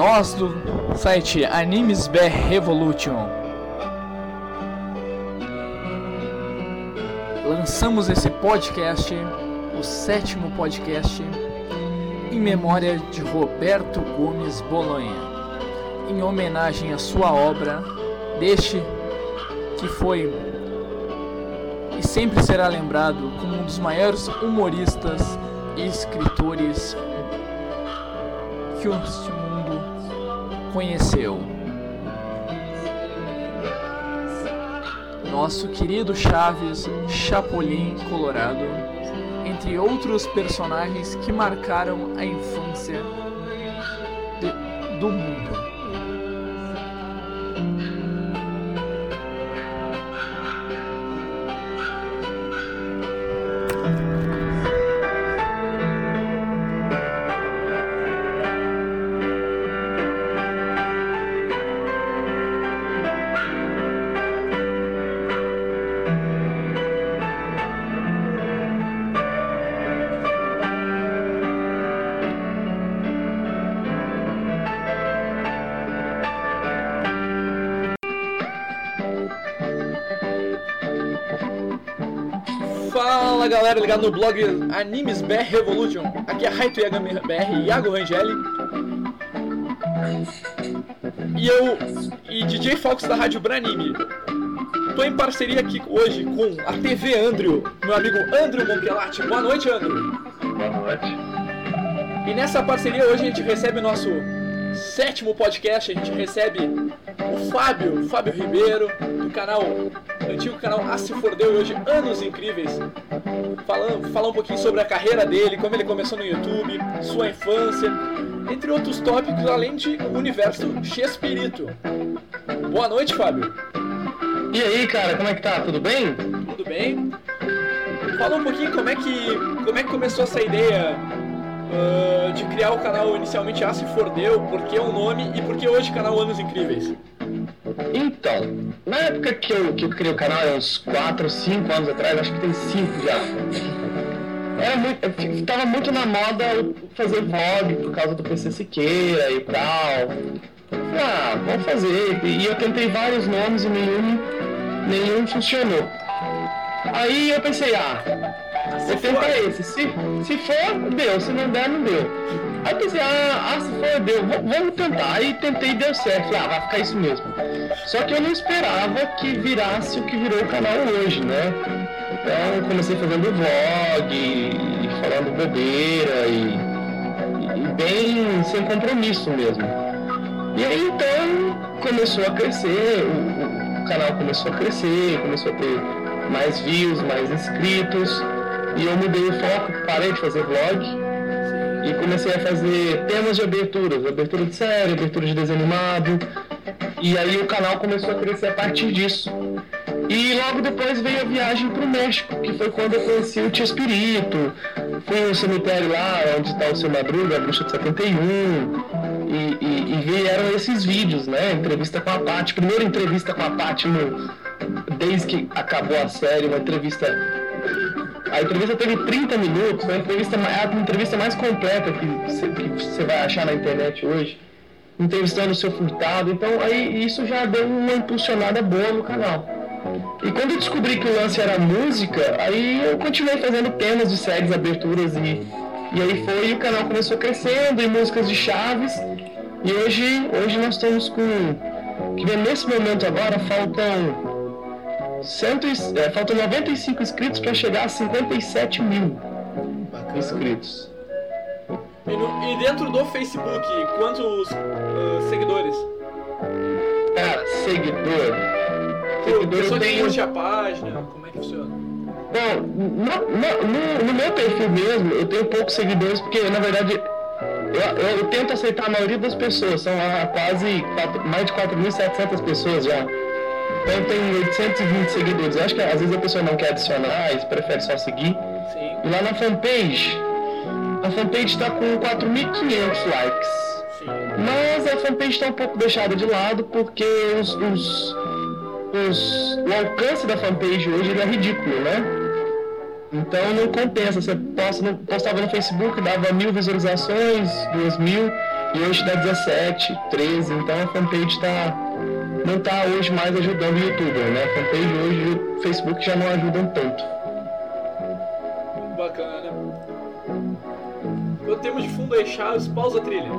nós do site Animes BR Revolution. Lançamos esse podcast, o sétimo podcast, em memória de Roberto Gomes Bolonha, em homenagem à sua obra, deste que foi e sempre será lembrado como um dos maiores humoristas e escritores que mundo conheceu. Nosso querido Chaves Chapolin Colorado, entre outros personagens que marcaram a infância galera ligado no blog Animes BR Revolution. Aqui é Raito BR, Iago Rangeli. E eu e DJ Fox da Rádio Branime. Tô em parceria aqui hoje com a TV Andrew, meu amigo Andrew Monquelati. Boa noite, Andrew. Boa noite. E nessa parceria hoje a gente recebe o nosso sétimo podcast, a gente recebe o Fábio, Fábio Ribeiro, do canal, antigo canal Ah Se Fordeu, e hoje Anos Incríveis, falando, falar um pouquinho sobre a carreira dele, como ele começou no YouTube, sua infância, entre outros tópicos, além de universo Chespirito. Boa noite, Fábio. E aí, cara, como é que tá? Tudo bem? Tudo bem? Fala um pouquinho como é que, como é que começou essa ideia uh, de criar o canal inicialmente Ah Se Fordeu, por que o nome e por que hoje o canal Anos Incríveis? Então, na época que eu, que eu criei o canal, uns 4, 5 anos atrás, acho que tem 5 já. Era muito, eu tava muito na moda fazer vlog por causa do PC Siqueira e tal. Ah, vamos fazer. E eu tentei vários nomes e nenhum, nenhum funcionou. Aí eu pensei, ah, vou tentar esse. Se, se for, deu. Se não der, não deu. Aí pensei, ah, ah se for, deu. V vamos tentar. Aí tentei e deu certo. Falei, ah, vai ficar isso mesmo. Só que eu não esperava que virasse o que virou o canal hoje, né? Então comecei fazendo vlog, e falando bobeira e, e bem sem compromisso mesmo. E aí então começou a crescer, o, o canal começou a crescer, começou a ter mais views, mais inscritos. E eu mudei o foco, parei de fazer vlog e comecei a fazer temas de aberturas, abertura de série, abertura de desenho animado. E aí o canal começou a crescer a partir disso. E logo depois veio a viagem para o México, que foi quando eu conheci o Tio Espírito. Fui no cemitério lá onde está o seu Madruga, a bruxa de 71. E, e, e vieram esses vídeos, né? Entrevista com a Paty. Primeira entrevista com a Paty no, desde que acabou a série, uma entrevista. A entrevista teve 30 minutos, a entrevista, a entrevista mais completa que você, vai achar na internet hoje. Entrevistando o seu furtado. Então aí isso já deu uma impulsionada boa no canal. E quando eu descobri que o lance era música, aí eu continuei fazendo temas de séries, aberturas e, e aí foi o canal começou crescendo e músicas de chaves. E hoje, hoje nós estamos com. Que nesse momento agora faltam. Cento, é, faltam 95 inscritos para chegar a 57 mil Bacana. inscritos. E, no, e, dentro do Facebook, quantos uh, seguidores? Cara, seguidor. Seguidor tem. curte a página, como é que funciona? Bom, no, no, no, meu perfil mesmo, eu tenho poucos seguidores, porque na verdade eu, eu, eu tento aceitar a maioria das pessoas, são ah, quase 4, mais de 4.700 pessoas já. Então tenho 820 seguidores. Eu acho que às vezes a pessoa não quer adicionar, eles preferem só seguir. Sim. E lá na fanpage, a fanpage está com 4.500 likes. Sim. Mas a fanpage está um pouco deixada de lado porque os, os, os, o alcance da fanpage hoje é ridículo, né? Então não compensa. Você posta, postava no Facebook, dava mil visualizações, duas mil, E hoje dá 17, 13, então a fanpage tá, não está hoje mais ajudando o youtuber, né? A fanpage hoje e o Facebook já não ajudam tanto. Bacana. Quando temos de fundo aí, Chaves, pausa a trilha.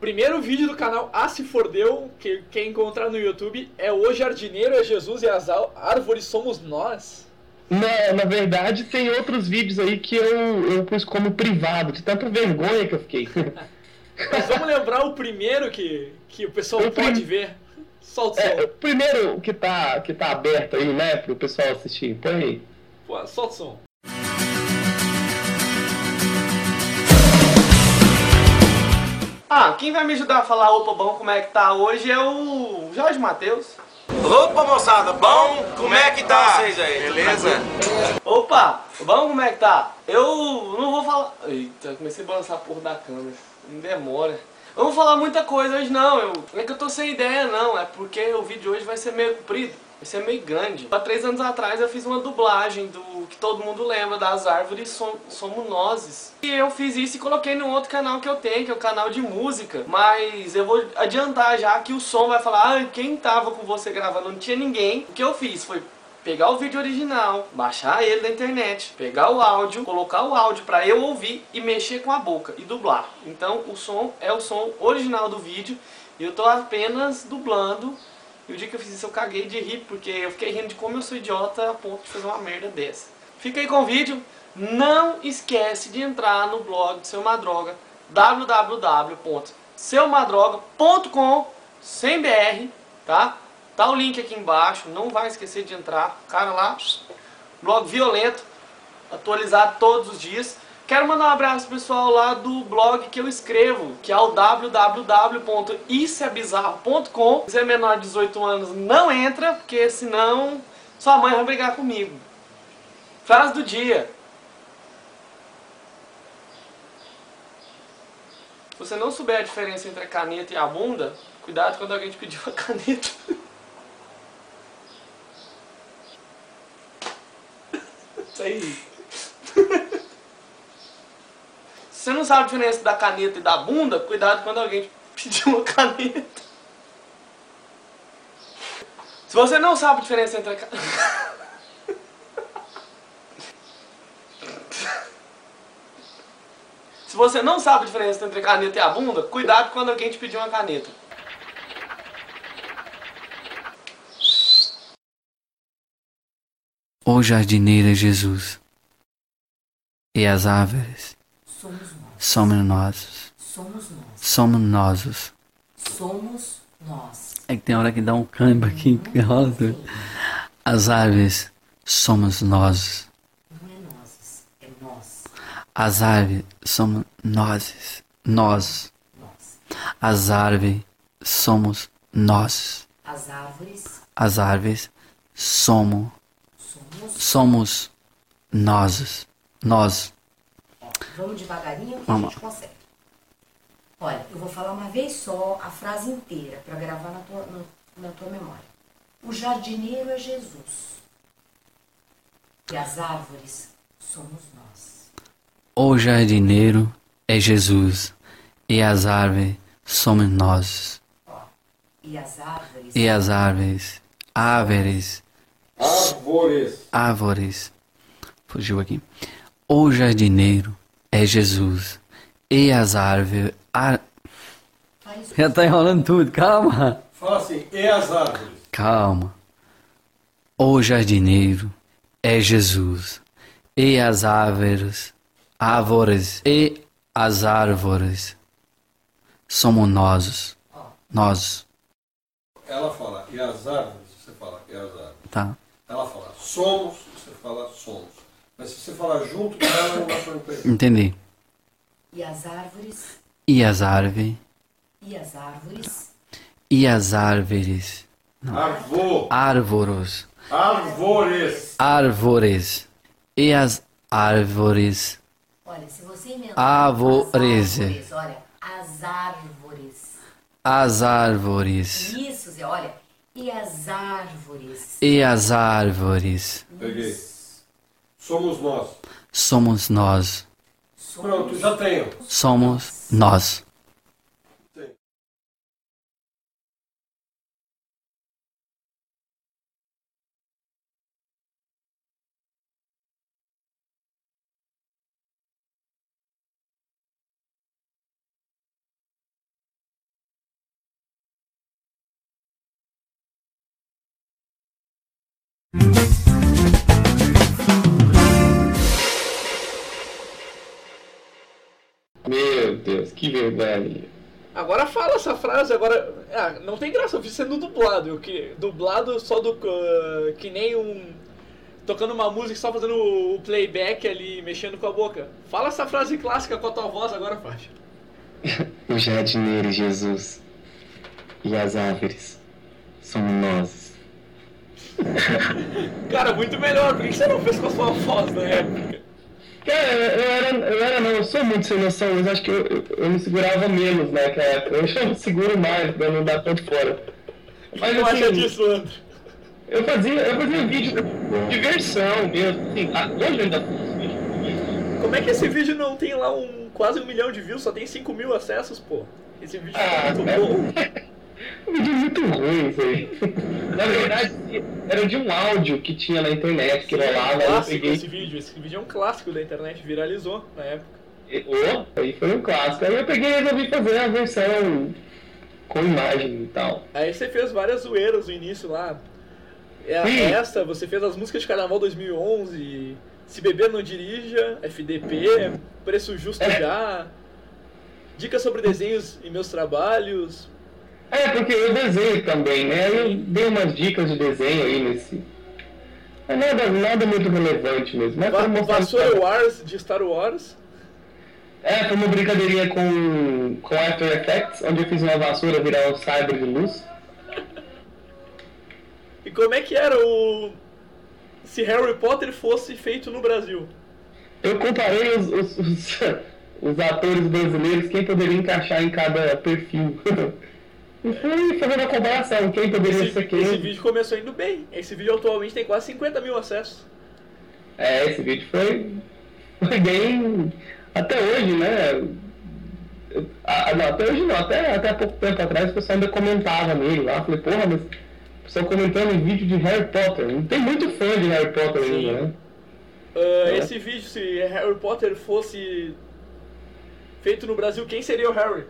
Primeiro vídeo do canal A Se Fordeu, que quem encontrar no YouTube, é O Jardineiro é Jesus e as árvores somos nós. Na, na verdade, tem outros vídeos aí que eu, eu pus como privado, de tanta vergonha que eu fiquei. Mas vamos lembrar o primeiro que, que o pessoal o pode prim... ver. Solta o é, primeiro que tá, que tá aberto aí, né, pro pessoal assistir. Põe aí. Pô, solta o som. Ah, quem vai me ajudar a falar opa bom como é que tá hoje é o Jorge Matheus. Opa moçada, bom? Como é que tá vocês aí? Beleza? Opa, bom como é que tá? Eu não vou falar. Eita, comecei a balançar a porra da câmera. Não demora. Vou falar muita coisa hoje não, eu, não é que eu tô sem ideia não, é porque o vídeo hoje vai ser meio comprido. Isso é meio grande. Há três anos atrás eu fiz uma dublagem do que todo mundo lembra das árvores som, somos nozes. E eu fiz isso e coloquei num outro canal que eu tenho, que é o canal de música. Mas eu vou adiantar já que o som vai falar, ah, quem tava com você gravando? Não tinha ninguém. O que eu fiz foi pegar o vídeo original, baixar ele da internet, pegar o áudio, colocar o áudio para eu ouvir e mexer com a boca e dublar. Então o som é o som original do vídeo e eu tô apenas dublando e o dia que eu fiz isso eu caguei de rir, porque eu fiquei rindo de como eu sou idiota a ponto de fazer uma merda dessa. Fica aí com o vídeo. Não esquece de entrar no blog do Seu Madroga, www.seumadroga.com sem BR, tá? Tá o link aqui embaixo, não vai esquecer de entrar. Cara lá, blog violento, atualizado todos os dias. Quero mandar um abraço pessoal lá do blog que eu escrevo, que é o www.isseabizarro.com. Se é menor de 18 anos, não entra, porque senão sua mãe vai brigar comigo. Frase do dia. Se você não souber a diferença entre a caneta e a bunda, cuidado quando alguém te pedir uma caneta. Isso aí. Se você não sabe a diferença da caneta e da bunda, cuidado quando alguém pedir uma caneta. Se você não sabe a diferença entre a Se você não sabe a diferença entre a caneta e a bunda, cuidado quando alguém te pedir uma caneta. O jardineiro é Jesus e as árvores Somos nós. Somos nós. Somos nós. Somos nós. É que tem hora que dá um câmbio aqui, que roda. As aves somos nós. Não é nós, é nós. As aves somos nós. Nós. Nós. As árvores somos nós. As árvores. As árvores somos. Somos. Nós. Nós. Vamos devagarinho que Vamos. a gente consegue. Olha, eu vou falar uma vez só a frase inteira para gravar na tua, na, na tua memória. O jardineiro é Jesus. E as árvores somos nós. O jardineiro é Jesus. E as árvores somos nós. Ó, e as árvores. E as árvores. Árvores. Árvores. Árvores. Fugiu aqui. O jardineiro é Jesus. E as árvores. Ar... Já tá enrolando tudo, calma. Fala assim, e as árvores? Calma. O jardineiro é Jesus. E as árvores. Árvores. E as árvores. Somos nós. Nós. Ela fala, e as árvores? Você fala, e as árvores. Tá. Ela fala, somos, você fala, somos. Mas se você falar junto com ela, não dá pra entender. Entendi. E as árvores. E as árvores. E as árvores. E as árvores. Arvo, Árvores. árvores. Árvores. E as árvores. Olha, se você inventar. Árvores. As árvores. Olha, as árvores. As árvores. Isso, Zé, olha. E as árvores. E as árvores. Peguei. Somos nós. Somos nós. Pronto, já tenho. Somos nós. Que vergonha. Agora fala essa frase, agora. Ah, não tem graça, eu vi sendo dublado. Eu que, dublado só do. ah, que nem um. Tocando uma música e só fazendo o playback ali, mexendo com a boca. Fala essa frase clássica com a tua voz agora, Faixa. O jardineiro Jesus e as árvores somos nós. Cara, muito melhor. Por que você não fez com a sua voz na época? Cara, eu era, eu era não, eu sou muito sem noção, mas acho que eu, eu, eu me segurava menos naquela época. Hoje eu me seguro mais pra não dar tanto fora. Mas Não acha assim, disso, André? eu fazia, eu fazia vídeo de diversão mesmo. Assim, ah, hoje eu ainda. Como é que esse vídeo não tem lá um quase um milhão de views, só tem 5 mil acessos, pô? Esse vídeo Ah, tá muito é. bom. Um vídeo muito ruim isso aí. Na verdade, era de um áudio que tinha na internet que rolava, aí eu clássico peguei. esse vídeo. Esse vídeo é um clássico da internet, viralizou na época. Oh, aí foi um clássico. Aí eu peguei e resolvi fazer a versão com imagem e tal. Aí você fez várias zoeiras no início lá. É, Sim. essa, você fez as músicas de Carnaval 2011, Se Beber Não Dirija, FDP, Preço Justo É. Já, Dicas sobre desenhos e meus trabalhos. É, porque eu desenho também, né? Eu dei umas dicas de desenho aí nesse. É nada, nada muito relevante mesmo. Mas Va pra mostrar- Vassoura Wars de Star Wars. É, foi uma brincadeirinha com, com After Effects, onde eu fiz uma vassoura virar um cyber de luz. E como é que era o. Se Harry Potter fosse feito no Brasil? Eu comparei os, os, os, os atores brasileiros, quem poderia encaixar em cada perfil. E fui fazendo a comparação, quem poderia Esse, ser quem. esse vídeo começou indo bem. Esse vídeo atualmente tem quase 50 mil acessos. É, esse vídeo foi, foi bem. Até hoje, né? Ah, não, até hoje não, até, até há pouco tempo atrás o pessoal ainda comentava nele lá. Falei, porra, mas o pessoal comentando em vídeo de Harry Potter. Não tem muito fã de Harry Potter ainda, né? Ah, É. Esse vídeo, se Harry Potter fosse feito no Brasil, quem seria o Harry?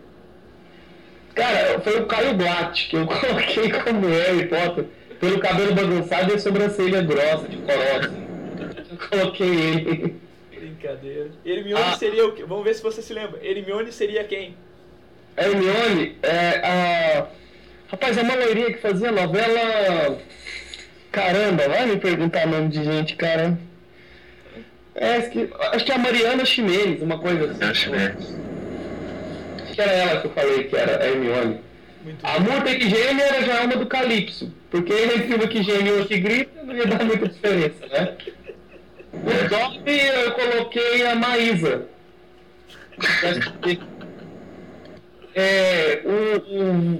Cara, foi o Caio Blatt que eu coloquei como Harry Potter pelo cabelo bagunçado e a sobrancelha grossa de assim. Eu coloquei ele. Brincadeira. Hermione Ah. seria o quê? Vamos ver se você se lembra. Hermione seria quem? Hermione, é a. Rapaz, é uma loirinha que fazia novela. Caramba, vai me perguntar nome de gente, cara. É, acho que, acho que é a Mariana Ximenes, uma coisa assim. Acho que era ela que eu falei que era a Hermione. Muito A multa que geme era já uma do Calypso, porque entre uma que geme e que grita não ia dar muita diferença, né? O Dobby eu coloquei a Maísa. É, o,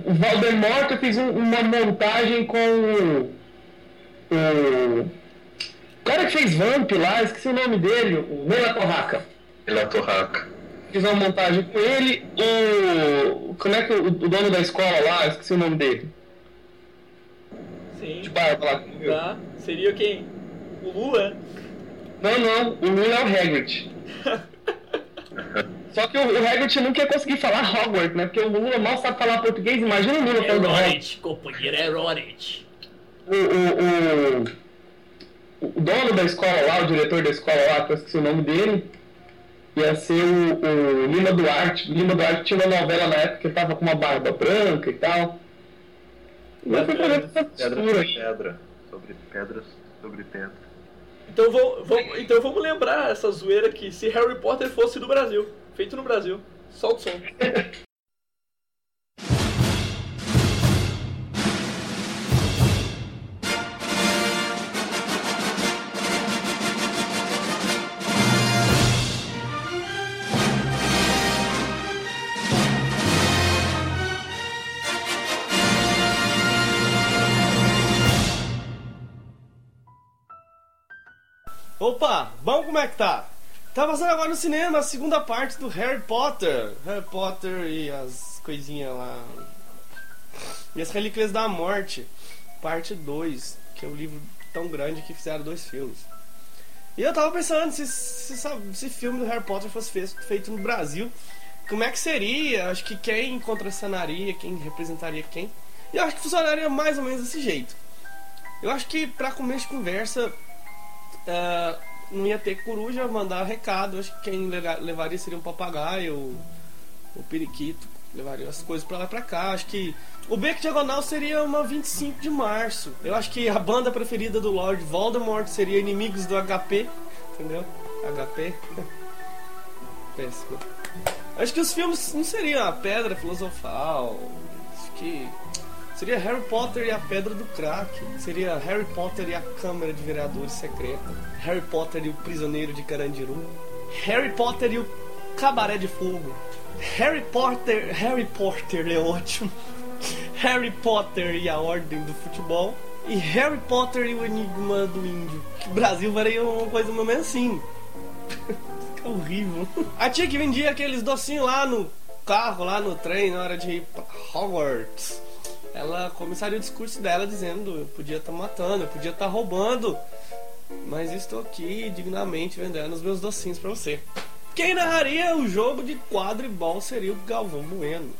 o, o Valdemort eu fiz um- uma montagem com o, o, cara que fez Vamp lá, esqueci o nome dele, o Nela Torraca. Torraca. Fiz uma montagem com ele, o. Como é que o, o dono da escola lá, esqueci o nome dele. Sim. De barba lá que morreu. Tá. Seria quem? O Lula? Não, não, o Lula é o Hagrid. Só que o, o Hagrid nunca ia conseguir falar Hogwarts, né? Porque o Lula mal sabe falar português, imagina o Lula falando Hogwarts. companheiro, é Roret. O, o, o, o dono da escola lá, o diretor da escola lá, que eu esqueci o nome dele, ia ser o, o Lima Duarte. O Lima Duarte tinha uma novela na época que tava com uma barba branca e tal. E eu fui essa Pedra sobre pedra. Sobre pedras sobre pedra. Então, vou, vou- então vamos lembrar essa zoeira que se Harry Potter fosse do Brasil, feito no Brasil. Solta o som. Opa, bom como é que tá? Tá passando agora no cinema a segunda parte do Harry Potter. Harry Potter e as coisinhas lá. E as Relíquias da Morte, parte 2, que é um livro tão grande que fizeram dois filmes. E eu tava pensando se, se, filme do Harry Potter fosse fe- feito no Brasil, como é que seria? Acho que quem contracenaria, quem representaria quem. E eu acho que funcionaria mais ou menos desse jeito. Eu acho que pra começo de conversa ah, não ia ter coruja mandar recado. Acho que quem levaria seria um papagaio, o, periquito. Levaria as coisas pra lá pra cá. Acho que o Beco Diagonal seria uma 25 de março. Eu acho que a banda preferida do Lord Voldemort seria Inimigos do HP. Entendeu? HP. Péssimo. Acho que os filmes não seriam a Pedra Filosofal. Acho que seria Harry Potter e a Pedra do Crack. Seria Harry Potter e a Câmara de Vereadores Secreta. Harry Potter e o Prisioneiro de Carandiru. Harry Potter e o Cabaré de Fogo. Harry Potter, Harry Potter é ótimo. Harry Potter e a Ordem do Futebol. E Harry Potter e o Enigma do Índio. Que Brasil faria uma coisa menos assim. Fica horrível. A tia que vendia aqueles docinhos lá no carro, lá no trem, na hora de ir pra Hogwarts. Ela começaria o discurso dela dizendo: Eu podia estar matando, eu podia estar roubando, mas estou aqui dignamente vendendo os meus docinhos pra você. Quem narraria o jogo de quadribol seria o Galvão Bueno.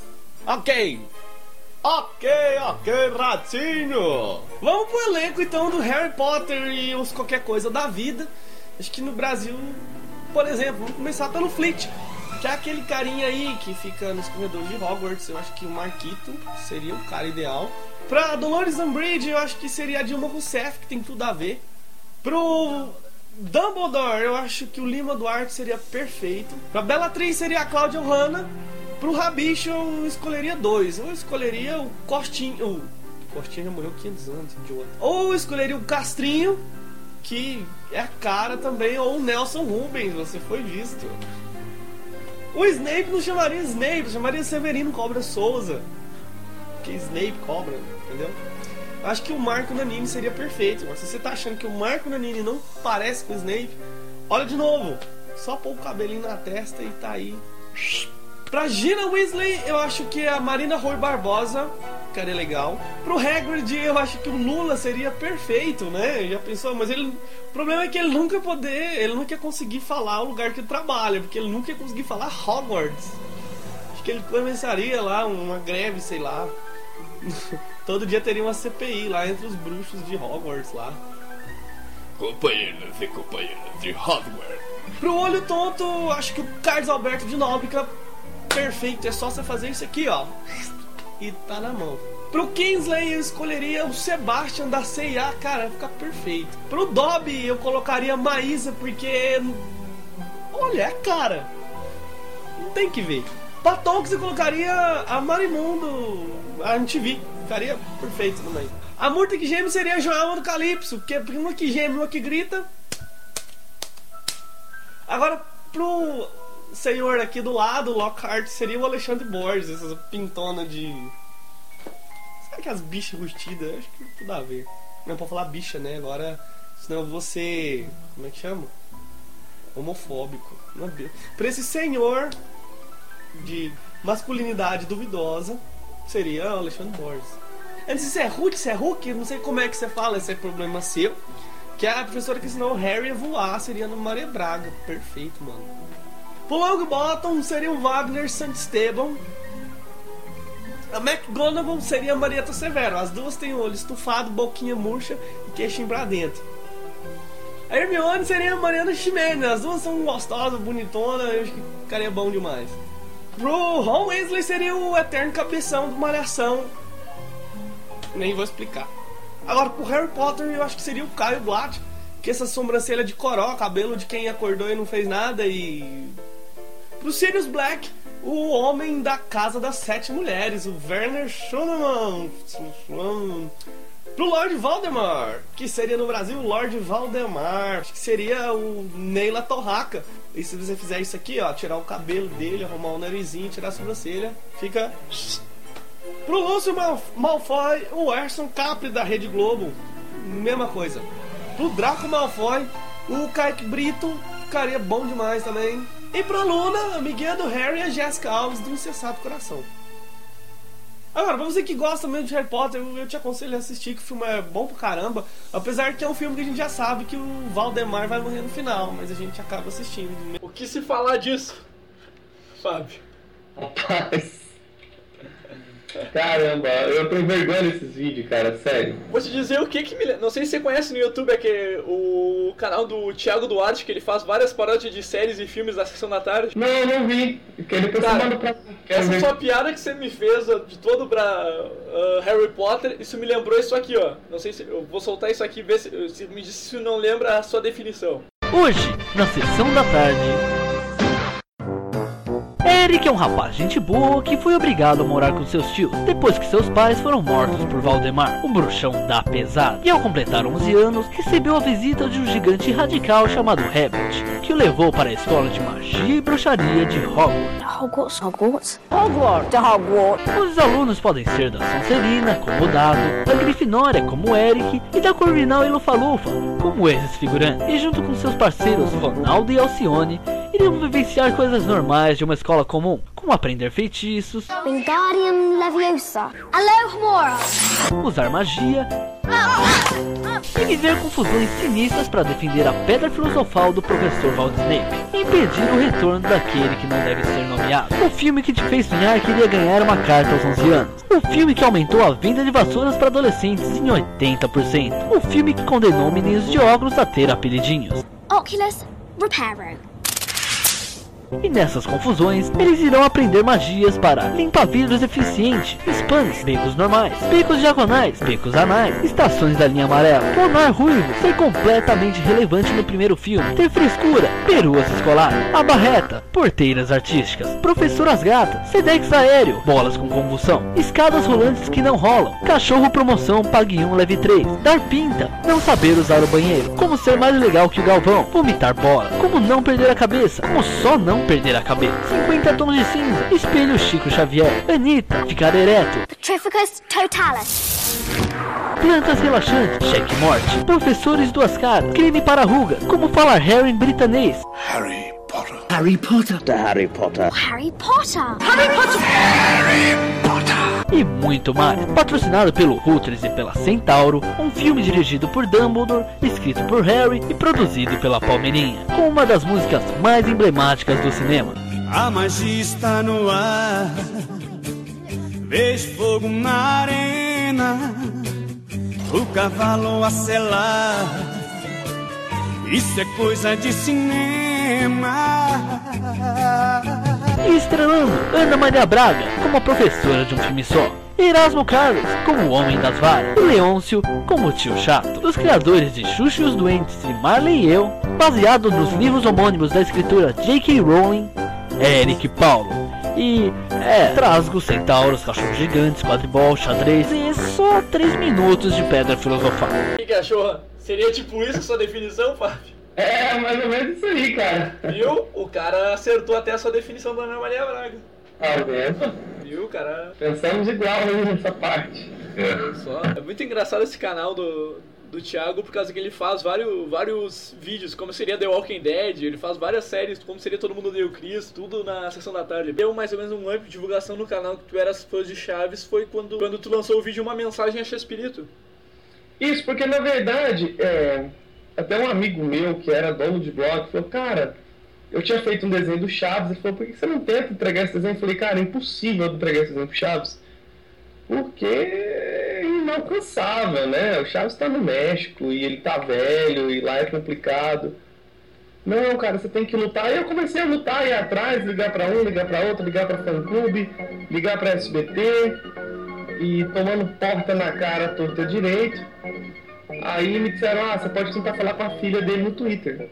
Ok, Ok, ok, ratinho! Vamos pro elenco então do Harry Potter e os qualquer coisa da vida. Acho que no Brasil, por exemplo, vamos começar pelo Fleet, é aquele carinha aí que fica nos corredores de Hogwarts. Eu acho que o Marquito seria o cara ideal. Pra Dolores Umbridge, eu acho que seria a Dilma Rousseff, que tem tudo a ver. Pro Dumbledore, eu acho que o Lima Duarte seria perfeito. Pra Bellatrix seria a Cláudia Hanna. Pro Rabicho eu escolheria dois. Eu escolheria o Costinho. O Costinho já morreu 500 anos, idiota. Ou eu escolheria o Castrinho, que é cara também. Ou o Nelson Rubens, você foi visto. O Snape não chamaria Snape, chamaria Severino Cobra Souza. Que Snape cobra, entendeu? Acho que o Marco Nanini seria perfeito. Mas se você tá achando que o Marco Nanini não parece com o Snape, olha de novo. Só pôr o cabelinho na testa e tá aí. Pra Gina Weasley, eu acho que a Marina Rui Barbosa ficaria legal. Pro Hagrid, eu acho que o Lula seria perfeito, né? Já pensou? Mas ele, o problema é que ele nunca poder, ele nunca ia conseguir falar o lugar que ele trabalha, porque ele nunca ia conseguir falar Hogwarts. Acho que ele começaria lá uma greve, sei lá. Todo dia teria uma CPI lá entre os bruxos de Hogwarts lá. Companheiros e companheiras de Hogwarts. Pro olho tonto, acho que o Carlos Alberto de Nóbrega perfeito, é só você fazer isso aqui, ó. E tá na mão. Pro Kingsley eu escolheria o Sebastian da CIA, cara, fica perfeito. Pro Dobby eu colocaria Maísa, porque. Olha, é cara. Não tem que ver. Pra Tonks eu colocaria a Marimundo, a MTV. Ficaria perfeito também. A Murta que geme seria a Joelma do Calypso, porque uma que geme, uma que grita. Agora, pro senhor aqui do lado, Lockhart, seria o Alexandre Borges, essa pintona de. Sabe aquelas bichas rustidas? Acho que tudo a ver. Não pode falar bicha, né? Agora, senão você. Como é que chama? Homofóbico. Não é Pra esse senhor de masculinidade duvidosa, seria o Alexandre Borges. Eu não sei se é Ruth, se é Hulk, não sei como é que você fala, esse é problema seu. Que a professora que ensinou o Harry a voar seria no Maria Braga. Perfeito, mano. Pro Longbottom seria o Wagner Santisteban. A McGonagall seria a Marieta Severo. As duas têm olho estufado, boquinha murcha e queixinho pra dentro. A Hermione seria a Mariana Ximenes. As duas são gostosas, bonitonas. Eu acho que ficaria bom demais. Pro Ron Weasley seria o eterno cabeção do Malhação. Nem vou explicar. Agora, pro Harry Potter, eu acho que seria o Caio Blatt. Que essa sobrancelha de coró, cabelo de quem acordou e não fez nada. E. Pro Sirius Black, o homem da Casa das Sete Mulheres, o Werner Schulman. Pro Lord Valdemar, que seria no Brasil o Lord Valdemar, que seria o Neila Torraca. E se você fizer isso aqui, ó, tirar o cabelo dele, arrumar o narizinho, tirar a sobrancelha, fica. Pro Lúcio Mal- Malfoy, o Erson Capri da Rede Globo, mesma coisa. Pro Draco Malfoy, o Kaique Brito, ficaria bom demais também. E pra Luna, amiguinha do Harry, a Jessica Alves do Incessado Coração. Agora, pra você que gosta mesmo de Harry Potter, eu eu te aconselho a assistir, que o filme é bom pra caramba. Apesar que é um filme que a gente já sabe que o Valdemar vai morrer no final, mas a gente acaba assistindo. O que se falar disso, Fábio? Rapaz. Caramba, eu tenho vergonha desses vídeos, cara, sério. Vou te dizer o que que me. Não sei se você conhece no YouTube, é que o canal do Thiago Duarte, que ele faz várias paródias de séries e filmes da sessão da tarde. Não, eu não vi. Depois Cara, pra. Quero Essa ver. sua piada que você me fez de todo pra ah, Harry Potter, isso me lembrou isso aqui, ó. Não sei se. Eu vou soltar isso aqui, ver se, se me diz se não lembra a sua definição. Hoje, na sessão da tarde. Eric é um rapaz gente boa que foi obrigado a morar com seus tios depois que seus pais foram mortos por Valdemar, o bruxão da pesada. E ao completar 11 anos, recebeu a visita de um gigante radical chamado Rabbit, que o levou para a escola de magia e bruxaria de Hogwarts. Hogwarts, Hogwarts. Hogwarts, Hogwarts. Os alunos podem ser da Sonserina, como Dado, da Grifinória, como Eric, e da Corvinal e Lufa-Lufa, como esses figurantes. E junto com seus parceiros Ronaldo e Alcione, iriam vivenciar coisas normais de uma escola comum, como aprender feitiços, Wingardium Leviosa. Alohomora. usar magia e viver confusões sinistras para defender a pedra filosofal do professor Walt Snape e impedir o retorno daquele que não deve ser nomeado. O filme que te fez sonhar que iria ganhar uma carta aos 11 anos. O filme que aumentou a venda de vassouras para adolescentes em 80%. O filme que condenou meninos de óculos a ter apelidinhos. Oculus Reparo. E nessas confusões, eles irão aprender magias para limpar vidros eficiente, spans, becos normais, becos diagonais, becos anais, estações da linha amarela, tornar ruivo, ser completamente relevante no primeiro filme, ter frescura, peruas escolares, a barreta, porteiras artísticas, professoras gatas, sedex aéreo, bolas com convulsão, escadas rolantes que não rolam, cachorro promoção pague um leve 3, dar pinta, não saber usar o banheiro, como ser mais legal que o Galvão, vomitar bola, como não perder a cabeça, como só não perder a cabeça, 50 tons de cinza, espelho Chico Xavier, Anitta, ficar ereto, Petrificus Totalis. plantas relaxantes, cheque morte, professores duas caras, crime para ruga, como falar Harry em britanês, Harry Potter. Harry Potter. Harry Potter e muito mais. Patrocinado pelo Hooters e pela Centauro, um filme dirigido por Dumbledore, escrito por Harry e produzido pela Palmeirinha, com uma das músicas mais emblemáticas do cinema. A magia está no ar. Vejo fogo na arena. O cavalo a selar. Isso é coisa de cinema. E estrelando Ana Maria Braga como a professora de um filme só. Erasmo Carlos como o Homem das Varas. E Leôncio como o Tio Chato. Dos criadores de Xuxa e os Doentes e Marley e Eu, baseado nos livros homônimos da escritora J.K. Rowling, Eric Paulo. E é, trasgos, centauros, cachorros gigantes, quadribol, xadrez e só 3 minutos de pedra filosofal. Que, achou? Seria tipo isso a sua definição, Fábio? É, mais ou menos isso aí, cara. Viu? O cara acertou até a sua definição da Ana Maria Braga. Tá vendo? Viu, cara? Pensamos igual aí nessa parte. Só. É muito engraçado esse canal do, do Thiago por causa que ele faz vários, vários vídeos, como seria The Walking Dead, ele faz várias séries, como seria Todo Mundo Deu Chris, tudo na sessão da tarde. Deu mais ou menos um up de divulgação no canal que tu eras fã de Chaves, foi quando, quando tu lançou o vídeo Uma Mensagem a Chespirito. Isso, porque na verdade, é, até um amigo meu que era dono de blog falou, cara, eu tinha feito um desenho do Chaves, ele falou, por que você não tenta entregar esse desenho? Eu falei, cara, é impossível entregar esse desenho pro Chaves, porque é inalcançável, né? O Chaves tá no México e ele tá velho e lá é complicado. Não, cara, você tem que lutar. E eu comecei a lutar, ir atrás, ligar pra um, ligar pra outro, ligar pra fã clube, ligar pra SBT, e tomando porta na cara torta direito. Aí me disseram, ah, você pode tentar falar com a filha dele no Twitter.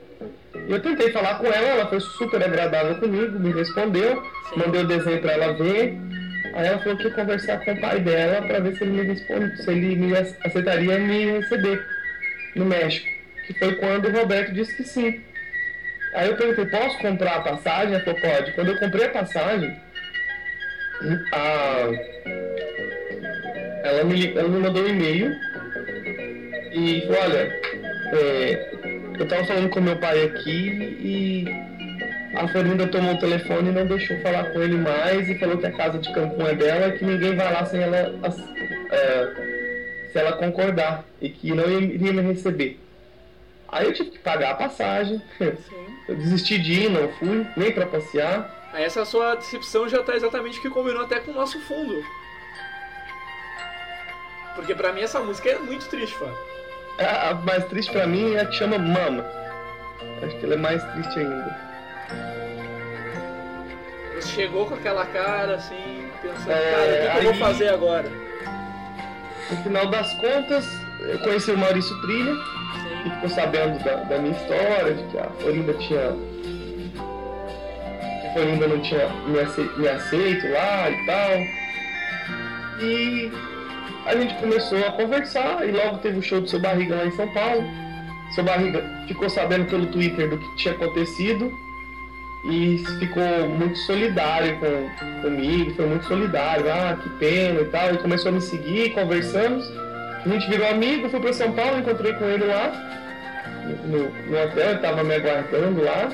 Eu tentei falar com ela, ela foi super agradável comigo, me respondeu, mandei o desenho pra ela ver. Aí ela falou que ia conversar com o pai dela pra ver se ele me responde, se ele me ace- aceitaria me receber no México. Que foi quando o Roberto disse que sim. Aí eu perguntei, posso comprar a passagem? Ela falou, pode. Quando eu comprei a passagem, a, ela, me, ela me mandou um e-mail e falou, olha, é, eu tava falando com meu pai aqui e a Florinda tomou o telefone e não deixou falar com ele mais e falou que a casa de Cancún é dela e que ninguém vai lá sem ela é, se ela concordar e que não iria me receber. Aí eu tive que pagar a passagem, eu desisti de ir, não fui, nem pra passear. Essa sua decepção já tá exatamente o que combinou até com o nosso fundo. Porque pra mim essa música é muito triste, Fábio. A, a mais triste pra mim é a que chama Mama. Acho que ela é mais triste ainda. Você chegou com aquela cara assim, pensando, É, cara, o que, que eu vou aí- fazer agora? No final das contas, eu conheci o Maurício Trilha e ficou sabendo da, da minha história, de que a Florinda tinha. que a Florinda não tinha me, ace- me aceito lá e tal. E a gente começou a conversar e logo teve o show do seu barriga lá em São Paulo. Seu barriga ficou sabendo pelo Twitter do que tinha acontecido e ficou muito solidário com, comigo, foi muito solidário, ah, que pena e tal, e começou a me seguir, conversamos, a gente virou amigo, fui para São Paulo, encontrei com ele lá, no, no hotel, ele estava me aguardando lá,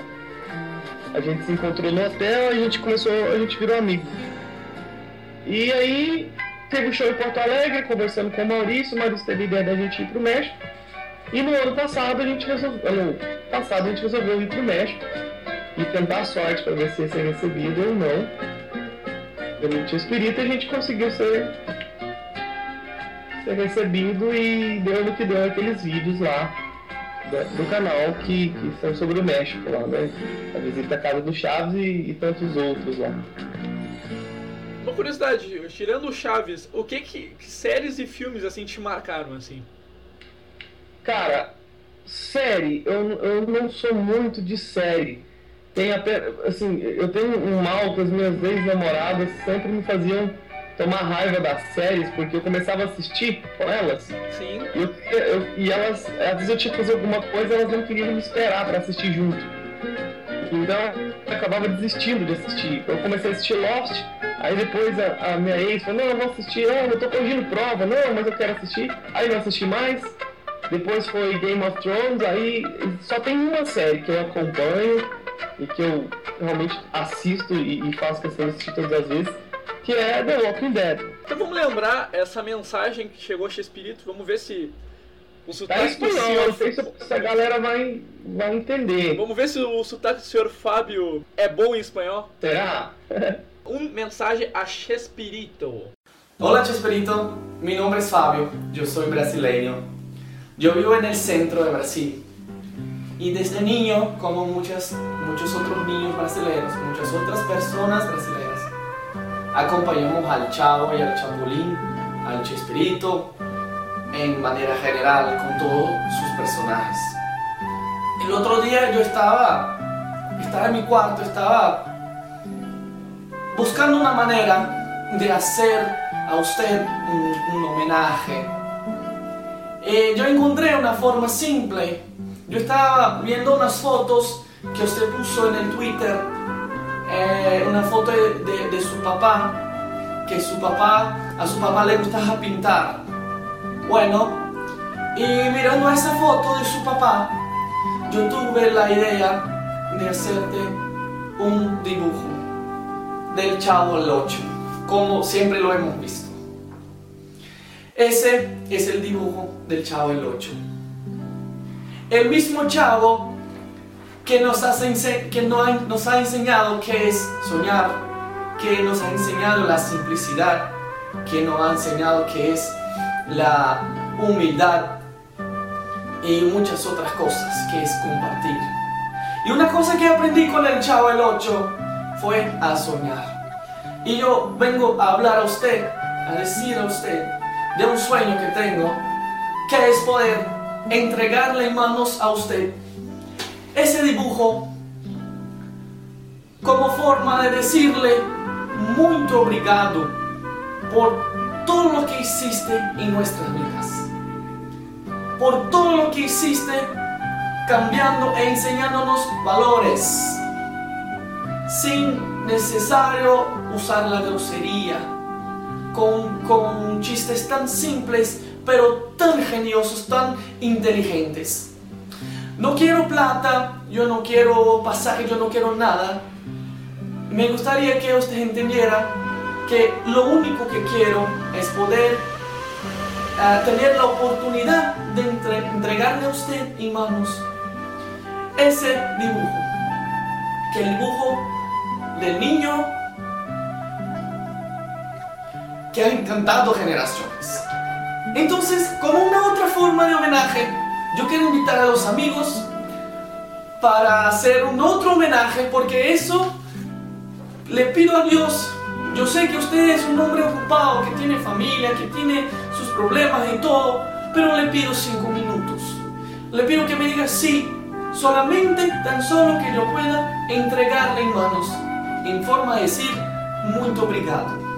a gente se encontrou no hotel, a gente começou, a gente virou amigo. E aí teve o show em Porto Alegre, conversando com o Maurício, o Maurício teve ideia da gente ir pro México. E no ano passado a gente resolveu. Ano passado a gente resolveu ir pro México e tentar a sorte para ver se ia ser recebido ou não. Permitiu o espírito e a gente conseguiu ser, ser recebido e deu no que deu aqueles vídeos lá da- do canal que, que são sobre o México lá, né? A visita à casa do Chaves e, e tantos outros lá. Uma curiosidade, tirando o Chaves, o que, que que séries e filmes assim te marcaram assim? Cara, série, eu, eu não sou muito de série. Tem até, assim, eu tenho um mal que as minhas ex-namoradas sempre me faziam tomar raiva das séries, porque eu começava a assistir com elas. Sim. E, eu, eu- e elas, às vezes eu tinha que fazer alguma coisa, elas não queriam me esperar pra assistir junto. Então eu acabava desistindo de assistir. Eu comecei a assistir Lost, aí depois a, a minha ex falou, não, eu vou assistir, não, eu tô corrigindo prova, não, mas eu quero assistir. Aí não assisti mais. Depois foi Game of Thrones, aí só tem uma série que eu acompanho e que eu realmente assisto e, e faço questão de assistir todas as vezes, que é The Walking Dead. Então vamos lembrar essa mensagem que chegou a Espírito, vamos ver se o Tá sotaque em do senhor... não sei se, se a galera vai, vai entender. Vamos ver se o sotaque do senhor Fábio é bom em espanhol? Será? Um mensagem a Chespirito. Hola Chesperito, mi nombre es Fabio, yo soy brasileño. Yo vivo en el centro de Brasil. Y desde niño, como muchas, muchos otros niños brasileños, muchas otras personas brasileñas, acompañamos al Chavo y al Chapulín, al Chespirito, en manera general, con todos sus personajes. El otro día yo estaba, estaba en mi cuarto, estaba buscando una manera de hacer a usted un, homenaje. Eh, yo encontré una forma simple. Yo estaba viendo unas fotos que usted puso en el Twitter, eh, una foto de, de- de su papá, que su papá, a su papá le gustaba pintar. Bueno, y mirando esa foto de su papá, yo tuve la idea de hacerte un dibujo del Chavo el 8, como siempre lo hemos visto. Ese es el dibujo del Chavo el 8. El mismo Chavo que nos, hace que nos ha enseñado qué es soñar, que nos ha enseñado la simplicidad, que nos ha enseñado qué es la humildad y muchas otras cosas, que es compartir. Y una cosa que aprendí con el Chavo el 8 fue a soñar. Y yo vengo a hablar a usted, a decir a usted de un sueño que tengo, que es poder entregarle en manos a usted ese dibujo como forma de decirle muy obrigado por todo lo que hiciste en nuestras vidas. Por todo lo que hiciste cambiando e enseñándonos valores sin necesario usar la grosería, con, con chistes tan simples, pero tan geniosos, tan inteligentes. No quiero plata, yo no quiero pasaje, yo no quiero nada. Me gustaría que usted entendiera que lo único que quiero es poder ah, tener la oportunidad de entre- entregarle a usted en manos ese dibujo. Que el dibujo del niño que ha encantado generaciones. Entonces, como una otra forma de homenaje, yo quiero invitar a los amigos para hacer un otro homenaje, porque eso le pido a Dios. Yo sé que usted es un hombre ocupado, que tiene familia, que tiene sus problemas y todo, pero le pido cinco minutos. Le pido que me diga sí, solamente tan solo que yo pueda entregarle en manos, en forma de decir, muy obrigado.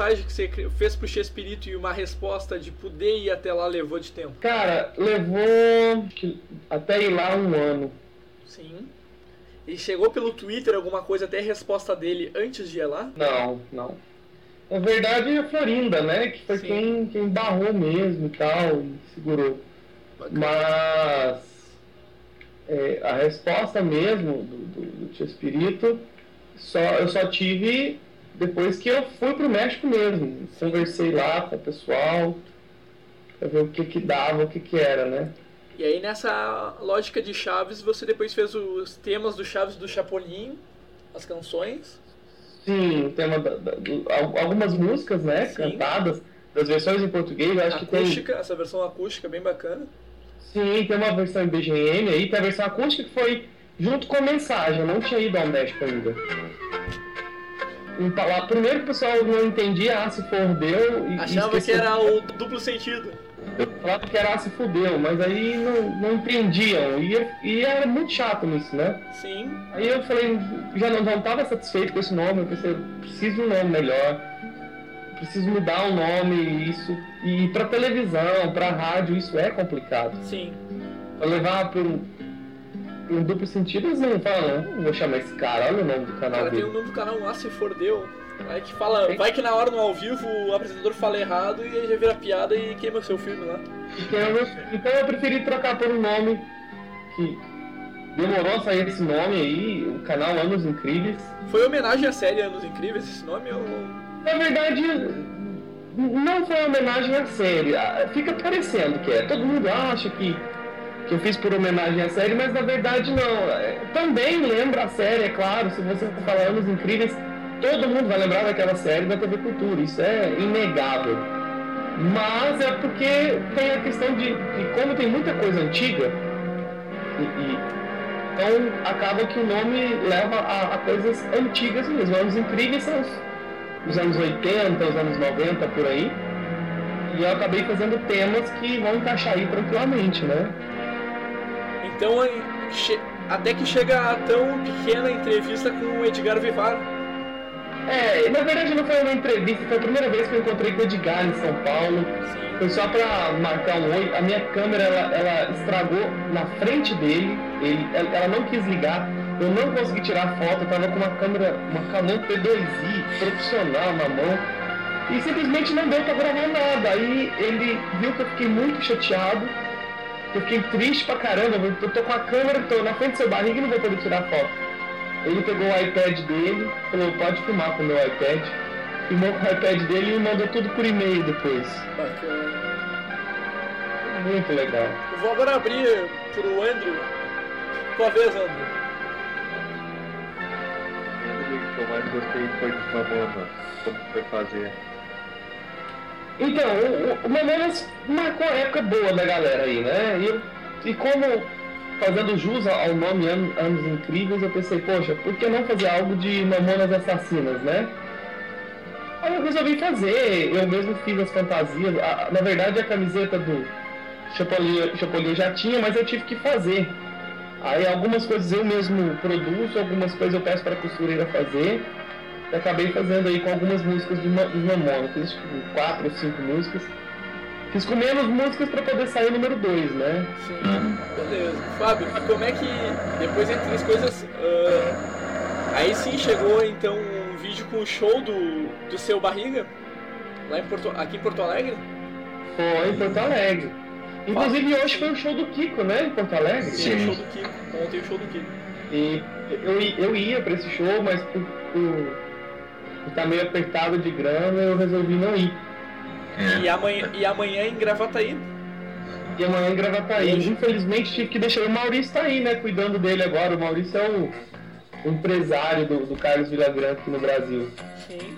Mensagem que você fez pro Chespirito e uma resposta de poder ir até lá levou de tempo? Cara, levou até ir lá um ano. Sim. E chegou pelo Twitter alguma coisa até a resposta dele antes de ir lá? Não, não. Na verdade, a Florinda, né? Que foi quem, quem barrou mesmo e tal, e segurou. Mas é, a resposta mesmo do, do, do Tio Espírito, só, eu só tive depois que eu fui pro México mesmo. Conversei lá com o pessoal, pra ver o que que dava, o que que era, né? E aí nessa lógica de Chaves, você depois fez os temas do Chaves do Chapolin, as canções. Sim, o tema da- da- do- al- algumas músicas, né? Cantadas, das versões em português, acho que tem. Acústica, essa versão acústica bem bacana. Sim, tem uma versão em BGM aí, tem a versão acústica que foi junto com a mensagem, eu não tinha ido ao México ainda. Lá, primeiro o pessoal não entendia, ah, se fordeu e. e Achava que era o duplo sentido. Falava que era ah, se fudeu, mas aí não, não entendiam. E, e era muito chato nisso, né? Sim. Aí eu falei, já não, não tava satisfeito com esse nome, eu pensei, preciso de um nome melhor, preciso mudar o nome, isso. E pra televisão, pra rádio, isso é complicado. Sim. Pra levar para um duplo sentido, eles não falam, não vou chamar esse cara, olha o nome do canal Cara, tem dele. o nome do canal lá, se for deu. Vai que fala. Vai que na hora no ao vivo o apresentador fala errado e aí já vira piada e queima o seu filme lá. Então eu, então eu preferi trocar por um nome que demorou a sair esse nome aí, o canal Anos Incríveis. Foi homenagem à série Anos Incríveis esse nome ou. Na verdade, não foi homenagem à série. Ah, Fica parecendo que é. Todo mundo acha que, que eu fiz por homenagem à série, mas na verdade não. Também lembra a série, é claro. Se você falar Anos Incríveis, todo mundo vai lembrar daquela série da TV Cultura. Isso é inegável. Mas é porque tem a questão de, de como tem muita coisa antiga. E, e- então acaba que o nome leva a, a coisas antigas mesmo. Anos Incríveis são os os anos 80, os anos 90, por aí. E eu acabei fazendo temas que vão encaixar aí tranquilamente, né? Então até que chega a tão pequena entrevista com o Edgar Vivar. É, na verdade não foi uma entrevista, foi a primeira vez que eu encontrei com o Edgar em São Paulo. Foi só pra marcar um oi. A minha câmera, ela, ela estragou na frente dele, ele, ela ela não quis ligar. Eu não consegui tirar foto, eu tava com uma câmera, uma Canon P2i profissional na mão. E simplesmente não deu pra gravar nada. Aí ele viu que eu fiquei muito chateado. Eu fiquei triste pra caramba. Eu tô com a câmera, tô na frente do seu barriga e não vou poder tirar foto. Ele pegou o iPad dele, falou, pode filmar com o meu iPad. Filmou com o iPad dele e me mandou tudo por e-mail depois. Bacana. Muito legal. Eu vou agora abrir pro Andrew. Tua vez, Andrew. O que eu mais gostei foi dos Mamonas, como foi fazer. Então, o, o marcou a época boa da galera aí, né? E, e como, fazendo jus ao nome An- Anos Incríveis, eu pensei, poxa, por que não fazer algo de Mamonas Assassinas, né? Aí eu resolvi fazer, eu mesmo fiz as fantasias. A- na verdade, a camiseta do Chapolin, Chapolin já tinha, mas eu tive que fazer. Aí algumas coisas eu mesmo produzo, algumas coisas eu peço para a costureira fazer. Eu acabei fazendo aí com algumas músicas do Ma- dos Mamonas, fiz tipo, quatro ou cinco músicas. Fiz com menos músicas para poder sair o número 2, né? Sim. Beleza. Fábio, e como é que depois entre as coisas. ah, aí sim chegou então um vídeo com o show do, do seu barriga? Lá em Porto, aqui em Porto Alegre? Foi em Porto Alegre. Inclusive hoje foi o show do Kiko, né? Em Porto Alegre. Sim, o show do Kiko. Ontem o show do Kiko. E eu, i- eu ia pra esse show, mas por, por estar meio apertado de grana, eu resolvi não ir. E amanhã, e amanhã em Gravataí. E amanhã em Gravataí. Infelizmente tive que deixar. O Maurício tá aí, né? Cuidando dele agora. O Maurício é o, o empresário do, do Carlos Villagrán aqui no Brasil. Sim.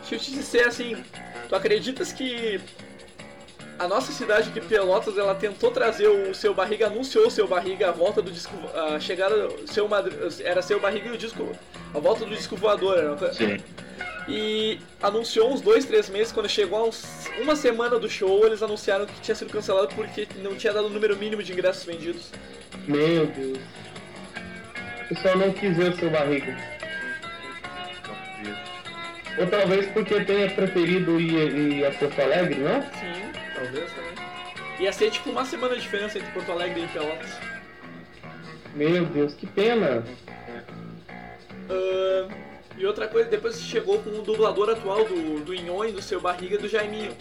Deixa eu te dizer assim, tu acreditas que a nossa cidade aqui, Pelotas, ela tentou trazer o seu barriga, anunciou o seu barriga a volta do disco, a chegada seu Madri- era seu barriga e o disco, a volta do disco voador, era Sim. E anunciou uns dois, três meses, quando chegou a uns- uma semana do show, eles anunciaram que tinha sido cancelado porque não tinha dado o número mínimo de ingressos vendidos. Meu Deus. O pessoal não quis ver o seu barriga. Ou talvez porque tenha preferido ir, ir a Porto Alegre, não? Sim, talvez também. Ia ser tipo uma semana de diferença entre Porto Alegre e Pelotas. Meu Deus, que pena. Ah, e outra coisa, depois chegou com o dublador atual do, do Inhoi, do seu barriga do Jaiminho.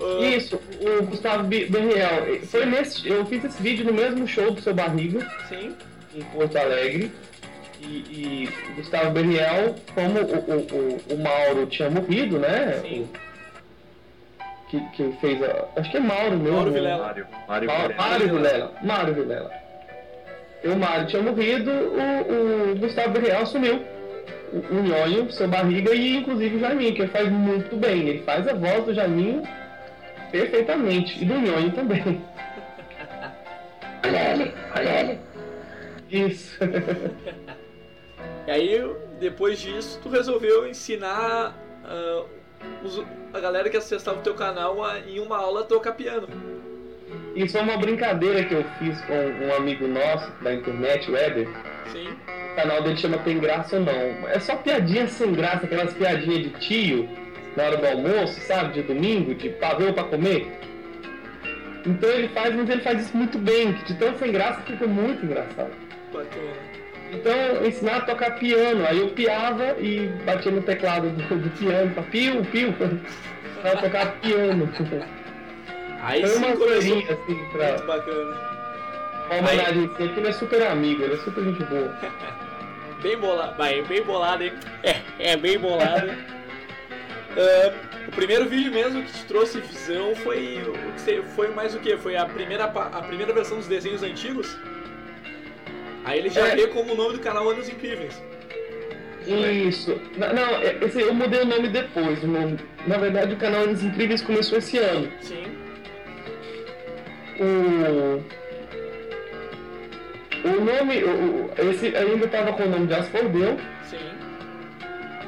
Ah, Isso, o Gustavo Berriel. Foi nesse, eu fiz esse vídeo no mesmo show do seu barriga, Sim. em Porto Alegre. E, e o Gustavo Berriel, como o, o, o, o Mauro tinha morrido, né? Sim. Que, que fez a. Acho que é Mauro mesmo. Mauro né? Vilela. Mário. Mário Mário, Vilela. Mário Vilela. Mário Vilela. E o Mário tinha morrido, o, o Gustavo Berriel assumiu o, o Nhonho, seu barriga, e inclusive o Jaiminho, que ele faz muito bem. Ele faz a voz do Jaiminho perfeitamente. E do Nhonho também. Olha ele, olha ele. Isso. E aí, depois disso, tu resolveu ensinar ah, os- a galera que acessava o teu canal a, em uma aula a tocar piano. Isso é uma brincadeira que eu fiz com um amigo nosso da internet, o Eder. Sim. O canal dele chama Tem Graça ou Não. É só piadinha sem graça, aquelas piadinhas de tio na hora do almoço, sabe? De domingo, de pavê pra comer. Então ele faz, mas ele faz isso muito bem, que de tão sem graça fica muito engraçado. Bacana. Então ensinar a tocar piano, aí eu piava e batia no teclado do, do piano, pra piu, piu, pra tocar piano. Aí Foi uma coisinha assim pra. Muito bacana. Uma homenagem assim, que ele é super amigo, ele é super gente boa. Bem bolado. Vai, bem bolado, hein? É, é bem bolado. Ah, o primeiro vídeo mesmo que te trouxe visão foi foi mais o que? Foi a primeira, a primeira versão dos desenhos antigos? Aí ele já É. vê como o nome do canal Anos Incríveis. Isso. Não, não, é- eu mudei o nome depois. nome- na verdade, o canal Anos Incríveis começou esse ano. Sim. O. O nome. O, esse ainda estava com o nome de Asfordeu. Sim.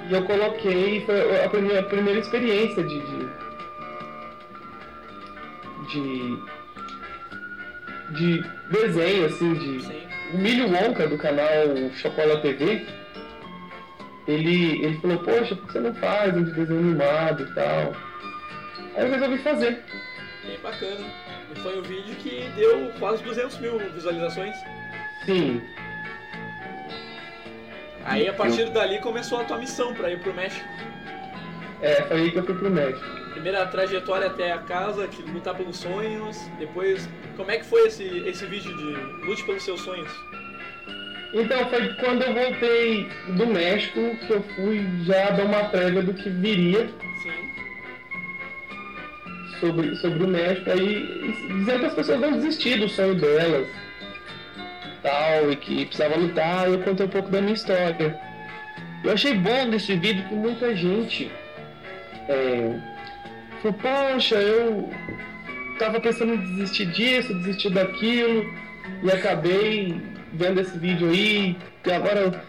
E eu coloquei. Foi a primeira, a primeira experiência de. de. de, de desenho, assim, de. O Milho Wonka do canal Chocola TV. Ele, ele falou, poxa, por que você não faz um de desenho animado e tal? Aí eu resolvi fazer. Bem bacana. E foi um vídeo que deu quase 200 mil visualizações. Sim. Aí a partir dali começou a tua missão pra ir pro México. É, foi aí que eu fui pro México. Primeira trajetória até a casa, que lutar pelos sonhos. Depois, como é que foi esse, esse vídeo de lute pelos seus sonhos? Então foi quando eu voltei do México que eu fui já dar uma prévia do que viria Sim. sobre, sobre o México, aí dizendo que as pessoas não desistir do sonho delas tal, e que precisava lutar, eu contei um pouco da minha história. Eu achei bom desse vídeo que muita gente é, falou, poxa, eu tava pensando em desistir disso, desistir daquilo, e acabei vendo esse vídeo aí, e agora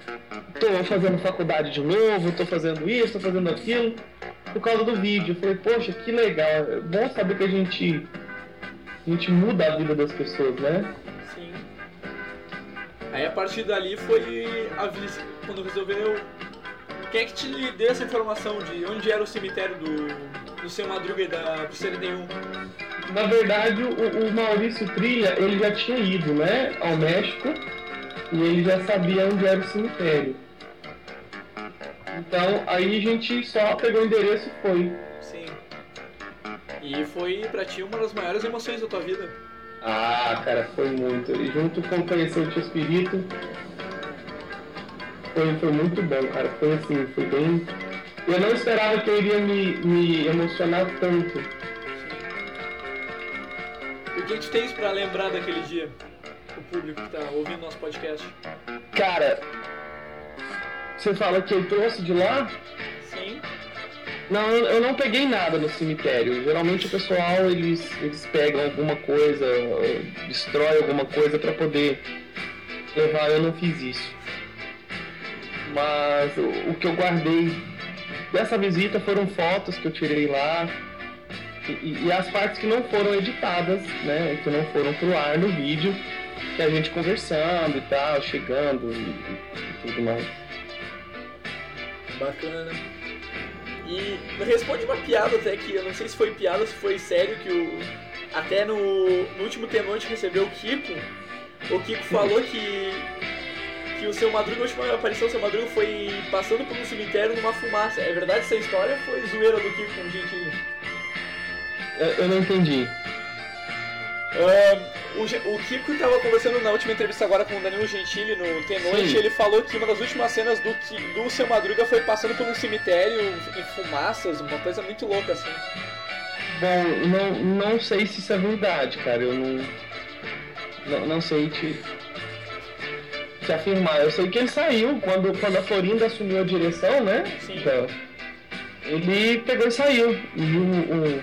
tô fazendo faculdade de novo, tô fazendo isso, tô fazendo aquilo, por causa do vídeo. Eu falei, poxa, que legal, é bom saber que a gente, a gente muda a vida das pessoas, né? Sim. Aí a partir dali foi a Vice, quando resolveu. Quem é que te deu essa informação de onde era o cemitério do, do seu Madruga e da do CND1? Na verdade, o, o Maurício Trilha, ele já tinha ido, né, ao México, e ele já sabia onde era o cemitério. Então, aí a gente só pegou o endereço e foi. Sim. E foi pra ti uma das maiores emoções da tua vida. Ah, cara, foi muito. E junto com conhecer o Tio Espírito, foi, foi muito bom, cara. Foi assim, foi bem. Eu não esperava que eu iria me, me emocionar tanto. E o que tu tens pra lembrar daquele dia? O público que tá ouvindo nosso podcast. Cara, você fala que eu trouxe de lá? Sim. Não, eu não peguei nada no cemitério. Geralmente o pessoal eles, eles pegam alguma coisa, destrói alguma coisa pra poder levar. Eu não fiz isso. Mas o, o que eu guardei dessa visita foram fotos que eu tirei lá e, e- as partes que não foram editadas, né? Que não foram pro ar no vídeo, que a gente conversando e tal, chegando e, e tudo mais. Bacana. E responde uma piada até que eu não sei se foi piada ou se foi sério que o. Até no, no último que recebeu o Kiko, o Kiko falou que. Que o seu Madruga, a última aparição do seu Madruga foi passando por um cemitério numa fumaça. É verdade essa história foi zoeira do Kiko com o Gentilho? Eu, eu não entendi. Ahn, o, o Kiko estava conversando na última entrevista agora com o Danilo Gentili no Tenoite Sim. e ele falou que uma das últimas cenas do, do Seu Madruga foi passando por um cemitério em fumaças, uma coisa muito louca assim. Bom, não, não sei se isso é verdade, cara. Eu não. Não, não sei te, te afirmar. Eu sei que ele saiu quando, quando a Florinda assumiu a direção, né? Sim. Então, ele pegou e saiu. E o, o,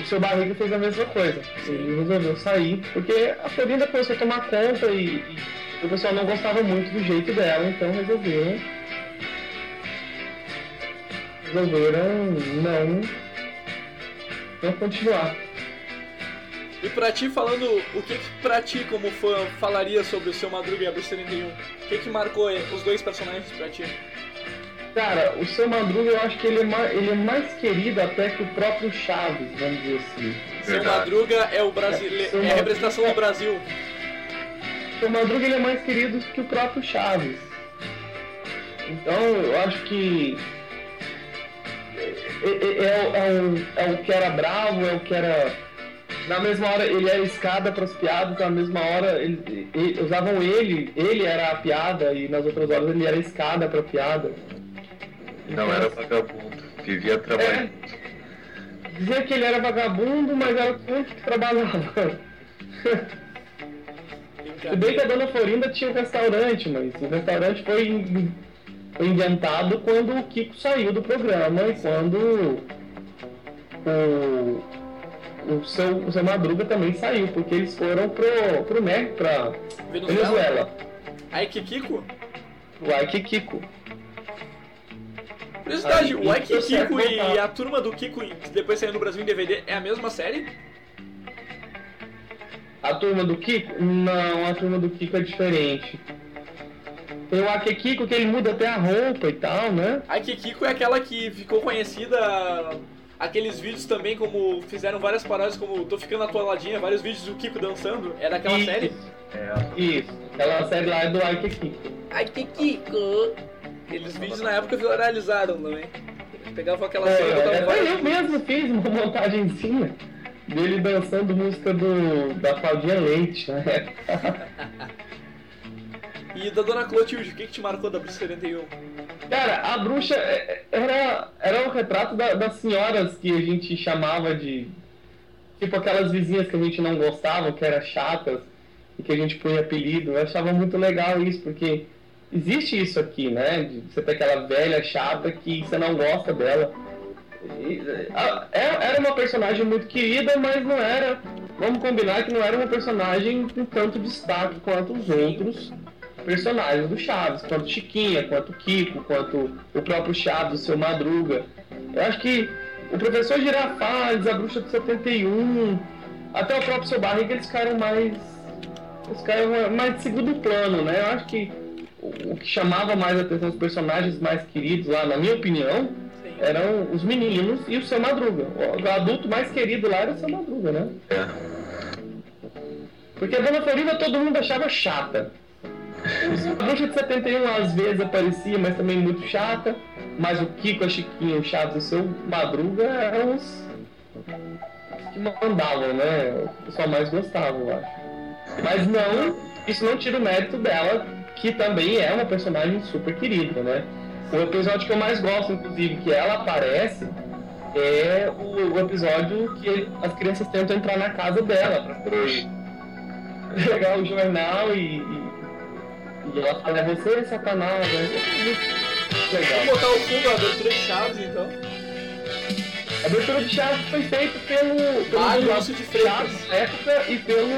o seu barriga fez a mesma coisa. Ele resolveu sair, porque a Florinda começou a tomar conta e, e o pessoal não gostava muito do jeito dela, então resolveram. Resolveram não não continuar. E pra ti, falando, o que, que pra ti, como fã, falaria sobre o Seu Madruga e a Bruxa 31? O que, que marcou eh, os dois personagens pra ti? Cara, o seu Madruga eu acho que ele é, mais, ele é mais querido até que o próprio Chaves, vamos dizer assim. Seu Madruga é o brasileiro, Seu é a Madruga- representação do Brasil. O seu Madruga ele é mais querido que o próprio Chaves. Então eu acho que é, é- é é o, é o que era bravo, é o que era. Na mesma hora ele era escada para as piadas, na mesma hora ele, ele- usavam ele, ele era a piada e nas outras horas ele era escada para piada. Não era vagabundo, vivia trabalhando. Dizia que ele era vagabundo, mas era o que trabalhava. Se bem que a dona Florinda tinha um restaurante, mas o restaurante foi, foi inventado quando o Kiko saiu do programa e quando o, o, seu, o seu Madruga também saiu, porque eles foram pro, pro México, pra Venezuela? Venezuela. Que Kiko? O Ike Kiko. Curiosidade, o Ike isso é Kiko e a turma do Kiko, que depois saiu no Brasil em DVD, é a mesma série? A turma do Kiko? Não, a turma do Kiko é diferente. Tem o Ike Kiko que ele muda até a roupa e tal, né? A Ike Kiko é aquela que ficou conhecida. Aqueles vídeos também, como fizeram várias paródias, como Tô Ficando Atoladinha, vários vídeos do Kiko dançando. É daquela Isso. série? Isso, aquela série lá é do Ike Kiko. Ai, que Kiko. Aqueles vídeos na época viralizaram também. Eles pegavam aquela É, cena e é, eu mesmo fiz uma montagenzinha dele dançando música do, da Claudinha Leite, né? E da Dona Clotilde, o que, que te marcou da Bruxa 71? Cara, a bruxa é- era, era o retrato da- das senhoras que a gente chamava de. Tipo aquelas vizinhas que a gente não gostava, que eram chatas, e que a gente punha apelido. Eu achava muito legal isso, porque existe isso aqui, né? De você ter aquela velha chata que você não gosta dela. E, a- é- era uma personagem muito querida, mas não era. Vamos combinar que não era uma personagem com tanto destaque quanto os outros personagens do Chaves, quanto Chiquinha, quanto Kiko, quanto o próprio Chaves, o seu Madruga. Eu acho que o professor Girafales, a Bruxa do 71, até o próprio seu Barriga, eles ficaram mais. Eles ficaram mais de segundo plano, né? Eu acho que o, que chamava mais a atenção dos personagens mais queridos lá, na minha opinião, eram os meninos e o seu Madruga. O, adulto mais querido lá era o seu Madruga, né? Porque a Dona Florinda todo mundo achava chata. Bruxa de 71 às vezes aparecia, mas também muito chata. Mas o Kiko, a Chiquinha, o Chaves e o seu Madruga eram os que mandavam, né? O pessoal mais gostava, eu acho. Mas não, isso não tira o mérito dela, que também é uma personagem super querida, né? O episódio que eu mais gosto, inclusive, que ela aparece, é o, o episódio que as crianças tentam entrar na casa dela pra poder pegar o jornal e, e, fala, é você, Satanás, né? Legal. Vamos botar o fundo, a abertura de Chaves, então. A abertura de Chaves foi feita pelo, pelo Mário Lúcio de Freitas. Chaves na época e pelo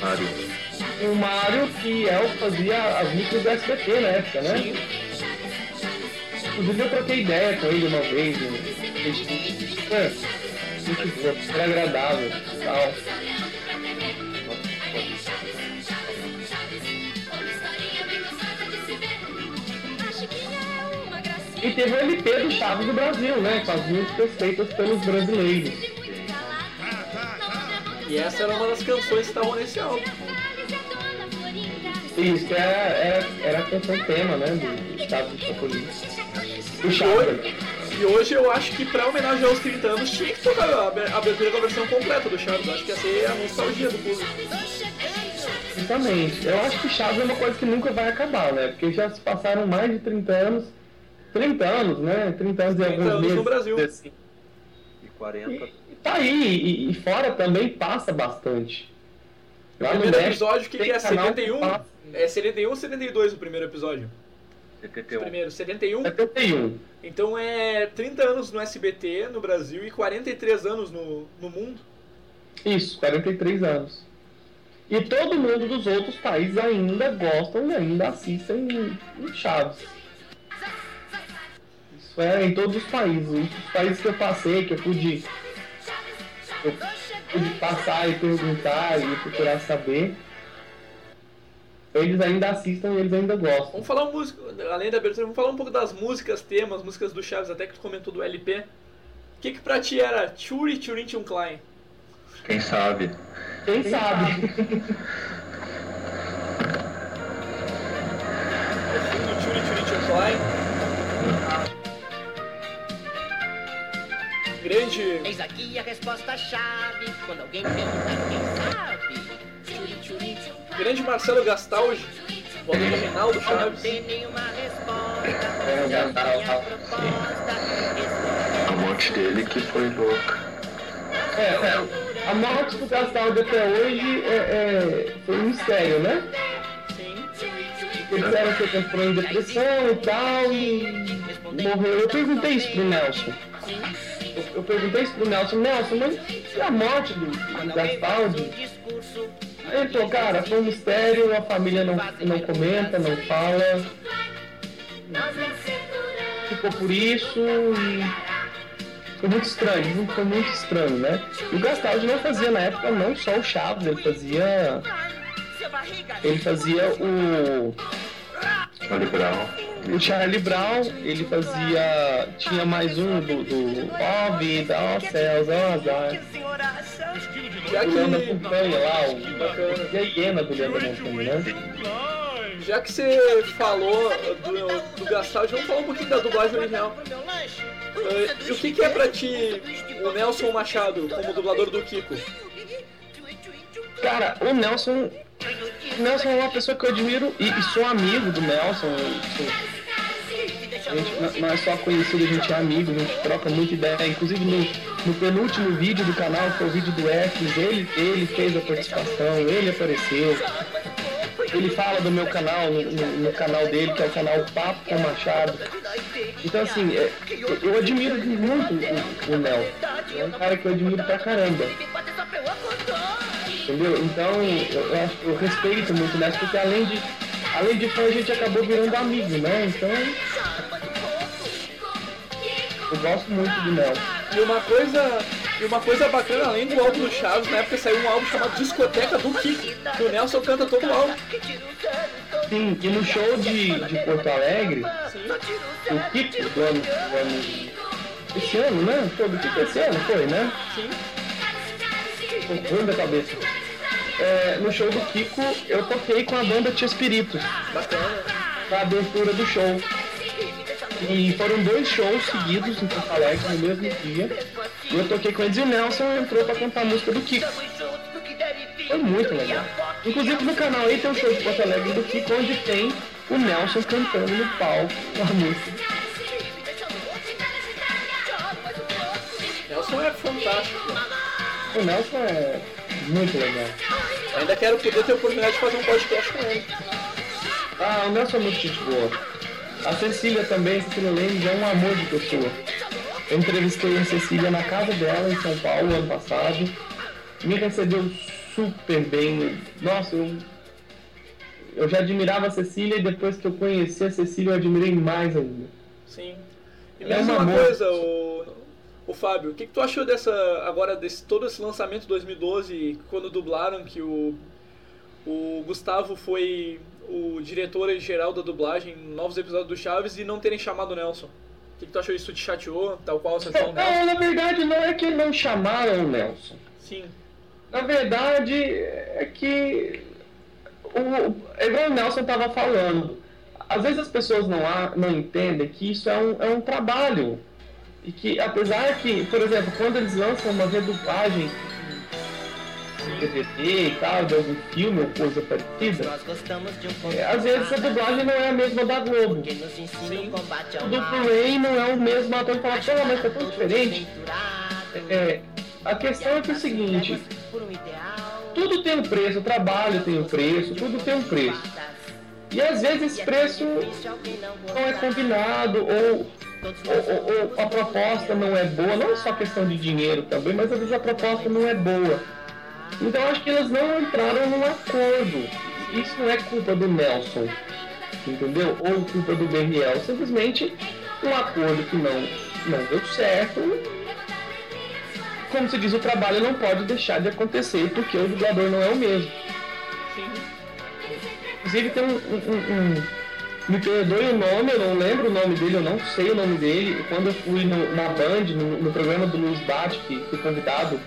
Mário. o Mário, que é o que fazia as micros do SBT na época, né? Inclusive eu troquei ideia com ele uma vez Facebook. Super, muito boa, super agradável e tal. E teve o LP do Chaves do Brasil, né? Com as músicas feitas pelos brasileiros. E essa era uma das canções que estavam nesse álbum. Isso, que era, era, era a canção tema, né? Do, Chaves do Chapolin. O Chaves. E hoje eu acho que pra homenagear os 30 anos tinha que tocar a abe- a abertura com a versão completa do Chaves. Eu acho que ia ser a nostalgia do público. Exatamente. Eu acho que Chaves é uma coisa que nunca vai acabar, né? Porque já se passaram mais de 30 anos. 30 anos, né? 30 anos e 30 alguns anos meses. no Brasil. Assim. E 40. Tá aí, e, e fora também passa bastante. O Lá no primeiro México episódio, o que, que é? canal que 71? passa. É 71 ou 72 o primeiro episódio? 71. Primeiro, 71. 71. Então é 30 anos no SBT no Brasil e 43 anos no, no mundo. Isso, 43 anos. E todo mundo dos outros países ainda gostam e ainda assistem em Chaves. Isso é em todos os países. Os países que eu passei, que eu pude, eu pude passar e perguntar e procurar saber, eles ainda assistem e eles ainda gostam. Vamos falar um músico, além da abertura, vamos falar um pouco das músicas, temas, músicas do Chaves, até que tu comentou do LP. O que que pra ti era Churi Churin Chun Klein? Quem sabe? Quem sabe? Churi Churin Chun Klein. Grande Eis aqui a resposta-chave. Quando alguém pergunta quem sabe. Grande Marcelo Gastaldi, voz do Reinaldo Não Chaves. tem nenhuma resposta. É. A morte dele que foi louca. É, é, a morte do Gastaldo até hoje é, é- foi um mistério, né? Sim. Eles disseram que ele entrou em depressão e tal, e morreu. Eu perguntei isso pro Nelson. Eu, perguntei isso pro Nelson, Nelson, mas e a morte do, Gastaldi? Aí ele falou, cara, foi um mistério, a família não, não comenta, não fala. Ficou por isso e. Foi muito estranho, foi muito estranho, né? O Gastaldi não fazia na época não só o Chaves, ele fazia. Ele fazia o. Charlie Brown. O Charlie Brown, ele fazia. Tinha mais um do. do ó vida, ó céus, ó azar. Já O Leandro que Montanha lá, o. E a hiena do Leandro Montanha, né? Já que você falou do, do Gastaldi, vamos falar um pouquinho da dublagem original. Uh, e o que, que é pra ti o Nelson Machado como dublador do Kiko? Cara, o Nelson. Nelson é uma pessoa que eu admiro e, e sou amigo do Nelson. sou- gente não- é só conhecido, a gente é amigo, a gente troca muita ideia. Inclusive no, no penúltimo vídeo do canal, foi o vídeo do Ecos, ele, ele fez a participação, ele apareceu. Ele fala do meu canal, no, no- no canal dele, que é o canal Papo com Machado. Então assim, é, eu, eu admiro muito o, o Nelson. É um cara que eu admiro pra caramba. Entendeu? Então eu, acho- eu respeito muito o Nelson, porque além de, além de fã, a gente acabou virando amigo, né? Então. Eu gosto muito do Nelson. E uma coisa, e uma coisa bacana, além do álbum do Chaves, na época saiu um álbum chamado Discoteca do Kiko, que o Nelson canta todo o álbum. Sim, e no show de, de Porto Alegre, o Kiko do ano, do ano. Esse ano, né? Foi do Kiko esse ano, foi, né? Sim. Cabeça. É, no show do Kiko, eu toquei com a banda Tia Espíritos. Bacana. Na abertura do show. E foram dois shows seguidos em Porto Alegre no mesmo dia. E eu toquei com eles e o Nelson entrou pra cantar a música do Kiko. Foi muito legal. Inclusive no canal aí tem um show de Porto Alegre do Kiko onde tem o Nelson cantando no palco a música. Nelson é fantástico. O Nelson é muito legal. Ainda quero poder ter a oportunidade de fazer um podcast com ele. Ah, o Nelson é muito gente boa. A Cecília também, Cecília Lemos, é um amor de pessoa. Eu entrevistei a Cecília na casa dela em São Paulo ano passado. Me recebeu super bem. Nossa, eu, eu já admirava a Cecília e depois que eu conheci a Cecília eu admirei mais ainda. Sim. E É mais um uma amor. coisa, o, o Fábio, o que, que tu achou dessa. agora desse todo esse lançamento 2012, quando dublaram que o. O Gustavo foi o diretor geral da dublagem em novos episódios do Chaves e não terem chamado o Nelson. O que, que tu achou isso? Te chateou? Tal qual você falou? Não, na verdade não é que não chamaram o Nelson. Sim. Na verdade é que o, é igual o Nelson estava falando. Às vezes as pessoas não, há, não entendem que isso é um, é um trabalho. E que apesar que, por exemplo, quando eles lançam uma redublagem em DVD e tal, de algum filme ou coisa parecida, é, às vezes a dublagem não é a mesma da Globo. O do Blu-ray não é o mesmo ator que fala, pô, mas tá tão diferente. É, a questão é que é o seguinte, tudo tem um preço, o trabalho tem um preço, tudo tem um preço. E às vezes esse preço não é combinado, ou, ou a proposta não é boa, não é só questão de dinheiro também, mas às vezes a proposta não é boa. Então acho que eles não entraram num acordo. Isso não é culpa do Nelson, entendeu? Ou culpa do Beriel. Simplesmente um acordo que não, não deu certo. Como se diz, o trabalho não pode deixar de acontecer porque o dublador não é o mesmo. Inclusive tem um- um- um- Me perdoe o nome, eu não lembro o nome dele, eu não sei o nome dele. Quando eu fui no- na Band, no, no programa do Luiz Bate, que fui convidado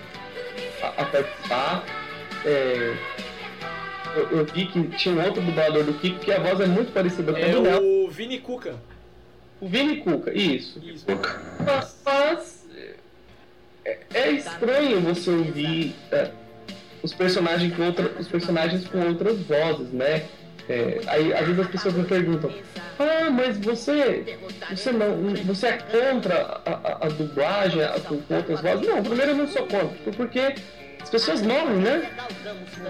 a, a participar, é, eu, eu vi que tinha um outro dublador do Kiko, que a voz é muito parecida com a É do Nelson. o Vini Cuca. O Vini Cuca, isso. Mas, mas, é, é estranho você ouvir é, os personagens com outra, os personagens com outras vozes, né? É, aí às vezes as pessoas me perguntam, ah, mas você, você não, você é contra a, a- a dublagem a- com, outras vozes? Não, primeiro eu não sou contra, porque as pessoas morrem, né?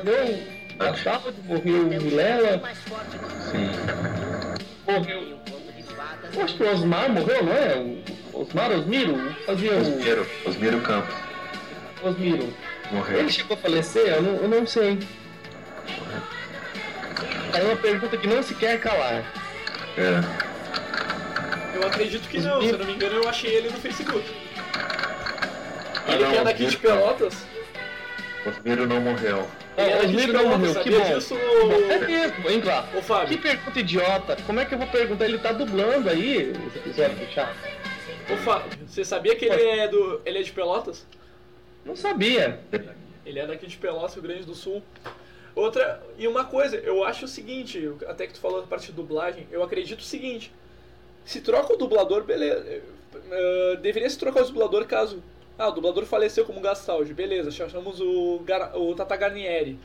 Morreu a Sábado, morreu o Vilela, morreu eu acho que o Osmar morreu, não é? O Osmar Osmiro fazia o. Osmiro, Osmiro Campos. Osmiro. Morreu. Ele chegou a falecer? Eu não, eu não sei. Aí uma pergunta que não se quer calar. É. Eu acredito que não, se eu não me engano eu achei ele no Facebook. Ah, Ele não, que é daqui de. Pelotas. Osmiro não morreu. É de Osmiro não Pelotas, morreu, que bom. disso? É mesmo, hein, Clá? Ô, Fábio. Que pergunta idiota. Como é que eu vou perguntar? Ele tá dublando aí episódio do Chato. Ô, Fábio, você sabia que ele é do. ele é de Pelotas? Não sabia. Ele é daqui de Pelotas, Rio Grande do Sul. Outra, e uma coisa, eu acho o seguinte, até que tu falou da parte de dublagem, eu acredito o seguinte, se troca o dublador, beleza, eh, deveria se trocar o dublador caso, ah, o dublador faleceu como Gastaldi, beleza, chamamos o, Gar, o Tata Garnieri,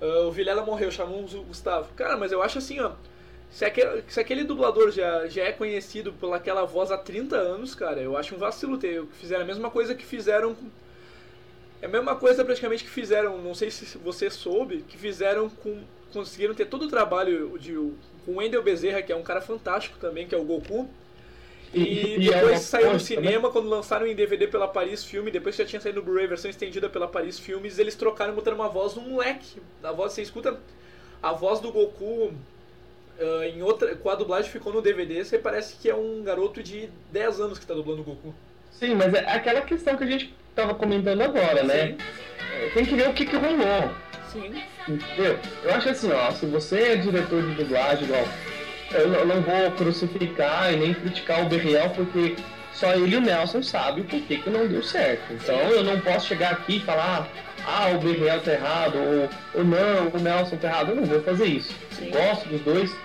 Ah, o Vilela morreu, chamamos o Gustavo. Cara, mas eu acho assim, ó, se aquele, se aquele dublador já, já é conhecido pelaquela voz há 30 anos, cara, eu acho um vacilo ter, fizeram a mesma coisa que fizeram com é a mesma coisa praticamente que fizeram, não sei se você soube, que fizeram com. Conseguiram ter todo o trabalho de, com o Wendel Bezerra, que é um cara fantástico também, que é o Goku. E, E- é depois uma saiu no cinema, quando lançaram em DVD pela Paris Filme, depois que já tinha saído no Blu-ray, versão estendida pela Paris Filmes, eles trocaram botando uma voz do moleque. A voz, você escuta a voz do Goku ah, em outra. Com a dublagem ficou no DVD, você parece que é um garoto de 10 anos que tá dublando o Goku. Sim, mas é aquela questão que a gente tava comentando agora, né? É, Tem que ver o que, que rolou. Sim. Entendeu? Eu acho assim, ó, se você é diretor de dublagem, igual, eu não, não vou crucificar e nem criticar o Berriel, porque só ele e o Nelson sabem o porquê que não deu certo. Então eu não posso chegar aqui e falar, ah, o Berriel tá errado, ou, ou não, o Nelson tá errado. Eu não vou fazer isso. Gosto dos dois,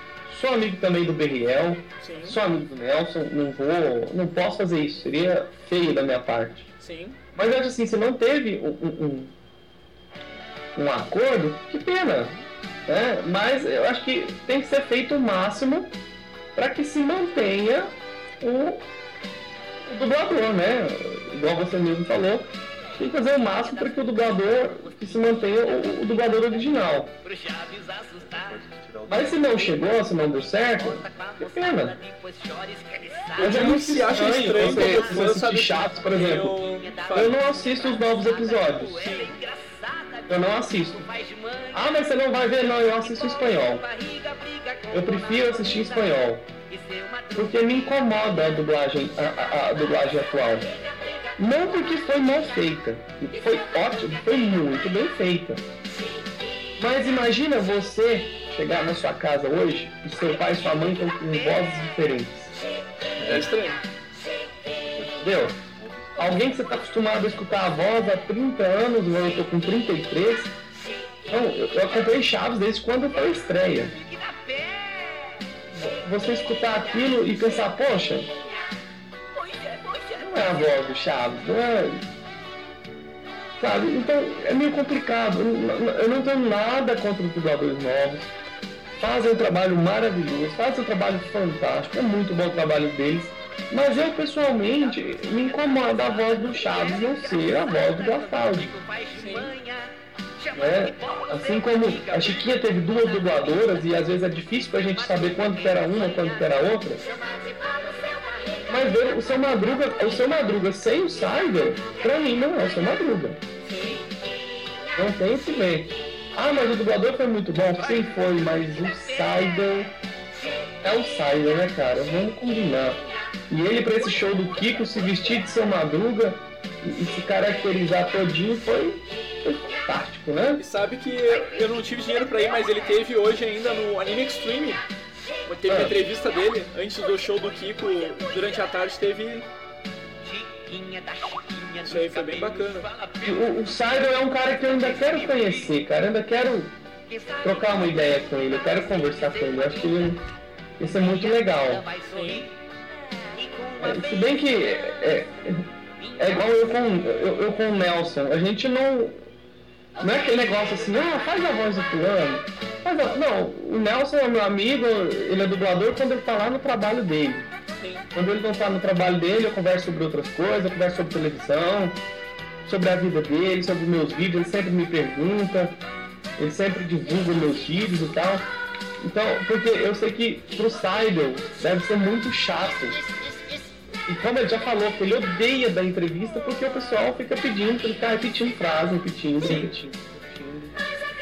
sou amigo também do Berriel, sou amigo do Nelson, não vou, não posso fazer isso, seria feio da minha parte. Sim. Mas acho assim, se não teve um, um, um- acordo, que pena. Né? Mas eu acho que tem que ser feito o máximo para que se mantenha o, o dublador, né? Igual você mesmo falou, tem que fazer o máximo para que o dublador que se mantenha o, o dublador original. Mas se não chegou, se não deu certo, que pena. Mas é muito se acha estranho você, quando você de- chatos, por exemplo. Eu não assisto os novos episódios. Eu não assisto. Ah, mas você não vai ver? Não, eu assisto espanhol. Eu prefiro assistir espanhol. Porque me incomoda a dublagem, a, a- a dublagem atual. Não porque foi mal feita. Foi ótimo, foi muito bem feita. Mas imagina você chegar na sua casa hoje e seu pai e sua mãe estão com vozes diferentes. É estranho. Entendeu? Alguém que você está acostumado a escutar a voz há 30 anos, eu estou com 33. Então, eu, eu acompanhei Chaves desde quando foi estreia. Você escutar aquilo e pensar, poxa, não é a voz do Chaves, não é. Sabe? Então é meio complicado. Não- Eu não tenho nada contra os dubladores novos. Fazem um trabalho maravilhoso, fazem um trabalho fantástico, é muito bom o trabalho deles. Mas eu pessoalmente me incomoda a voz do Chaves não ser a voz do Gastaldi. Né? Assim como a Chiquinha teve duas dubladoras e às vezes é difícil pra gente saber quando que era uma, quando que era outra. Mas ver o seu Madruga, o seu Madruga sem o Cyber, pra mim não é o seu Madruga. Não tem o que ver. Ah, mas o dublador foi muito bom, sim foi, mas o Cyber é o Cyber, né, cara? Vamos combinar. E ele pra esse show do Kiko se vestir de seu Madruga e, se caracterizar todinho foi, foi fantástico, né? E sabe que eu não tive dinheiro pra ir, mas ele teve hoje ainda no Anime Extreme. Teve uma Ah. entrevista dele antes do show do Kiko, durante a tarde teve. Isso aí foi bem bacana. E O, o é um cara que eu ainda quero conhecer, cara. Eu ainda quero trocar uma ideia com ele, eu quero conversar com ele. Eu acho que isso é muito legal. É, se bem que é, é igual eu com, eu, eu com o Nelson, a gente não. Não é aquele negócio assim, ah, faz a voz do fulano. Não, o Nelson é meu amigo, ele é dublador quando ele tá lá no trabalho dele. Quando ele não tá no trabalho dele, eu converso sobre outras coisas, eu converso sobre televisão, sobre a vida dele, sobre os meus vídeos, ele sempre me pergunta, ele sempre divulga meus vídeos e tal. Então, porque eu sei que pro Seidel deve ser muito chato. E como ele já falou, que ele odeia dar entrevista porque o pessoal fica pedindo pra ele ficar repetindo frase, repetindo, repetindo.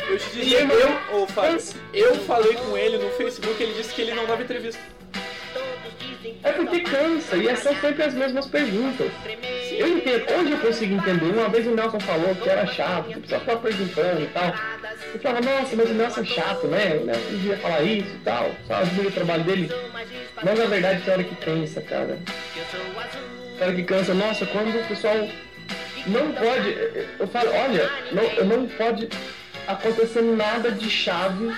Eu te diria, eu, ô, Fábio, eu falei com ele no Facebook, ele disse que ele não dava entrevista. É porque cansa, e são sempre as mesmas perguntas. Eu entendo, hoje eu consigo entender. Uma vez o Nelson falou que era chato, que pessoal ficava perguntando e tal. Eu falava, nossa, mas o Nelson é chato, né? O Nelson devia falar isso e tal, só admira o trabalho dele. Mas na verdade tem hora que cansa, cara. Tem hora que cansa, nossa, quando o pessoal não pode. Eu falo, olha, não, não pode acontecer nada de Chaves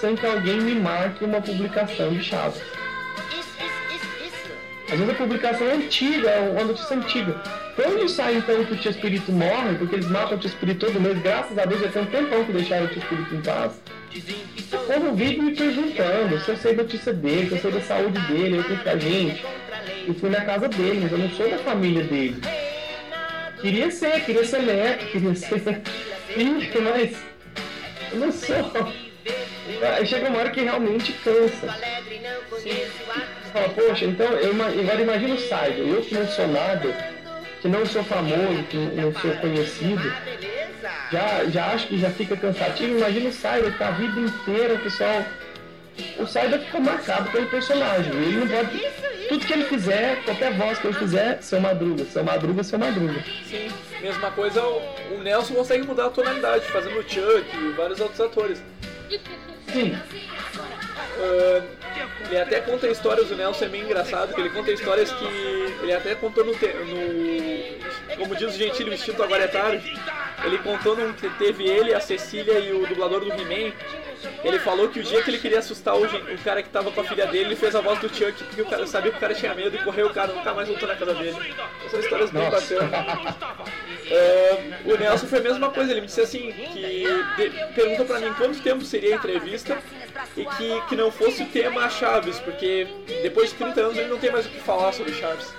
sem que alguém me marque uma publicação de Chaves. Às vezes a publicação é antiga, é uma notícia antiga. Quando sai então que o Tio Espírito morre, porque eles matam o Tio Espírito todo mês, graças a Deus já tem um tempão que deixaram o Tio Espírito em paz. O povo vive me perguntando se eu sei notícia dele, se eu sei da saúde dele, eu que gente. Eu fui na casa dele, mas eu não sou da família dele. Queria ser, queria ser neto, queria ser filho, mas eu não sou. Aí chega uma hora que realmente cansa. Você fala, poxa, então eu, agora imagina o Saido, eu que não sou nada, que não sou famoso, que não sou conhecido, já, já acho que já fica cansativo. Imagina o Saido que tá a vida inteira, o pessoal. O Saido fica marcado pelo personagem. Ele não pode. Tudo que ele fizer, qualquer voz que ele fizer, seu madruga, seu madruga, seu madruga. Sim, mesma coisa, o, o Nelson consegue mudar a tonalidade, fazendo o Chuck e vários outros atores. Sim. Ah, ele até conta histórias, o Nelson é meio engraçado, que ele conta histórias que ele até contou no, no como diz o Gentilho, o instinto agora é tarde, ele contou num que teve ele, a Cecília e o dublador do He-Man, ele falou que o dia que ele queria assustar o, o cara que tava com a filha dele, ele fez a voz do Chuck, porque o cara sabia que o cara tinha medo e correu, o cara nunca mais voltou na casa dele. São histórias bem bacanas. Ah, o Nelson foi a mesma coisa, ele me disse assim, que de- perguntou pra mim quanto tempo seria a entrevista e que, que não fosse o tema Chaves, porque depois de 30 anos ele não tem mais o que falar sobre Chaves.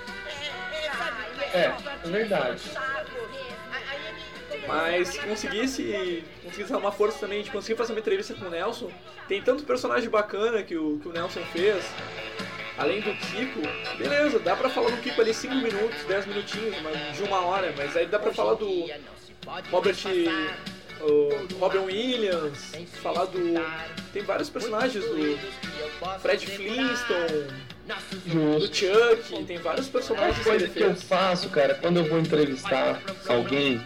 É, é verdade. Mas se conseguisse, conseguisse dar uma força também de conseguir fazer uma entrevista com o Nelson, tem tanto personagem bacana que o, que o Nelson fez, além do Kiko, beleza, dá pra falar do Kiko ali 5 minutos, 10 minutinhos, mas de uma hora, mas aí dá pra falar do Robert. O Robin Williams, falar do. Tem vários personagens do Fred Flintstone, do Chuck, tem vários Uma personagens que ele coisa que eu faço, cara, quando eu vou entrevistar alguém,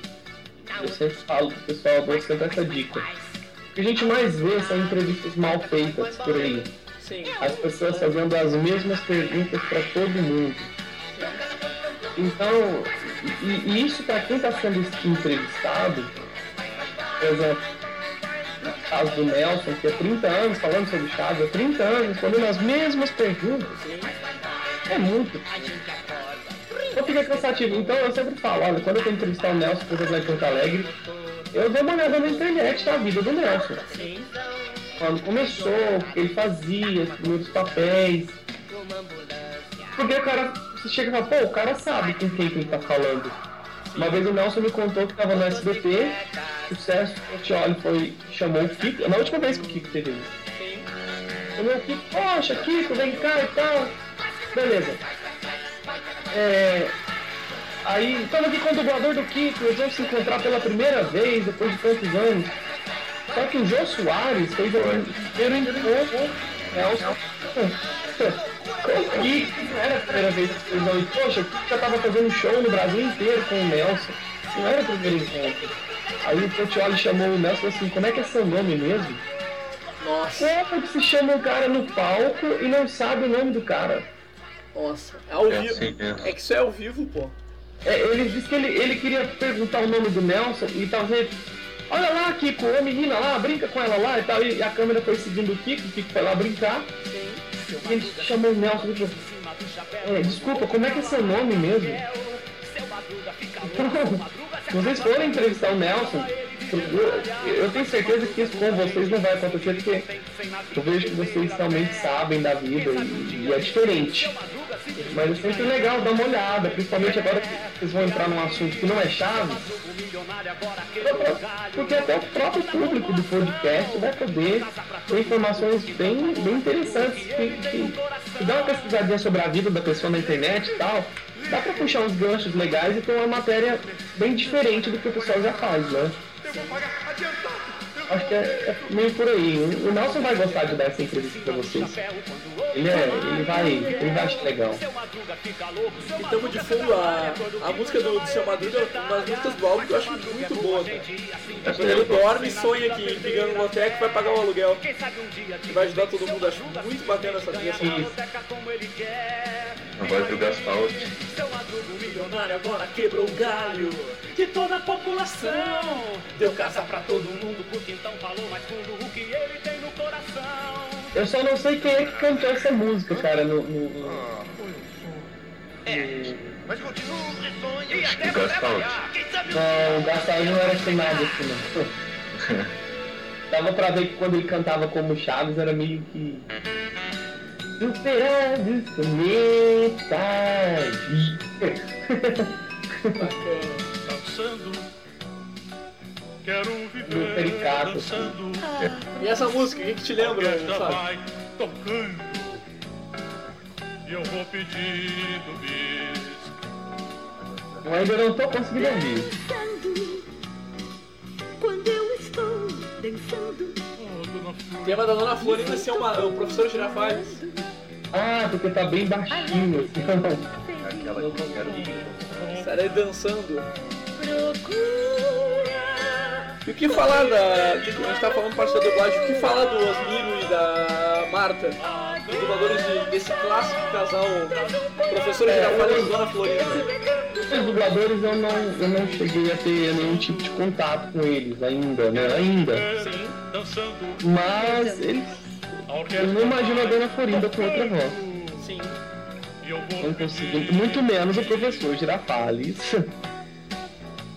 eu sempre falo pro pessoal, eu dou sempre essa dica. O que a gente mais vê são entrevistas mal feitas por aí. Sim. As pessoas fazendo as mesmas perguntas para todo mundo. Então, e, e isso para quem está sendo entrevistado, por exemplo, no caso do Nelson, que há 30 anos falando sobre Chaves, há 30 anos respondendo as mesmas perguntas, é muito. Então fica cansativo. Então eu sempre falo, olha, quando eu vou entrevistar o Nelson, por exemplo, em Porto Alegre, eu dou uma olhada na internet da vida do Nelson. Quando começou, o que ele fazia, os primeiros papéis. Porque o cara, você chega e fala, pô, o cara sabe com quem que ele tá falando. Uma vez o Nelson me contou que tava no SBT, o Sérgio Portioli foi, chamou o Kiko, na última vez que o Kiko teve isso. Chamou o Kiko, poxa, Kiko, vem cá e tal. Beleza. É, aí, estamos aqui com o dublador do Kiko, eles vão se encontrar pela primeira vez depois de tantos anos. Só que o Jô Soares fez o primeiro encontro Nelson Kiko, não era a primeira vez que eles não. E, poxa, o Kiko já estava fazendo show no Brasil inteiro com o Nelson. Não era o primeiro encontro. Aí o Portioli chamou o Nelson e falou assim, como é que é seu nome mesmo? Nossa. Como que se chama o cara no palco e não sabe o nome do cara? Nossa, é ao É vivo. assim. É que isso é ao vivo, pô. É, ele disse que ele, ele queria perguntar o nome do Nelson e talvez. Olha lá, Kiko, a menina lá, brinca com ela lá e tal. E a câmera foi seguindo o Kiko, o Kiko foi lá brincar. Ele chamou o Nelson e falou: é, Desculpa, como é que é seu nome mesmo? Então, se vocês forem entrevistar o Nelson, eu, eu tenho certeza que isso com vocês não vai acontecer, porque eu vejo que vocês realmente sabem da vida e, e é diferente. Mas é sempre legal dar uma olhada, principalmente agora que vocês vão entrar num assunto que não é chave. Porque até o próprio público do podcast vai poder ter informações bem, bem interessantes que, que, que dá uma pesquisadinha sobre a vida da pessoa na internet e tal. Dá pra puxar uns ganchos legais e ter uma matéria bem diferente do que o pessoal já faz, né? Acho que é, é meio por aí. O o Nelson vai gostar de dar essa entrevista pra vocês. Ele, é, ele, vai, ele vai achar legal. E tamo de fundo a, a música do, do Seu Madruga, uma das músicas do álbum que eu acho muito boa, cara. É quando ele dorme e sonha que liga no boteco vai pagar o aluguel. Que vai ajudar todo mundo, acho muito bacana essa trilha sonora. A voz do Gastaldi. Milionário agora quebrou o galho. de toda a população. Deu casa pra todo mundo, porque então falou mais fundo o que ele tem no coração. Eu só não sei quem é que cantou essa música, cara, no. no, no- É, mas continua o sonho e até O Gastaldi. Quem sabe Não, o Gastal não era sem nada assim, não. Dava pra ver que quando ele cantava como Chaves era meio que. Superando essa metade. Dançando, quero viver pericato. dançando. E essa música, o que, que te lembra, vai tocando e eu vou pedindo bis. Eu ainda não tô conseguindo ouvir. Quando eu estou dançando. O tema da Dona Florinda ser uma, o professor Girafales. Ah, porque tá bem baixinho, assim. Aquela que eu quero Estarei dançando. E o que falar da. que A gente tá falando parte da dublagem, o que falar do Osmiro e da Marta? Os dubladores de- desse clássico casal, professor Girafales e Dona Florinda. Os dubladores eu não, eu não cheguei a ter nenhum tipo de contato com eles ainda, né? Ainda. Sim. Mas eles. Eu não imagino a Dona Florinda com outra voz. Sim. Não consigo. Muito menos o professor Girafales.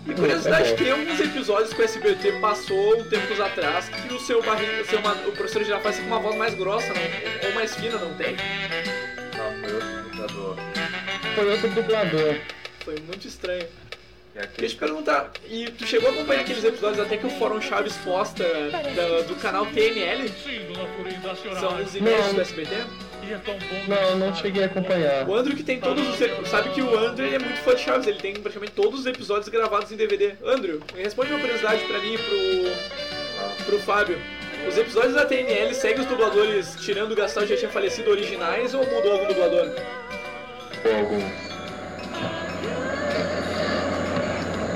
E curiosidade É alguns episódios que o SBT passou um tempos atrás que o seu barriga, o, seu, o professor Girafales com uma voz mais grossa, não? Ou mais fina, não tem? Não, foi outro dublador. Foi outro dublador. Foi muito estranho. Deixa eu te perguntar, e tu chegou a acompanhar aqueles episódios até que o Fórum Chaves posta da- do canal TNL? São os inéditos Não. do SBT? Não, não cheguei a acompanhar. O Andrew que tem todos os. Sabe que o Andrew ele é muito fã de Chaves, ele tem praticamente todos os episódios gravados em DVD. Andrew, responde uma curiosidade pra mim e pro. pro Fábio. Os episódios da TNL seguem os dubladores, tirando o Gastão já tinha falecido, originais, ou mudou algum dublador? Ou alguns.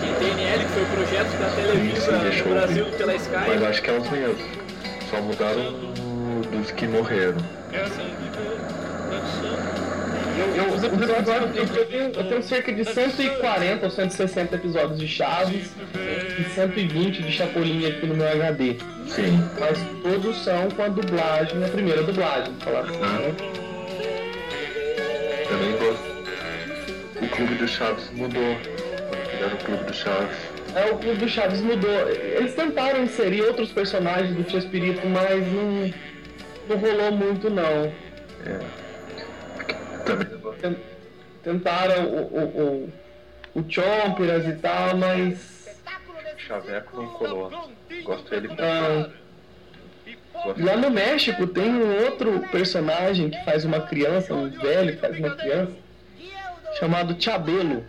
Tem TNL, que foi o projeto da Televisa Deixa no Brasil ouvir. pela Sky. Mas acho que é os mesmos. Só mudaram dos que morreram. Eu, eu, os episódios, eu, tenho, eu tenho cerca de 140 ou 160 episódios de Chaves e 120 de Chapolin aqui no meu HD. Sim. Mas todos são com a dublagem, a primeira dublagem, vou falar assim, né? Também gosto. O Clube dos Chaves mudou. Fizeram o Clube dos Chaves. É, o Clube do Chaves mudou. Eles tentaram inserir outros personagens do Tio Espírito, mas não, não rolou muito não. É. Ten- Tentaram o, o, o, o Chomperas e tal, mas. Chaveco não colou. Gosto dele Não. Gosto. Lá no México tem um outro personagem que faz uma criança, um velho que faz uma criança, chamado Chabelo.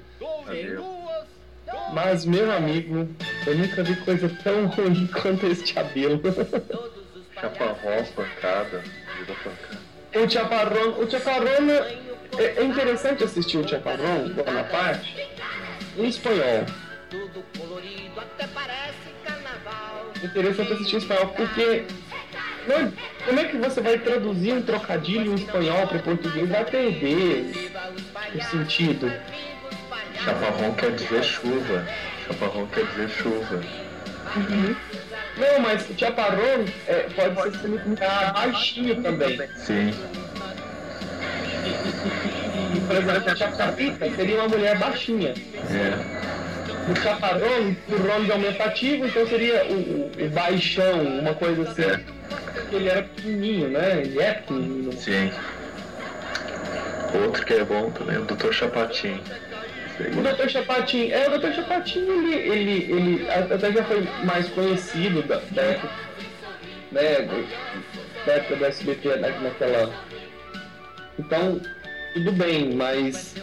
Mas, meu amigo, eu nunca vi coisa tão ruim quanto esse Chabelo. Chaparrão, pancada. Virou pancada. O Chaparrão, o Chaparrão é, é interessante assistir o Chaparrão, Bonaparte, em espanhol. tudo colorido, até parece carnaval. Interessante assistir em espanhol, porque não, como é que você vai traduzir um trocadilho em espanhol para português? Vai perder o sentido. Chaparrão quer dizer chuva. Chaparrão quer dizer chuva. Uhum. Não, mas o chaparrão é, pode ser significar baixinho também. Sim. Por exemplo, a seria uma mulher baixinha. É. O chaparrão, por nome de aumentativo, então seria o, o- o baixão, uma coisa assim. Porque ele era pequenininho, né? Ele é pequenininho. Sim. Outro que é bom também é o Dr. Chapatin. O Dr. Chapatin, é, o Dr. Chapatin, ele, ele, ele até já foi mais conhecido da, da época, né, da época do SBT na, naquela... Então, tudo bem, mas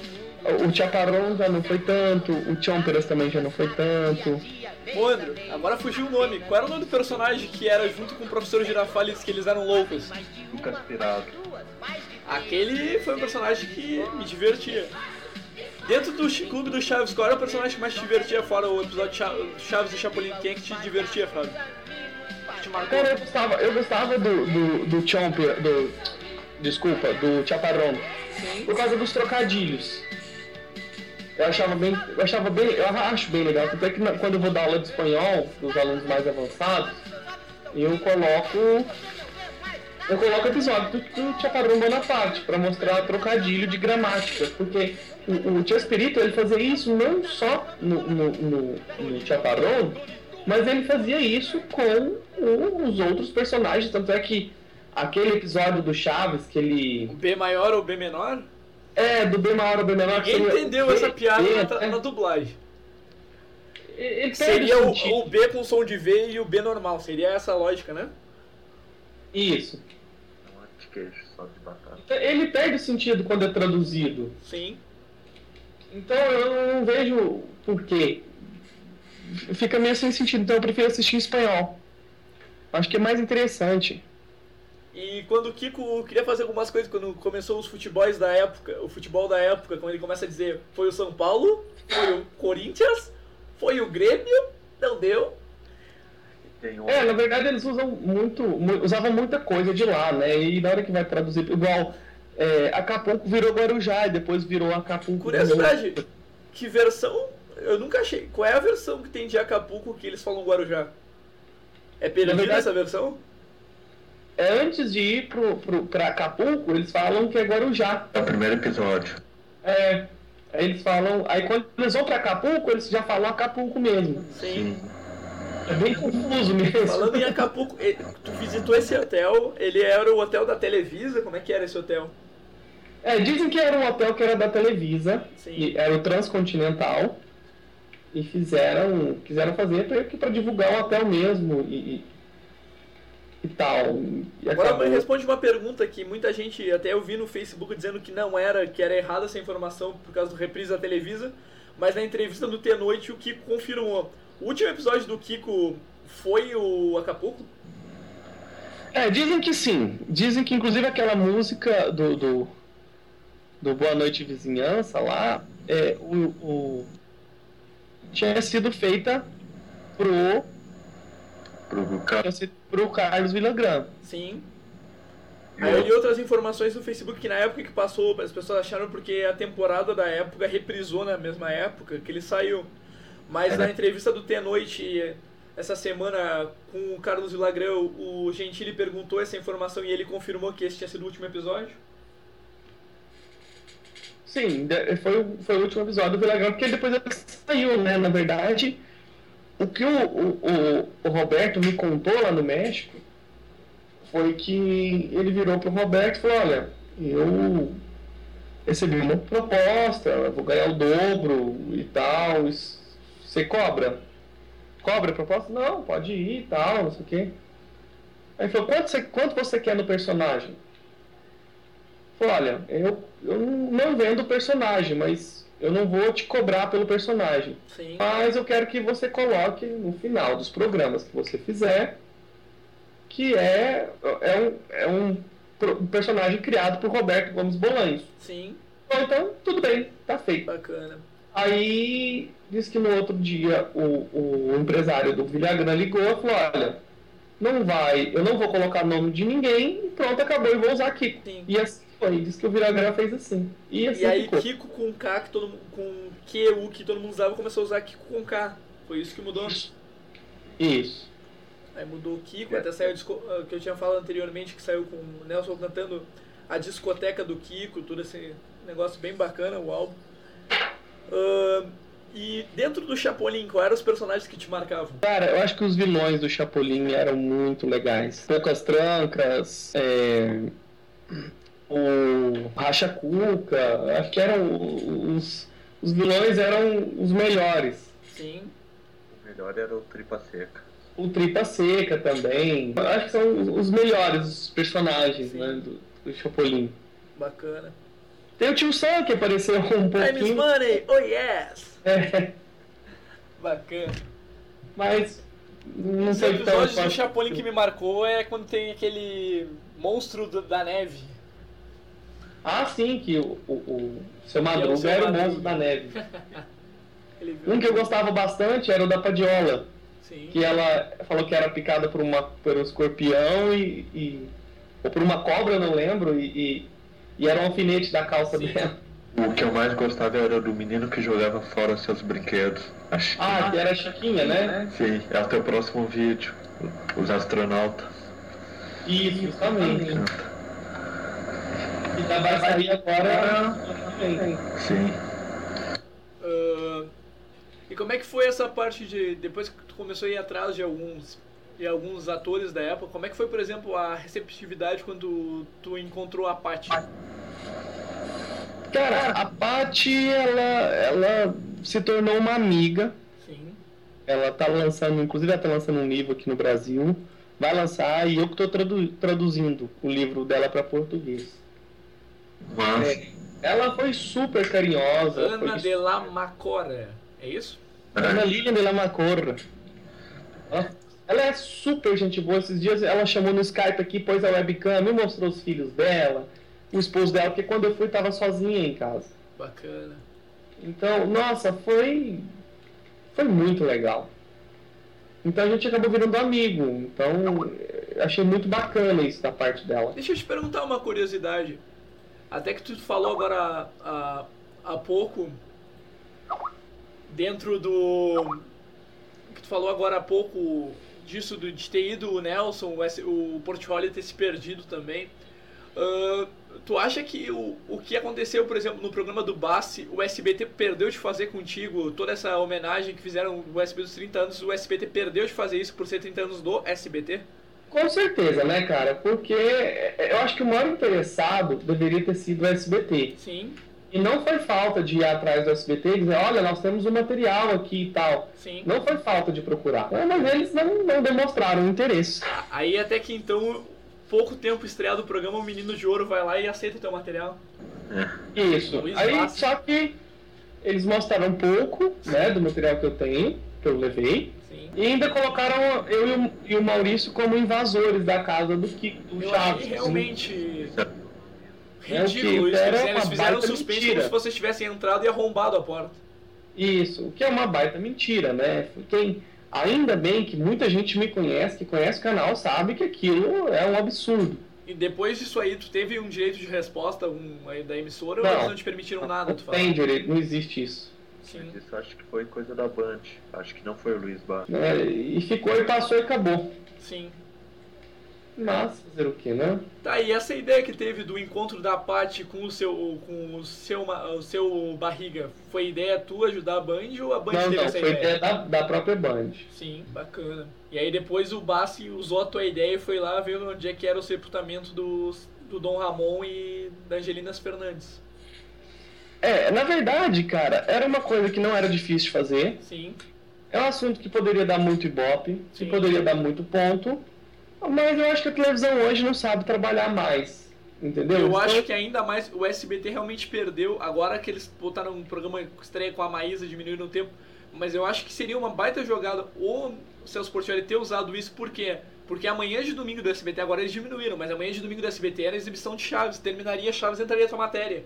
o Chaparrão já não foi tanto, o Chomperas também já não foi tanto. Ô, Andrew, agora fugiu o nome. Qual era o nome do personagem que era junto com o professor Girafales que eles eram loucos? Lucas Pirado. Aquele foi um personagem que me divertia. Dentro do clube do Chaves, qual era o personagem que mais te divertia fora o episódio Chaves e Chapolin? Quem é que te divertia, Fábio? Que te marcou? Cara, eu gostava, eu gostava do, do, do Chomper, do... Desculpa, do Chaparrão. Por causa dos trocadilhos. Eu achava bem, eu achava bem, eu acho bem legal. Tanto é que quando eu vou dar aula de espanhol para os alunos mais avançados, eu coloco eu coloco episódio do, do Chaparrão Bonaparte para mostrar trocadilho de gramática, porque o, o Chespirito ele fazia isso não só no, no, no, no mas ele fazia isso com os outros personagens, tanto é que aquele episódio do Chaves que ele B maior ou B menor? é do B maior ou B menor que Ninguém seria entendeu B, essa piada B, na, né? na dublagem. Ele perde Seria o o, o B com som de V e o B normal. Seria essa a lógica, né? Isso. Não é batata. Ele perde o sentido quando é traduzido. Sim. Então eu não vejo por quê. Fica meio sem sentido, então eu prefiro assistir em espanhol. Acho que é mais interessante. E quando o Kiko queria fazer algumas coisas, quando começou os futebols da época, o futebol da época, quando ele começa a dizer foi o São Paulo, foi o Corinthians, foi o Grêmio, não deu. É, na verdade eles usam muito, mu- usavam muita coisa de lá, né? E na hora que vai traduzir, igual é, Acapulco virou Guarujá e depois virou Acapulco. Curiosidade, que versão, eu nunca achei, qual é a versão que tem de Acapulco que eles falam Guarujá? É perdida verdade- essa versão? É, antes de ir pro, pro, pra Acapulco, eles falam que é Guarujá. É o primeiro episódio. É. Aí eles falam. Aí quando eles vão pra Acapulco, eles já falam Acapulco mesmo. Sim. É bem confuso mesmo. Falando em Acapulco, eh, tu visitou esse hotel, ele era o hotel da Televisa, como é que era esse hotel? É, dizem que era um hotel que era da Televisa, Sim. e era o Transcontinental, e fizeram, quiseram fazer para divulgar o hotel mesmo e, e, tal. E Agora acabou- me responde uma pergunta que muita gente, até eu vi no Facebook dizendo que não era, que era errada essa informação por causa do reprise da Televisa, mas na entrevista do T-Noite o Kiko confirmou. O último episódio do Kiko foi o Acapulco? É, dizem que sim. Dizem que inclusive aquela música do, do, do Boa Noite Vizinhança lá, é, o, o- tinha sido feita pro, tinha sido pro Carlos Villagrán. Sim. Aí eu li outras informações no Facebook que na época que passou, as pessoas acharam porque a temporada da época reprisou na mesma época que ele saiu. Mas na entrevista do T-Noite essa semana com o Carlos Villagrán, o Gentili perguntou essa informação e ele confirmou que esse tinha sido o último episódio. Sim, foi, o- foi o último episódio do Villagrán, porque depois ele saiu, né? Na verdade, o que o, o, o, Roberto me contou lá no México foi que ele virou pro Roberto e falou, olha, eu recebi uma proposta, vou ganhar o dobro e tal, você cobra? Cobra a proposta? Não, pode ir e tal, não sei o quê. Aí ele falou, quanto você, quanto você quer no personagem? Falou, olha, eu, eu não vendo o personagem, mas eu não vou te cobrar pelo personagem. Sim. Mas eu quero que você coloque no final dos programas que você fizer que é, é, um, é um um personagem criado por Roberto Gomes Bolanhos. Sim. Então, tudo bem, tá feito. Bacana. Aí disse que no outro dia o, o empresário do Villagrán ligou e falou, olha, não vai, eu não vou colocar nome de ninguém, e pronto, acabou, eu vou usar Kiko. E assim foi, disse que o Villagrán fez assim. E assim E aí ficou. Kiko com K, que todo, com QU que todo mundo usava, começou a usar Kiko com K. Foi isso que mudou. Isso. Aí mudou o Kiko, até saiu disco- ah, que eu tinha falado anteriormente, que saiu com o Nelson cantando a discoteca do Kiko, tudo esse negócio bem bacana, o álbum. Ahn, e dentro do Chapolin, quais eram os personagens que te marcavam? Cara, eu acho que os vilões do Chapolin eram muito legais. Poucas Trancas, é, o Racha Cuca, acho que eram os, os vilões eram os melhores. Sim. O melhor era o Tripa Seca. O Tripa Seca também. Acho que são os- melhores os personagens né, do, do Chapolin. Bacana. Tem o Tio Sam que apareceu um Time is pouquinho. money! Oh yes! É, Bacana. mas não sei episódios tanto. do Chapolin que me marcou é quando tem aquele monstro da neve. Ah, sim, que o, o, o seu Madruga Seu era o monstro da neve. Um que eu gostava bastante era o da Padiola. Sim. Que ela falou que era picada por, uma, por um escorpião e, e- ou por uma cobra, eu não lembro, e, e, e era um alfinete da calça dela. O que eu mais gostava era do menino que jogava fora seus brinquedos. Ah, que era a Chiquinha, né? Sim, é até o próximo vídeo. Os astronautas. Isso, justamente. E da vai sair agora. Sim. Ah, e como é que foi essa parte de. Depois que tu começou a ir atrás de alguns. De alguns atores da época, como é que foi, por exemplo, a receptividade quando tu encontrou a Paty? Cara, a Paty, ela, ela se tornou uma amiga. Sim. Ela tá lançando, inclusive ela tá lançando um livro aqui no Brasil. Vai lançar e eu que tô tradu traduzindo o livro dela para português. Mas... É, ela foi super carinhosa. Ana foi... de la Macora, é isso? Ana Lilian de la Macora. Ela, ela é super gente boa. Esses dias ela chamou no Skype aqui, pôs a webcam, me mostrou os filhos dela, o esposo dela, porque quando eu fui tava sozinha em casa. Bacana. Então, nossa, foi. Foi muito legal. Então a gente acabou virando amigo. Então, achei muito bacana isso da parte dela. Deixa eu te perguntar uma curiosidade. Até que tu falou agora há, pouco, dentro do. que tu falou agora há pouco disso do, de ter ido o Nelson, o, o Portioli ter se perdido também. Uh, tu acha que o, o que aconteceu, por exemplo, no programa do Bassi, o SBT perdeu de fazer contigo toda essa homenagem que fizeram o SBT dos 30 anos, o SBT perdeu de fazer isso por ser 30 anos do SBT? Com certeza, né, cara? Porque eu acho que o maior interessado deveria ter sido o SBT. Sim. E não foi falta de ir atrás do SBT e dizer, olha, nós temos um material aqui e tal. Sim. Não foi falta de procurar. Mas eles não, não demonstraram interesse. Aí até que então, pouco tempo estreado o programa, o Menino de Ouro vai lá e aceita o teu material. Isso. Luiz Aí, só que eles mostraram um pouco, né, do material que eu tenho, que eu levei. Sim. E ainda colocaram eu e o, Maurício como invasores da casa do, Ki- do Eu Chaves. realmente É ridículo isso. era Eles, fizeram suspense mentira. como se vocês tivessem entrado e arrombado a porta. Isso, o que é uma baita mentira, né? Quem, ainda bem que muita gente me conhece, que conhece o canal, sabe que aquilo é um absurdo. E depois disso aí, tu teve um direito de resposta um, da emissora ou Não. eles não te permitiram nada? Tu tem direito, não existe isso. Sim. Mas isso acho que foi coisa da Band. Acho que não foi o Luiz Bar. né? E ficou e passou e acabou. Sim. Mas, fazer o que, né? Tá, e essa ideia que teve do encontro da Paty com o seu com o seu, ma- o seu barriga, foi ideia tua ajudar a Band ou a Band Não, teve não, essa foi ideia? ideia da, da própria Band. Sim, bacana. E aí depois o Bassi usou a tua ideia e foi lá ver onde é que era o sepultamento do, do Dom Ramon e da Angelinas Fernandes. É, na verdade, cara, era uma coisa que não era difícil de fazer. Sim. É um assunto que poderia dar muito ibope, que Sim. poderia dar muito ponto. Mas eu acho que a televisão hoje não sabe trabalhar mais. Entendeu? Eu Então, acho que ainda mais o SBT realmente perdeu, agora que eles botaram um programa que estreia com a Maísa, diminuíram o tempo, mas eu acho que seria uma baita jogada o Celso Portioli ter usado isso, por quê? Porque amanhã de domingo do SBT, agora eles diminuíram, mas amanhã de domingo do SBT era a exibição de Chaves, terminaria Chaves entraria a tua matéria.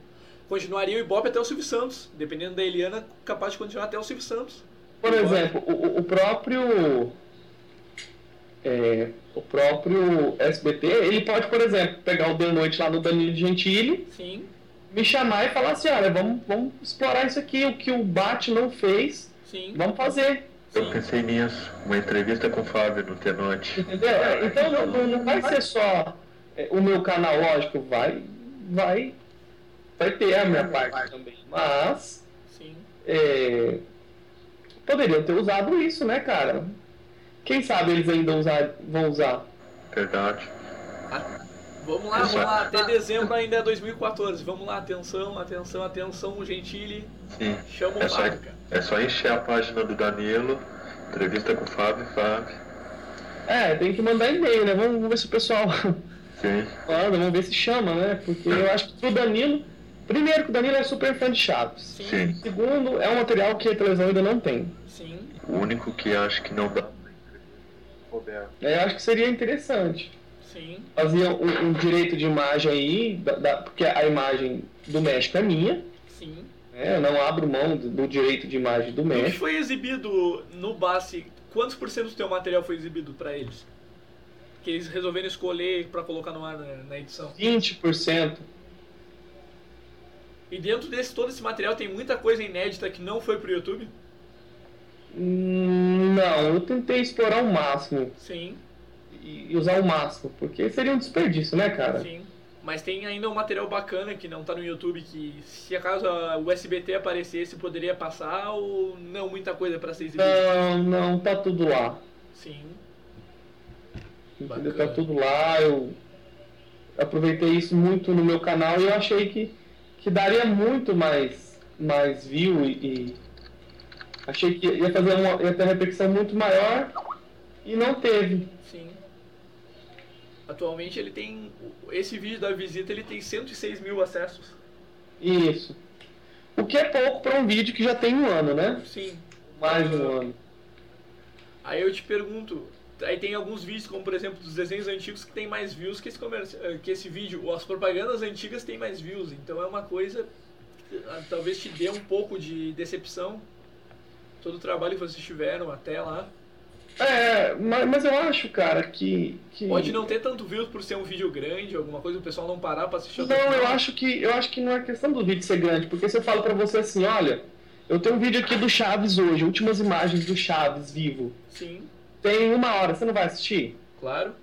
Continuaria o Ibope até o Silvio Santos, dependendo da Eliana, capaz de continuar até o Silvio Santos. Por exemplo, o, o- próprio. é, o próprio SBT, ele pode, por exemplo, pegar o The Noite lá do Danilo Gentili, Sim, me chamar e falar assim, olha, vamos, vamos explorar isso aqui, o que o Bat não fez, sim. vamos fazer. Eu pensei nisso. Uma entrevista com o Fábio no Tenote. Entendeu? É, Então não, não- não vai ser só é, o meu canal, lógico, vai, vai, vai ter a minha parte também. Mas Sim. é, poderiam ter usado isso, né, cara? Quem sabe eles ainda usar, vão usar. Verdade. Vamos lá, vamos lá, até dezembro ainda é 2014. Vamos lá, atenção, atenção, atenção, Gentili. Sim. Chama o É só, é só encher a página do Danilo. Entrevista com o Fábio, Fábio. É, tem que mandar e-mail, né? Vamos, vamos ver se o pessoal Sim. manda, vamos ver se chama, né? Porque eu acho que pro Danilo. Primeiro que o Danilo é super fã de Chaves. Sim. Segundo, é um material que a televisão ainda não tem. Sim. O único que acho que não dá é. É, eu acho que seria interessante. Sim. Fazia um, um direito de imagem aí, da- da- porque a imagem do México é minha. Sim. né? Eu não abro mão do, do direito de imagem do O que México. foi exibido no Bassi, quantos por cento do teu material foi exibido pra eles? Que eles resolveram escolher pra colocar no ar na, na edição. 20%. E dentro desse todo esse material tem muita coisa inédita que não foi pro YouTube? Não, eu tentei explorar o máximo. Sim. E usar o máximo, porque seria um desperdício, né, cara? Sim. Mas tem ainda um material bacana que não tá no YouTube que se acaso o SBT aparecesse poderia passar ou não muita coisa pra ser exibida? Não, não, tá tudo lá. Sim. Entendeu? Tá tudo lá, eu aproveitei isso muito no meu canal e eu achei que, que daria muito mais, mais view e, e achei que ia fazer uma, ia ter uma repercussão muito maior e não teve. Sim. Atualmente ele tem. Esse vídeo da visita ele tem 106 mil acessos. Isso. O que é pouco para um vídeo que já tem um ano, né? Sim. Mais um ano. Aí eu te pergunto, aí tem alguns vídeos, como por exemplo dos desenhos antigos, que tem mais views que esse, eh, que esse vídeo. Ou as propagandas antigas têm mais views. Então é uma coisa que ah, talvez te dê um pouco de decepção. Todo o trabalho que vocês tiveram até lá. É, mas, mas eu acho, cara, que, que. Pode não ter tanto views por ser um vídeo grande, alguma coisa, o pessoal não parar pra assistir Não, eu acho que eu acho que não é questão do vídeo ser grande, porque se eu falo pra você assim, olha, eu tenho um vídeo aqui do Chaves hoje, últimas imagens do Chaves vivo. Sim, Tem uma hora, você não vai assistir? claro.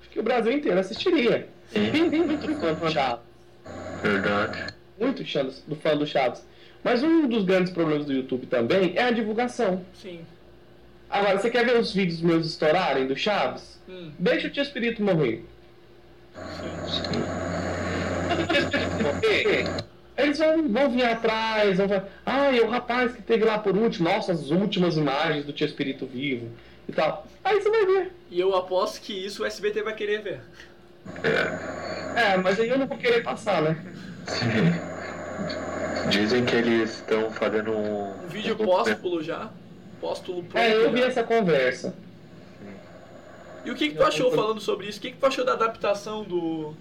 Acho que o Brasil inteiro assistiria. Tem, tem muito fã do Chaves. Verdade. Muito fã do, fã do Chaves. Mas um dos grandes problemas do YouTube também é a divulgação. Sim. Agora, você quer ver os vídeos meus estourarem do Chaves? Hum. Deixa o tio Espírito morrer. Quando o tio Espírito morrer, eles vão, vão vir atrás, vão falar, ah, é o rapaz que teve lá por último, nossa, as últimas imagens do tio Espírito vivo e tal. Aí você vai ver. E eu aposto que isso o SBT vai querer ver. É, mas aí eu não vou querer passar, né? Dizem que eles estão fazendo um. Um vídeo póstulo já. Póstulo pronto. É, eu vi já. essa conversa. E o que, que tu achou falando sobre isso? O que, que tu achou da adaptação do.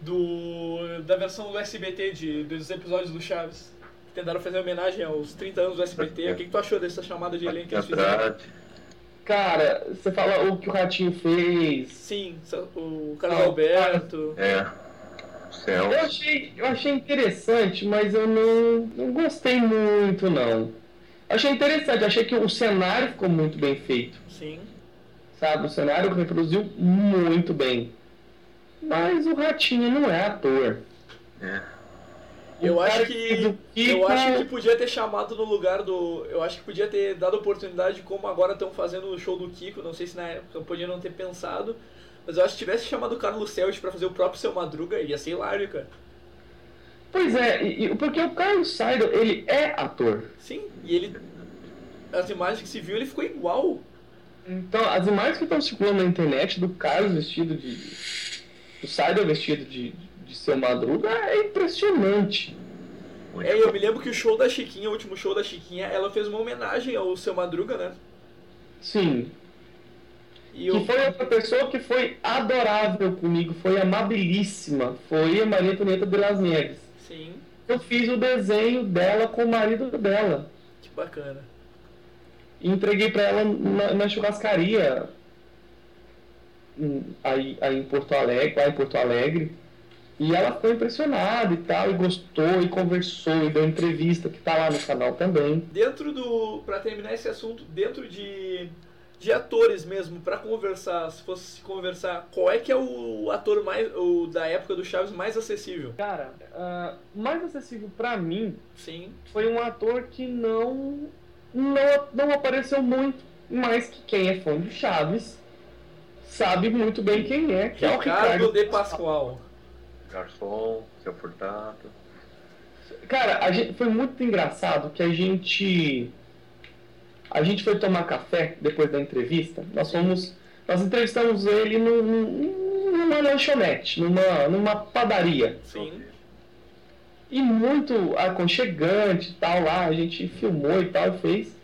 Do da versão do SBT de, dos episódios do Chaves? Tentaram fazer homenagem aos 30 anos do SBT. O que, que tu achou dessa chamada de elenco que eles fizeram? Cara, você fala o que o Ratinho fez. Sim, o Carlos Alberto. É. Céu. Eu achei, eu achei interessante, mas eu não, não gostei muito, não. Achei interessante, achei que o cenário ficou muito bem feito. Sim. Sabe, o cenário reproduziu muito bem. Mas o Ratinho não é ator. É. Eu acho que Eu acho que podia ter chamado no lugar do. Eu acho que podia ter dado oportunidade, como agora estão fazendo o show do Kiko. Não sei se na época podia não ter pensado. Mas eu acho que tivesse chamado o Carlos Celti pra fazer o próprio Seu Madruga, ia ser hilário, cara. Pois é, porque o Carlos Seidel, ele é ator. Sim, e ele. As imagens que se viu, ele ficou igual. Então, as imagens que estão circulando na internet do Carlos vestido de. Do Seidel vestido de, de seu Madruga é impressionante. É, eu me lembro que o show da Chiquinha, o último show da Chiquinha, ela fez uma homenagem ao Seu Madruga, né? Sim. E Que eu. foi outra pessoa que foi adorável comigo, foi amabilíssima. Foi a Maria Antonieta de Las Neves. Sim, Eu fiz o desenho dela com o marido dela. que bacana. E entreguei pra ela na, na churrascaria aí, aí em Porto Alegre, lá em Porto Alegre. E ela ficou impressionada e tal, e gostou, e conversou, e deu entrevista que tá lá no canal também. Dentro do. Pra terminar esse assunto, dentro de. De atores mesmo, pra conversar, se fosse conversar, qual é que é o ator mais. o da época do Chaves mais acessível? Cara, ah, mais acessível pra mim Sim. foi um ator que não, não, não apareceu muito, mas que quem é fã do Chaves sabe muito bem quem é, que é o Ricardo Ricardo de Pascoal. Garçom, seu Furtado. Cara, a gente, foi muito engraçado que a gente. A gente foi tomar café depois da entrevista. Nós fomos. Nós entrevistamos ele num- num- numa lanchonete, numa, numa padaria. Sim. E muito aconchegante e tal lá. A gente filmou e tal, e fez.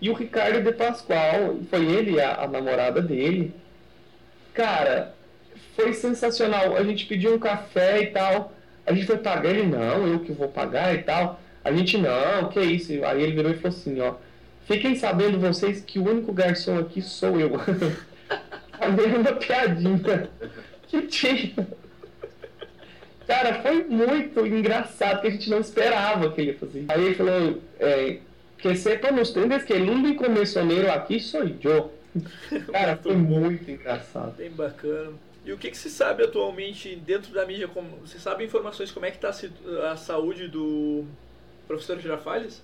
E o Ricardo de Pascoal, foi ele a, a namorada dele. Cara, foi sensacional. A gente pediu um café e tal. A gente foi pagar ele, não, eu que vou pagar e tal. A gente, não, que isso. Aí ele virou e falou assim, ó. Fiquem sabendo vocês que o único garçom aqui sou eu. A mesma piadinha que tinha. Cara, foi muito engraçado que a gente não esperava que ele ia fazer. Aí ele falou, é, que sepan ustedes que el único mesonero aqui sou eu. Cara, foi muito engraçado. Bem bacana. E o que, que se sabe atualmente dentro da mídia? Como, você sabe informações como é que está a saúde do professor Girafales?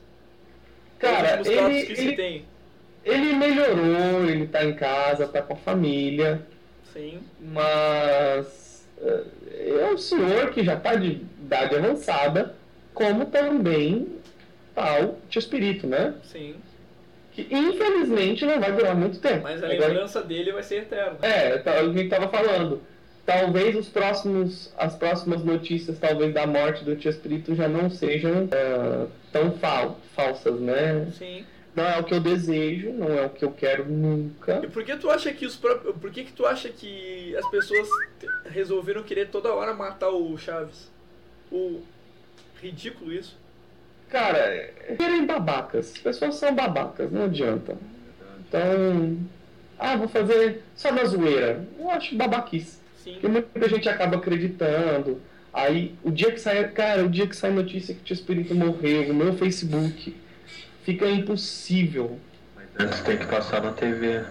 Cara, ele, que se ele, tem. ele melhorou, ele tá em casa, tá com a família, Sim. mas eh, é um senhor que já tá de idade avançada, como também tá o tio Espírito, né? Sim. Que infelizmente não vai durar muito tempo. Mas a Agora- lembrança dele vai ser eterna. É, tá- a gente tava falando. Talvez os próximos, as próximas notícias, talvez da morte do tio Espírito já não sejam ah, tão fal falsas, né? Sim. Não é o que eu desejo, não é o que eu quero nunca. E por que tu acha que os próprios. Por que, que tu acha que as pessoas resolveram querer toda hora matar o Chaves? O. Ridículo isso. Cara, querem babacas. As pessoas são babacas, não adianta. Então, ah, vou fazer só na zoeira. Eu acho babaquice. Sim. Porque muita gente acaba acreditando. Aí, o dia que sai, cara, o dia que sai notícia que o tio Espírito morreu, o meu Facebook fica impossível. Antes tem que passar na TV.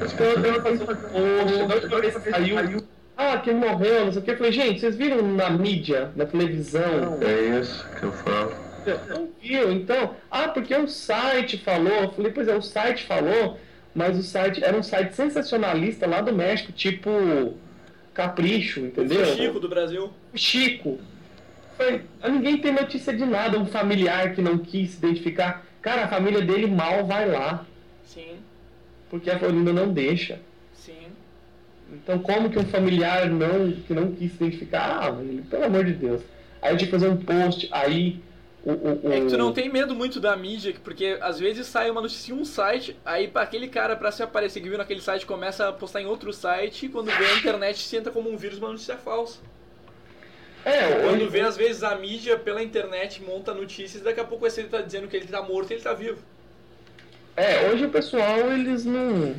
As Então eu pessoas- tenho que fazer um post, da última vez que saiu, ah, quem morreu, não sei o que. Eu falei, gente, vocês viram na mídia, na televisão? É isso que eu falo. Não viu? Então, ah, porque o site falou. Eu falei, pois é, o site falou, mas o site era um site sensacionalista lá do México, tipo Capricho, entendeu? O Chico do Brasil. O Chico. Foi, ninguém tem notícia de nada, um familiar que não quis se identificar. Cara, a família dele mal vai lá, Sim. porque a Florinda não deixa. Sim. Então como que um familiar não, que não quis se identificar? Ah, pelo amor de Deus. Aí eu tinha que fazer um post, aí o. o, o É que tu não tem medo muito da mídia, porque às vezes sai uma notícia em um site, aí para aquele cara pra se aparecer que viu naquele site começa a postar em outro site, e quando vê a internet se entra como um vírus uma notícia falsa. É, Quando hoje- vê às vezes a mídia pela internet monta notícias, daqui a pouco esse ele tá dizendo que ele tá morto e ele tá vivo. É, hoje o pessoal, eles não.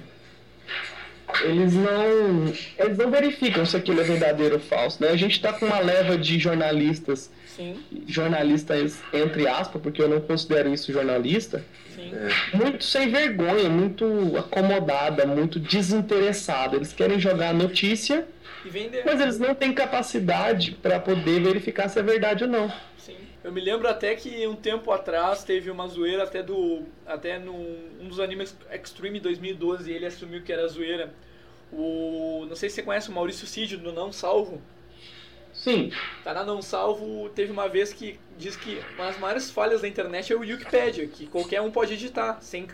Eles não. Eles não verificam se aquilo é verdadeiro ou falso, né? A gente tá com uma leva de jornalistas, Sim, jornalistas entre aspas, porque eu não considero isso jornalista, sim. muito sem vergonha, muito acomodada, muito desinteressada. Eles querem jogar a notícia, E mas eles não têm capacidade para poder verificar se é verdade ou não. Sim. Eu me lembro até que um tempo atrás teve uma zoeira até do. Até num um dos animes Extreme 2012 ele assumiu que era zoeira. O. Não sei se você conhece o Maurício Cid do Não Salvo. Sim. Tá na Não Salvo, teve uma vez que diz que uma das maiores falhas da internet é o Wikipedia, que qualquer um pode editar, sem,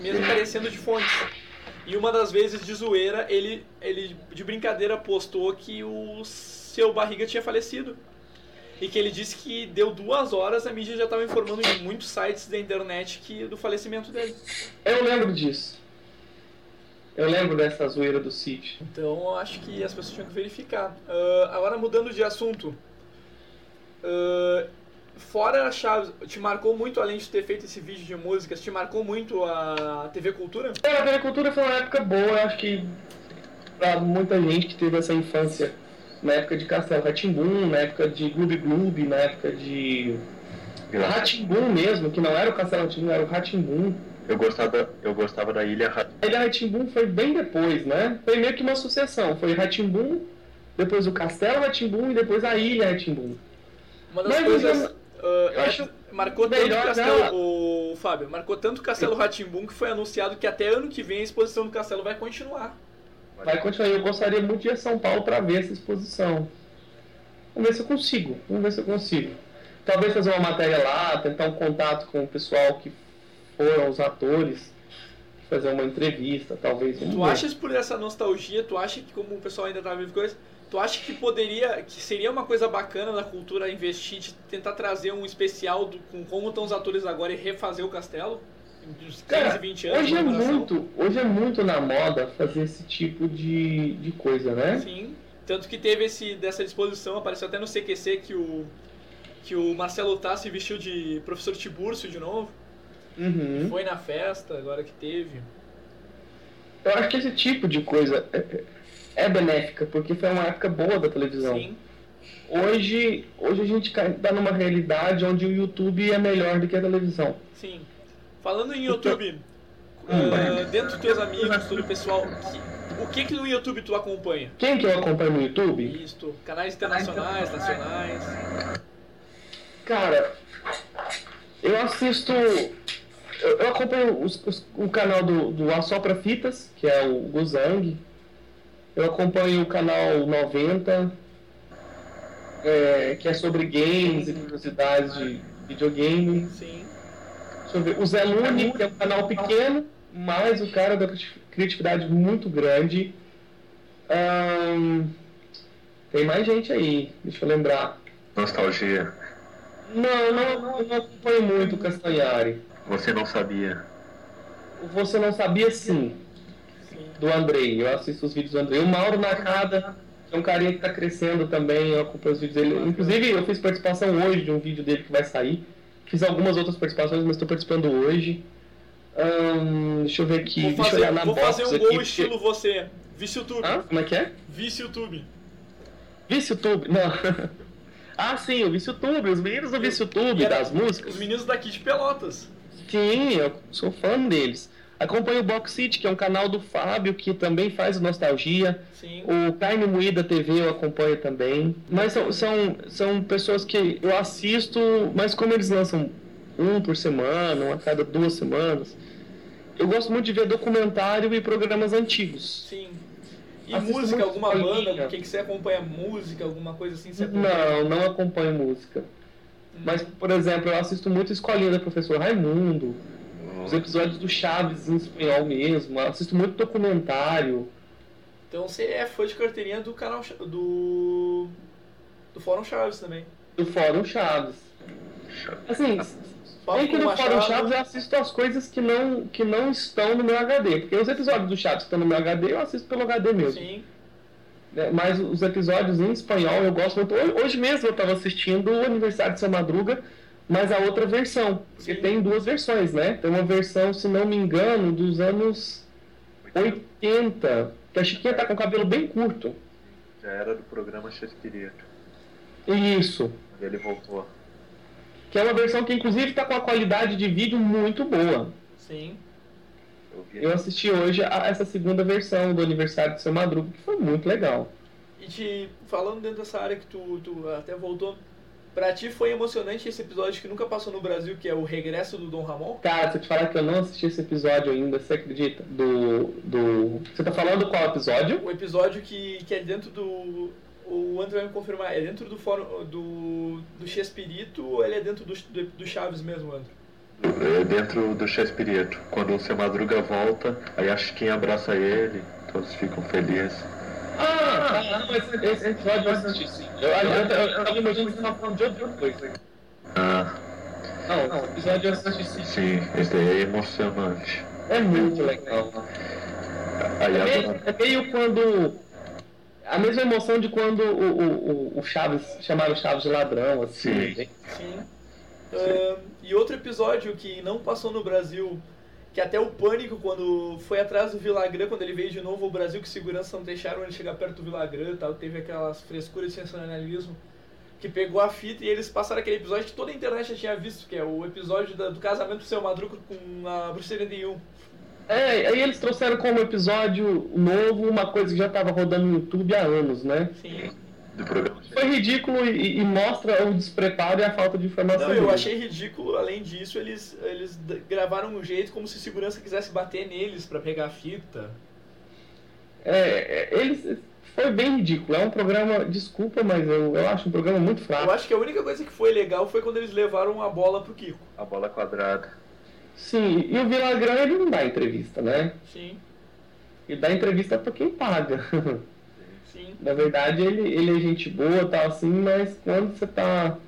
mesmo carecendo de fontes. E uma das vezes de zoeira, ele, ele de brincadeira postou que o seu barriga tinha falecido. E que ele disse que deu duas horas, a mídia já estava informando em muitos sites da internet que, do falecimento dele. Eu lembro disso. Eu lembro dessa zoeira do Cid. Então acho que as pessoas tinham que verificar. Ah, agora mudando de assunto. Ah, fora a Chaves, te marcou muito, além de ter feito esse vídeo de músicas, te marcou muito a TV Cultura? É, a TV Cultura foi uma época boa, acho que pra muita gente que teve essa infância na época de Castelo Ratimbum, na época de Gloob Gloob, na época de Ratimbum mesmo, que não era o Castelo Ratimbum, era o Ratimbum. Eu gostava, eu gostava da Ilha Ra- A Ilha Ratimbum foi bem depois, né? Foi meio que uma sucessão. Foi Ratimbum, depois o Castelo Ratimbum e depois a Ilha Ratimbum. Uma das Mas coisas. eu- ah, eu acho marcou tanto o melhor Castelo. O Fábio, marcou tanto o Castelo Ratimbum que foi anunciado que até ano que vem a exposição do Castelo vai continuar. Vai continuar. Eu gostaria muito de ir a São Paulo para ver essa exposição. Vamos ver se eu consigo. Vamos ver se eu consigo. Talvez fazer uma matéria lá, tentar um contato com o pessoal que foram os atores, fazer uma entrevista, talvez. Tu ver. achas por essa nostalgia, tu acha que como o pessoal ainda tá vivo coisa, tu acha que poderia, que seria uma coisa bacana da cultura investir, de tentar trazer um especial do, com como estão os atores agora e refazer o castelo? Dos 15, Cara, 20 anos. hoje é muito, hoje é muito na moda fazer esse tipo de, de coisa, né? Sim. Tanto que teve esse dessa disposição, apareceu até no CQC que o que o Marcelo Tassi vestiu de professor Tiburcio de novo. Uhum. Foi na festa, agora que teve. Eu acho que esse tipo de coisa é, é benéfica, porque foi uma época boa da televisão. Sim. hoje, hoje a gente está numa realidade onde o YouTube é melhor do que a televisão. Sim. Falando em YouTube, uh, dentro dos teus amigos, todo o pessoal, que, o que que no YouTube tu acompanha? Quem que eu acompanho no YouTube? Isto, canais internacionais, nacionais. Cara, eu assisto. Eu, eu acompanho os, os, o canal do, do Assopra Fitas, que é o Guzang. Eu acompanho o canal 90, é, que é sobre games e curiosidades de videogame. Sim. Deixa eu ver. O Zé Lune, que é um canal pequeno, mas o cara da criatividade muito grande. Tem mais gente aí, deixa eu lembrar. Nostalgia. Não, não, não, não acompanho muito o Castanhari. Você não sabia. Você não sabia sim. Do Andrei. Eu assisto os vídeos do Andrei. O Mauro Nakada, que é um carinha que está crescendo também, eu acompanho os vídeos dele. Inclusive, eu fiz participação hoje de um vídeo dele que vai sair. Fiz algumas outras participações, mas estou participando hoje. Ahn, deixa eu ver aqui. Vou deixa eu fazer, olhar na vou fazer um aqui, gol porque- estilo você. Vice YouTube. Hã? Como é que é? Vice YouTube. Vice YouTube? Não. ah, sim, o Vice YouTube, os meninos do Vice YouTube, das músicas. Os meninos daqui de Pelotas. Sim, eu sou fã deles. Acompanho o Box City, que é um canal do Fábio, que também faz Nostalgia. Sim. O Carne Moída TV eu acompanho também. Mas são, são, são pessoas que eu assisto, mas como eles lançam um por semana, um a cada duas semanas, eu gosto muito de ver documentário e programas antigos. Sim. E Assisto música, alguma banda? Quem que você acompanha música, alguma coisa assim? Não, não acompanho música. Mas, por exemplo, eu assisto muito Escolinha do Professor Raimundo, os episódios do Chaves em espanhol mesmo, eu assisto muito documentário. Então você é fã de carteirinha do canal do. do Fórum Chaves também. do Fórum Chaves. Assim, bem que no Machado. Fórum Chaves eu assisto as coisas que não, que não estão no meu HD. Porque os episódios do Chaves que estão no meu HD, eu assisto pelo HD mesmo. Sim. Né? Mas os episódios em espanhol eu gosto muito. Hoje- mesmo eu estava assistindo o Aniversário de Seu Madruga, mas a outra versão. Porque tem duas versões, né? Tem uma versão, se não me engano, dos anos 80. Que a Chiquinha tá com o cabelo bem curto. Já era do programa Chespirito. Isso. Ele voltou. Que é uma versão que inclusive está com a qualidade de vídeo muito boa. Sim. Eu assisti hoje a essa segunda versão do Aniversário de Seu Madruga, que foi muito legal. E te falando dentro dessa área que tu, tu até voltou, pra ti foi emocionante esse episódio que nunca passou no Brasil, que é o regresso do Dom Ramon? Cara, se eu te falar que eu não assisti esse episódio ainda, você acredita? Do. do... Você tá falando qual episódio? O episódio que, que é dentro do. O André vai me confirmar, é dentro do fórum do. do Chespirito ou ele é dentro do, do, do Chaves mesmo, André? É dentro do Chespirito. Quando o Seu Madruga volta, aí a Chiquinha abraça ele, todos ficam felizes. Ah, ah, não, esse, esse episódio eu assisti sim. Eu, eu, eu, eu, eu tava imaginando que você tava falando de outra coisa. Ah, Não, não, episódio eu assisti sim. sim, esse daí é emocionante. É muito legal. Aí É meio, agora, é meio quando. A mesma emoção de quando o, o, o- o Chaves chamaram o Chaves de ladrão, assim. Sim. Sim. E outro episódio que não passou no Brasil, que até o Pânico, quando foi atrás do Villagrã, quando ele veio de novo ao Brasil, que segurança não deixaram ele chegar perto do Villagrã e tal, teve aquelas frescuras de sensacionalismo, que pegou a fita e eles passaram aquele episódio que toda a internet já tinha visto, que é o episódio da- do casamento do seu Madruga com a Bruxa 71. É, aí eles trouxeram como episódio novo uma coisa que já estava rodando no YouTube há anos, né? Sim. Do programa Foi ridículo e, e mostra o despreparo e a falta de informação. Não, eu achei ridículo, além disso, eles, eles gravaram um jeito como se segurança quisesse bater neles pra pegar a fita. É, é, eles. Foi bem ridículo. É um programa, desculpa, mas eu, eu acho um programa muito fraco. Eu acho que a única coisa que foi legal foi quando eles levaram a bola pro Kiko. A bola quadrada. Sim, e o Villagrã ele não dá entrevista, né? Sim, Ele dá entrevista pra quem paga. Na verdade, ele, ele é gente boa, tal assim, mas quando você tá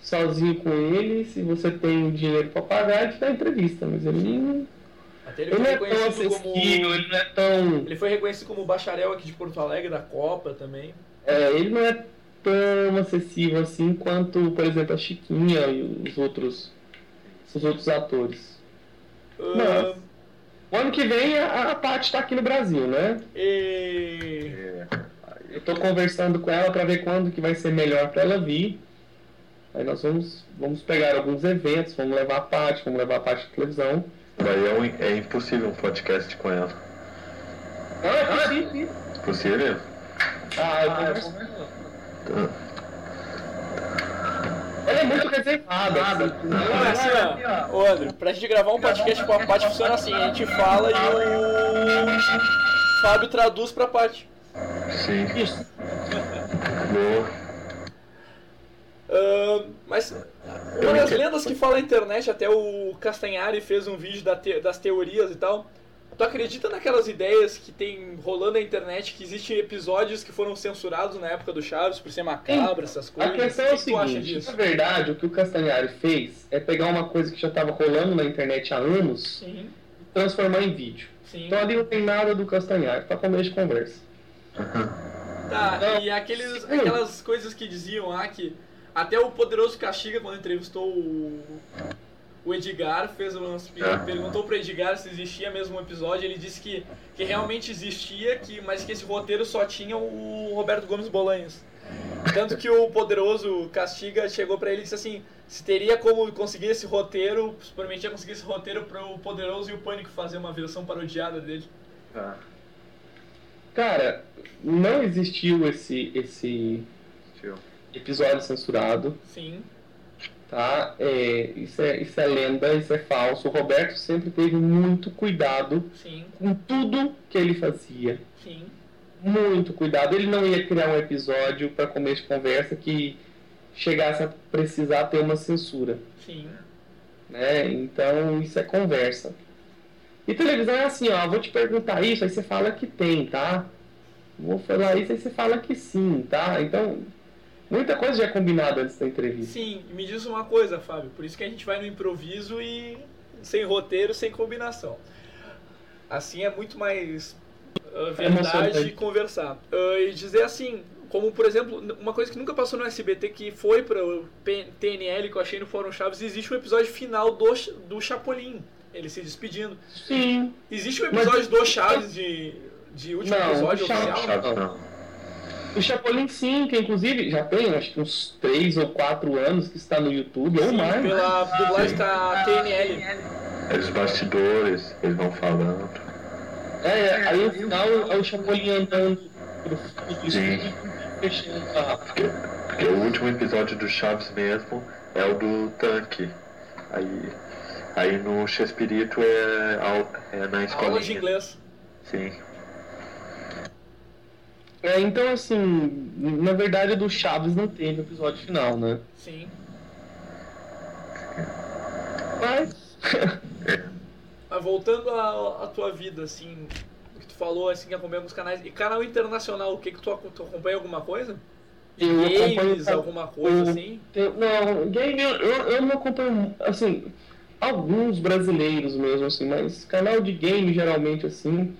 sozinho com ele, se você tem dinheiro pra pagar, ele te dá entrevista, mas ele não. Até ele Ele foi não é tão reconhecido como. acessível, ele não é tão. Ele foi reconhecido como bacharel aqui de Porto Alegre, da Copa também. É, ele não é tão acessível assim quanto, por exemplo, a Chiquinha e os outros, os outros atores. Ah, Mas, o ano que vem a, a Paty tá aqui no Brasil, né? e... É, aí tô conversando com ela para ver quando que vai ser melhor para ela vir. Aí nós vamos, vamos pegar alguns eventos, vamos levar a parte, vamos levar a parte de televisão. Daí é, um- é impossível um podcast com ela. Não, é possível. Possível? Ah, eu converso com ela. Ela é muito reservada. assim. Não, é assim, ó. Ô, André, pra gente gravar um podcast com a Paty funciona assim: a gente fala e o Fábio traduz pra Paty. Sim. Boa. Ah, mas uma das lendas que fala na internet, até o Castanhari fez um vídeo da te- das teorias e tal. Tu acredita naquelas ideias que tem rolando na internet que existem episódios que foram censurados na época do Chaves por ser macabro, essas A coisas? questão é o que tu acha seguinte, disso? na verdade, o que o Castanhari fez é pegar uma coisa que já estava rolando na internet há anos Sim, e transformar em vídeo. sim. Então ali não tem nada do Castanhari, tá começo de conversa. Tá, e aqueles, aquelas coisas que diziam lá que até o Poderoso Castiga, quando entrevistou o, o Edgar, fez um, perguntou pro Edgar se existia mesmo um episódio, ele disse que, que realmente existia, que, mas que esse roteiro só tinha o Roberto Gomes Bolanhos. Tanto que o Poderoso Castiga chegou pra ele e disse assim, se teria como conseguir esse roteiro, se prometia conseguir esse roteiro pro Poderoso e o Pânico fazer uma versão parodiada dele. Cara, não existiu esse, esse episódio censurado, Sim, tá? É, isso, é, isso é lenda, isso é falso. O Roberto sempre teve muito cuidado sim, com tudo que ele fazia. sim. Muito cuidado. Ele não ia criar um episódio para começo de conversa que chegasse a precisar ter uma censura. Sim. né? Então isso é conversa. E televisão é assim, ó, vou te perguntar isso, aí você fala que tem, tá? Vou falar isso, aí você fala que sim, tá? Então, muita coisa já é combinada antes da entrevista. Sim, me diz uma coisa, Fábio. Por isso que a gente vai no improviso e sem roteiro, sem combinação. Assim é muito mais uh, verdade de conversar. Uh, e dizer assim, como por exemplo, uma coisa que nunca passou no SBT que foi para o TNL que eu achei no Fórum Chaves, existe um episódio final do, do Chapolin, ele se despedindo. Sim. Existe um episódio do Chaves de, de último Não, episódio o Chaves- oficial? Chaves O Chapolin sim, que inclusive já tem acho que uns 3 ou 4 anos que está no YouTube, ou Sim, mais. pela dublagem da TNL. É os bastidores, eles vão falando. É, aí no final é o Chapolin andando pro estúdio, fechando a Porque, porque o último episódio do Chaves mesmo é o do tanque. Aí, aí no Chespirito é, é na escola. Aula de inglês. Sim. É, então assim, na verdade do Chaves não teve episódio final, né? Sim. Mas. Mas voltando à, à tua vida, assim, o que tu falou, assim, que acompanha alguns canais. E canal internacional, o que que tu, tu acompanha alguma coisa? Eu Games, acompanho- alguma coisa eu- assim? eu- não, game eu, eu não acompanho, assim, alguns brasileiros mesmo, assim, mas canal de game geralmente, assim,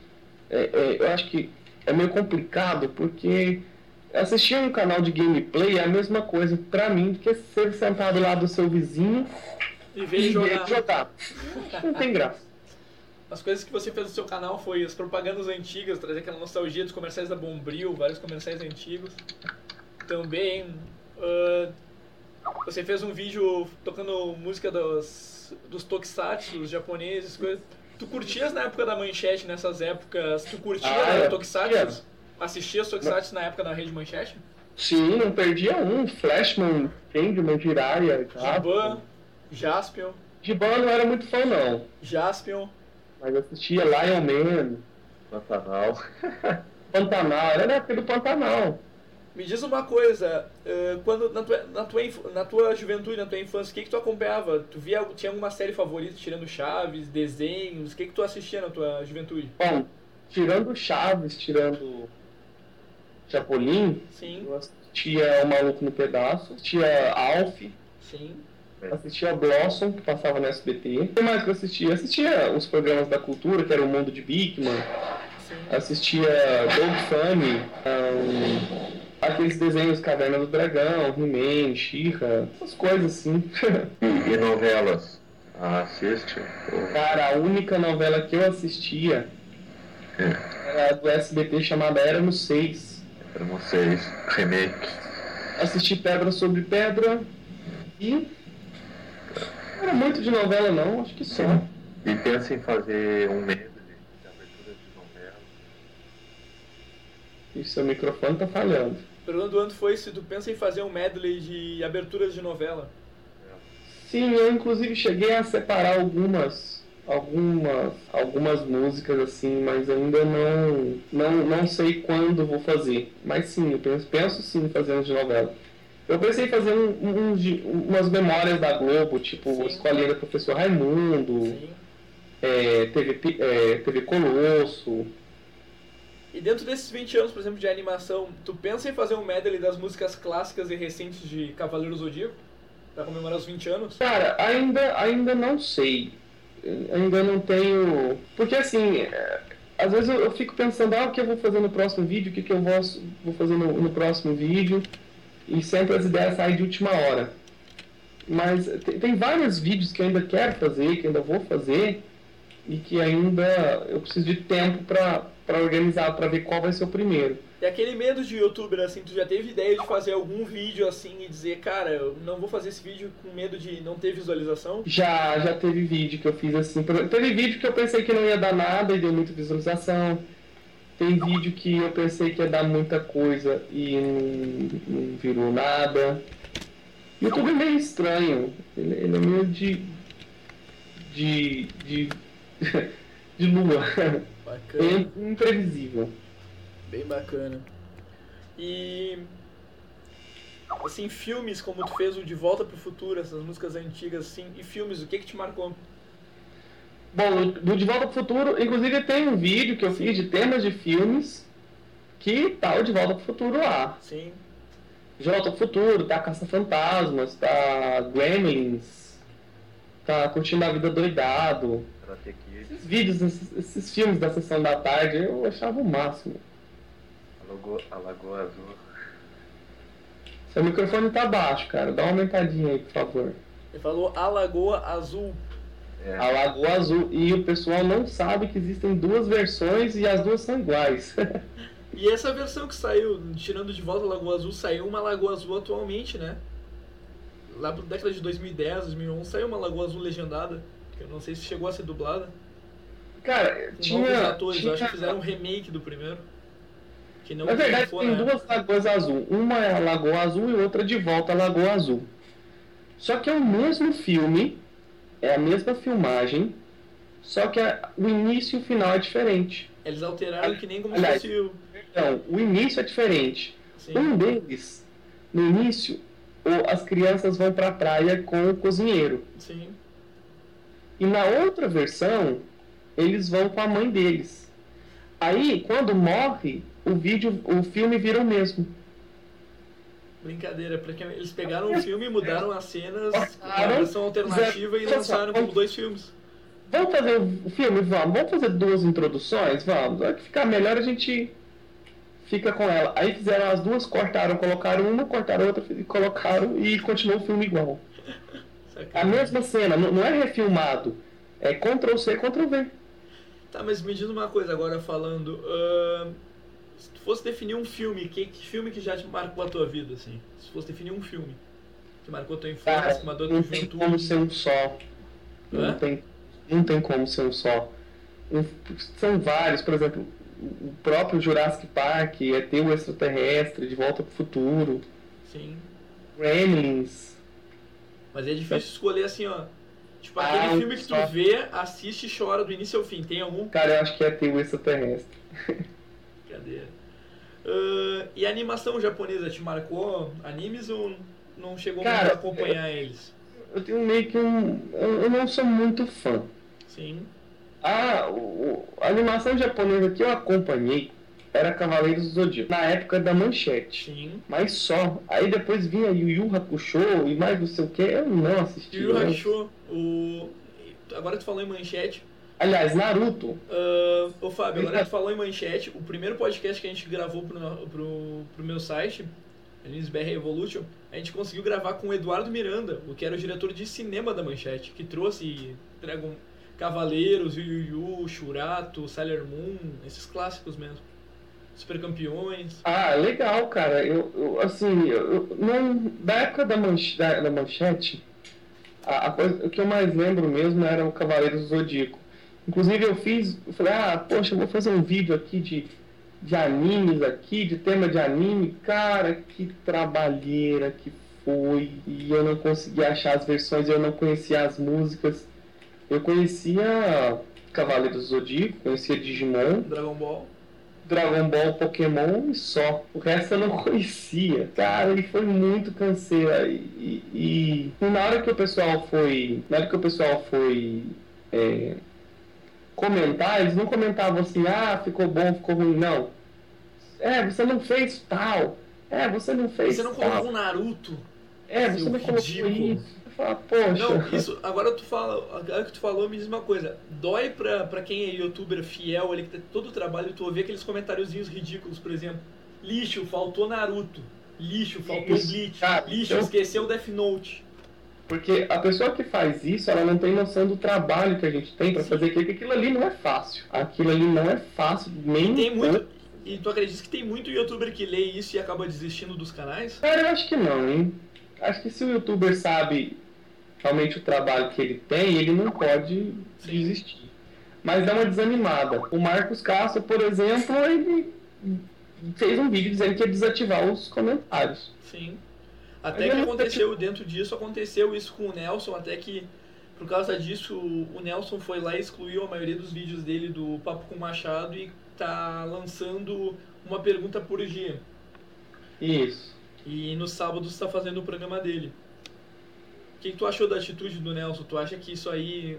é, é, eu acho que é meio complicado, porque assistir um canal de gameplay é a mesma coisa pra mim do que ser sentado lá do seu vizinho E ver jogar. jogar. Não tem graça. As coisas que você fez no seu canal foi as propagandas antigas, trazer aquela nostalgia dos comerciais da Bombril, vários comerciais antigos. Também, ah, você fez um vídeo tocando música dos, dos tokusatsu, dos japoneses, coisas. Tu curtias na época da manchete, nessas épocas? Tu curtia Ah, né, tokusatsu? curtia. Assistia os tokusatsu na época da rede manchete? Sim, não perdia um. Flashman, Candyman, Jiraiya, Giban, Jaspion. Giban eu não era muito fã, não. Jaspion. Mas assistia Lion Man, Pantanal. Pantanal, era na época do Pantanal. Me diz uma coisa, eh, quando na tua, na, tua, na tua juventude, na tua infância, o que, que tu acompanhava? Tu via, tinha alguma série favorita, tirando Chaves, desenhos? O que, que tu assistia na tua juventude? Bom, tirando Chaves, tirando Chapolin, Sim. eu assistia O Maluco no Pedaço, assistia Alf, Sim. assistia Blossom, que passava no SBT. O que mais que eu assistia? Assistia os programas da cultura, que era o Mundo de Bigman, assistia Dog Funny, ahn, aqueles desenhos Caverna do Dragão, He-Man, She-Ra, essas coisas assim. E, e novelas? Ah, assiste? Cara, a única novela que eu assistia era do SBT chamada Era no 6. Éramos seis. Remake. Assisti Pedra sobre Pedra e. Não era muito de novela, não, acho que só. E pensa em fazer um medley de abertura de novela. E seu microfone tá falhando. A pergunta do ano foi se tu pensa em fazer um medley de aberturas de novela. Sim, eu inclusive cheguei a separar algumas algumas algumas músicas assim, mas ainda não não, não sei quando vou fazer. Mas sim, eu penso, penso sim em fazer um de novela. Eu pensei em fazer um, um, de- umas memórias da Globo, tipo Escolinha do Professor Raimundo, é, TV, é, TV Colosso. E dentro desses 20 anos, por exemplo, de animação, tu pensa em fazer um medley das músicas clássicas e recentes de Cavaleiro Zodíaco? Pra comemorar os 20 anos? Cara, ainda, ainda não sei. Ainda não tenho. Porque assim, é, às vezes eu, eu fico pensando, ah, o que eu vou fazer no próximo vídeo, o que, que eu vou, vou fazer no, no próximo vídeo. E sempre as ideias saem de última hora. Mas tem, tem vários vídeos que eu ainda quero fazer, que ainda vou fazer, e que ainda eu preciso de tempo pra, pra organizar, pra ver qual vai ser o primeiro. E aquele medo de youtuber, assim, tu já teve ideia de fazer algum vídeo assim e dizer, cara, eu não vou fazer esse vídeo com medo de não ter visualização? Já, já teve vídeo que eu fiz assim. Teve vídeo que eu pensei que não ia dar nada e deu muita visualização. Tem vídeo que eu pensei que ia dar muita coisa e não, não virou nada. YouTube é meio estranho. Ele, ele é meio de. de. de. de lua. Bacana. É imprevisível. Bem bacana. E. Assim, filmes como tu fez o De Volta pro Futuro, essas músicas antigas, assim, e filmes, o que que te marcou? Bom, do De Volta pro Futuro, inclusive tem um vídeo que eu fiz de temas de filmes que tá o De Volta pro Futuro lá. Sim. De Volta pro Futuro, tá Caça-Fantasmas, tá Gremlins, tá Curtindo a Vida Doidado. Karate Kid. Esses vídeos, esses, esses filmes da sessão da tarde, eu achava o máximo. A Lagoa, a Lagoa Azul. Seu microfone tá baixo, cara. Dá uma aumentadinha aí, por favor. Ele falou A Lagoa Azul. A Lagoa Azul. E o pessoal não sabe que existem duas versões e as duas são iguais. E essa versão que saiu, tirando de volta a Lagoa Azul, saiu uma Lagoa Azul atualmente, né? Lá pra década de 2010, 2011, saiu uma Lagoa Azul legendada, que eu não sei se chegou a ser dublada. Cara, tinha. atores, tinha... eu acho que fizeram um remake do primeiro. Que não Na verdade, triunfou, tem né? duas Lagoas Azul. Uma é a Lagoa Azul e outra de volta a Lagoa Azul. Só que é o mesmo filme, é a mesma filmagem, só que a- o início e o final é diferente. Eles alteraram que nem como Aliás, se fosse o. Então, o início é diferente. Sim. Um deles, no início, as crianças vão pra praia com o cozinheiro. Sim. E na outra versão, eles vão com a mãe deles. Aí, quando morre, o vídeo, o filme vira o mesmo. Brincadeira, porque eles pegaram o filme, mudaram as cenas, a versão alternativa e lançaram como dois filmes. Vamos fazer o filme? Vamos. Vamos fazer duas introduções? Vamos. Vai que ficar melhor a gente fica com ela. Aí fizeram as duas, cortaram, colocaram uma, cortaram outra e colocaram e continuou o filme igual. A mesma cena, não não é refilmado. É Ctrl C, Ctrl V. Tá, mas me diz uma coisa agora falando. ahn, se tu fosse definir um filme, que, que filme que já te marcou a tua vida, assim? Se fosse definir um filme que marcou a tua infância, Cara, que marcou a tua não tem juventude. como ser um só. Não tem, não tem como ser um só. Um- são vários, por exemplo, o próprio Jurassic Park, é ter o extraterrestre, De Volta pro Futuro, Sim. Gremlins. Mas é difícil escolher assim, ó. Tipo, Ah, aquele um filme que tu vê, assiste e chora do início ao fim. Tem algum? Cara, eu acho que é ter o extraterrestre. Brincadeira. Ah, e a animação japonesa te marcou animes ou não chegou muito Cara, a acompanhar eles? Eu tenho meio que um. Eu eu não sou muito fã. Sim. Ah, o, o- a animação japonesa que eu acompanhei era Cavaleiros do Zodíaco, na época da Manchete. Sim. Mas só. Aí depois vinha Yu Yu Hakusho e mais não sei o que, eu não assisti. Yu Yu né? Hakusho, o... Agora tu falou em manchete. Aliás, Naruto. Ah, ô Fábio, agora que tu falou em manchete, o primeiro podcast que a gente gravou pro, pro, pro meu site, NewsBR Evolution, a gente conseguiu gravar com o Eduardo Miranda, o que era o diretor de cinema da manchete, que trouxe Dragon Cavaleiros, Yu Yu Yu, Shurato, Sailor Moon, esses clássicos mesmo. Super Campeões. Ah, legal, cara. Eu, eu assim, eu, não, da época da, manche, da, da manchete, a, a coisa, o que eu mais lembro mesmo era o Cavaleiros do Zodíaco. Inclusive eu fiz, eu falei, ah, poxa, eu vou fazer um vídeo aqui de, de animes aqui, de tema de anime. Cara, que trabalheira que foi. E eu não conseguia achar as versões, eu não conhecia as músicas. Eu conhecia Cavaleiros do Zodíaco, conhecia Digimon. Dragon Ball. Dragon Ball, Pokémon e só. O resto eu não conhecia. Cara, ele foi muito canseira. E, e- e na hora que o pessoal foi. Na hora que o pessoal foi é, comentar, eles não comentavam assim, ah, ficou bom, ficou ruim, não. É, você não fez tal. É, você não fez Você não tal. colocou Naruto. É, você não colocou isso. Poxa. Não, isso, agora tu fala, agora que tu falou, me diz uma coisa. Dói pra, pra quem é youtuber fiel, ali que tem todo o trabalho, tu ouvir aqueles comentáriozinhos ridículos, por exemplo. Lixo, faltou Naruto. Lixo, faltou Isso, Bleach. cara, Lixo, eu- esqueceu Death Note. Porque a pessoa que faz isso, ela não tem noção do trabalho que a gente tem pra fazer aquilo, que aquilo ali não é fácil. Aquilo ali não é fácil, nem Tem um muito. pouco. E tu acredita que tem muito youtuber que lê isso e acaba desistindo dos canais? Cara, eu acho que não, hein? Acho que se o youtuber sabe realmente o trabalho que ele tem, ele não pode desistir. Mas dá uma desanimada. O Marcos Castro, por exemplo, ele fez um vídeo dizendo que ia desativar os comentários. Sim. Até que eu- aconteceu dentro disso, aconteceu isso com o Nelson, até que por causa disso o Nelson foi lá e excluiu a maioria dos vídeos dele do Papo com o Machado e tá lançando uma pergunta por dia. Isso. E no sábado está fazendo o programa dele. O que, que tu achou da atitude do Nelson? Tu acha que isso aí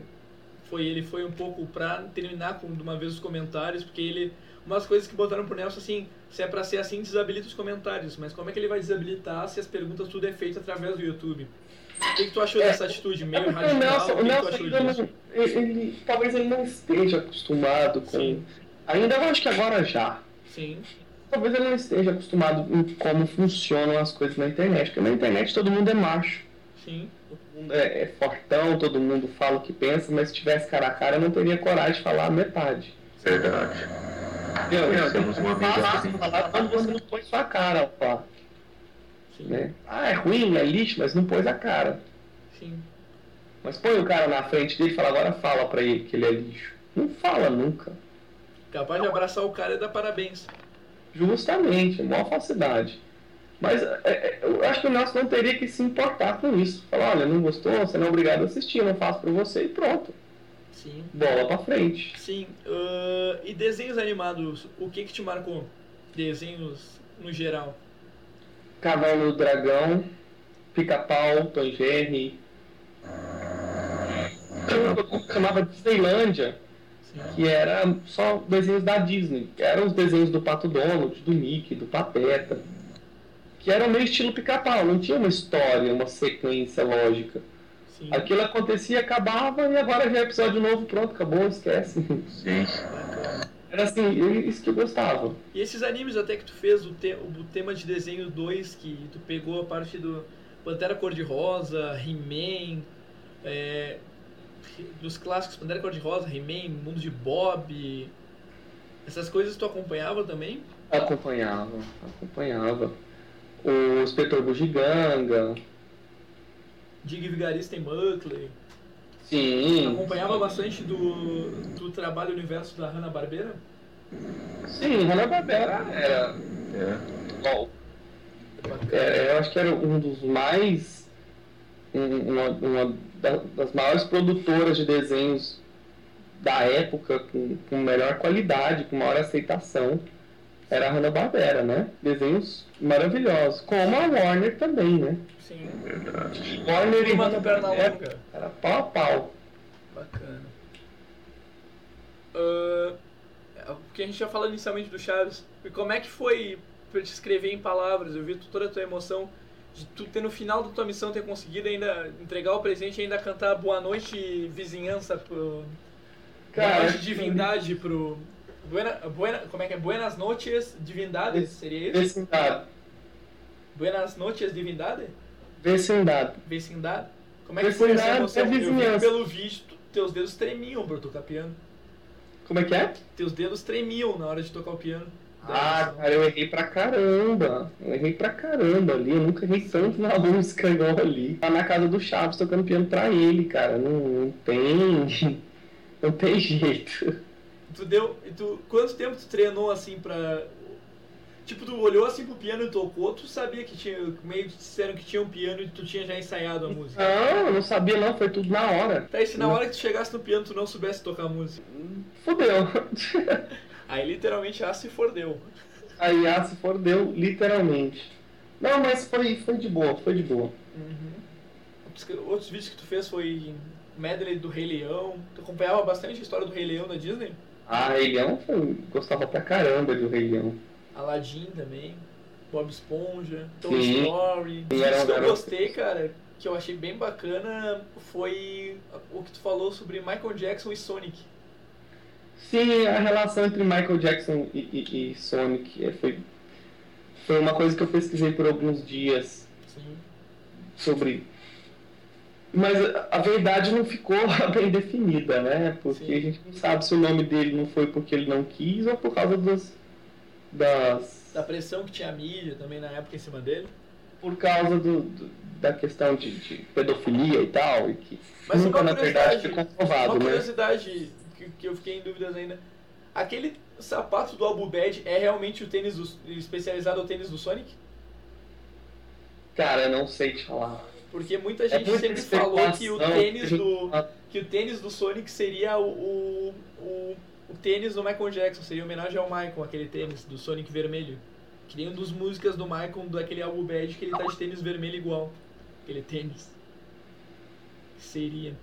foi ele foi um pouco pra terminar com de uma vez os comentários, porque ele umas coisas que botaram pro Nelson assim, se é pra ser assim, desabilita os comentários, mas como é que ele vai desabilitar se as perguntas tudo é feito através do YouTube? O que, que tu achou dessa atitude meio É radical? o Nelson, o Nelson ainda não, ele, ele- talvez ele não esteja acostumado com. Ainda eu acho que agora já. Sim. Talvez ele não esteja acostumado em como funcionam as coisas na internet. Porque na internet todo mundo é macho. Sim. Todo mundo é, é fortão, todo mundo fala o que pensa, mas se tivesse cara a cara eu não teria coragem de falar a metade. Verdade. Meu, meu, Temos uma fácil assim. falar quando você não põe sua cara lá. Né? Ah, é ruim, é lixo, mas não pôs a cara. Sim. Mas põe o cara na frente dele e fala, agora fala pra ele que ele é lixo. Não fala nunca. Capaz de abraçar o cara e dar parabéns. Justamente, maior falsidade. Mas é, é, eu acho que o Nelson não teria que se importar com isso. Falar, olha, não gostou, você não é obrigado a assistir, eu não faço pra você e pronto. Sim. Bola pra frente. Sim. ah, e desenhos animados, o que que te marcou? Desenhos no geral. Cavalo do Dragão, Pica-Pau, Tom Jerry. Chamava Disneylândia, que era só desenhos da Disney. que Eram os desenhos do Pato Donald, do Mickey, do Pateta. Que eram meio estilo pica-pau, não tinha uma história, uma sequência lógica. Aquilo acontecia, acabava e agora já é episódio novo, pronto, acabou, esquece. Sim. Era assim, isso que eu gostava. E esses animes até que tu fez, o, te- o tema de desenho 2, que tu pegou a parte do Pantera Cor-de-Rosa, He-Man, é, dos clássicos Pantera Cor-de-Rosa, He-Man, Mundo de Bob, essas coisas tu acompanhava também? Acompanhava, acompanhava. O Inspetor Bugiganga. Dig Vigarista em Buckley. Sim. Acompanhava bastante do, do trabalho universo da Hanna-Barbera? Sim, Hanna-Barbera era. Bom, é, eu acho que era um dos mais. um- Uma, uma da- das maiores produtoras de desenhos da época, com, com melhor qualidade, com maior aceitação. Era a Hanna-Barbera, né? Desenhos maravilhosos. Como a Warner também, né? Sim. Warner e Hanna-Barbera Pernalonga. era pau a pau. Bacana. Ah, porque a gente já falou inicialmente do Chaves. E como é que foi pra te escrever em palavras? Eu vi toda a tua emoção de tu ter no final da tua missão ter conseguido ainda entregar o presente e ainda cantar Boa Noite Vizinhança pro. Cara, Boa Noite Divindade pro. Buena, buena, como é que é? Buenas noches Divindades? Seria isso? Vecindade. Buenas noches Divindade? Vecindade. Vecindade? Como é que foi essa emoção? é Eu vi pelo vídeo, tu- teus dedos tremiam pra tocar piano. Como é que é? Teus dedos tremiam na hora de tocar o piano. Ah, cara, eu errei pra caramba. Eu errei pra caramba ali. Eu nunca errei tanto na música igual ali. Tá na casa do Chaves tocando piano pra ele, cara. Não, não tem. Não tem jeito. Tu deu. e Tu, quanto tempo tu treinou assim pra. Tipo, tu olhou assim pro piano e tocou, tu sabia que tinha. Meio que disseram que tinha um piano e tu tinha já ensaiado a música. Não, eu não sabia não, foi tudo na hora. Tá, e se na hora que tu chegasse no piano tu não soubesse tocar música? Fudeu. Aí literalmente ah, se fordeu. Aí ah, se fordeu, literalmente. Não, mas foi, foi de boa, foi de boa. Outros- Outros vídeos que tu fez foi medley do Rei Leão. Tu acompanhava bastante a história do Rei Leão da Disney? Ah, Rei Leão foi, gostava pra caramba do Rei Leão. Aladdin também. Bob Esponja. Toy. Story. Sim, Isso era que eu gostei, cara, que eu achei bem bacana, foi o que tu falou sobre Michael Jackson e Sonic. Sim, a relação entre Michael Jackson e, e- e Sonic é, foi, foi uma coisa que eu pesquisei por alguns dias Sim. sobre. Mas a- verdade não ficou bem definida, né? Porque a gente não sabe se o nome dele não foi porque ele não quis ou por causa dos, das. Da pressão que tinha a mídia também na época em cima dele. por causa do, do- da questão de, de pedofilia e tal, e que Mas nunca uma na verdade foi comprovado, uma né? curiosidade que, que eu fiquei em dúvidas ainda. Aquele sapato do Abu Bad é realmente o tênis do, especializado ao tênis do Sonic? Cara, eu não sei te falar. Porque muita É gente muita sempre falou que o tênis do que o tênis do Sonic seria o, o, o, tênis do Michael Jackson, seria homenagem ao Michael, aquele tênis do Sonic vermelho. Que nem um dos músicas do Michael, daquele álbum Bad, que ele tá de tênis vermelho igual. Aquele tênis. Seria.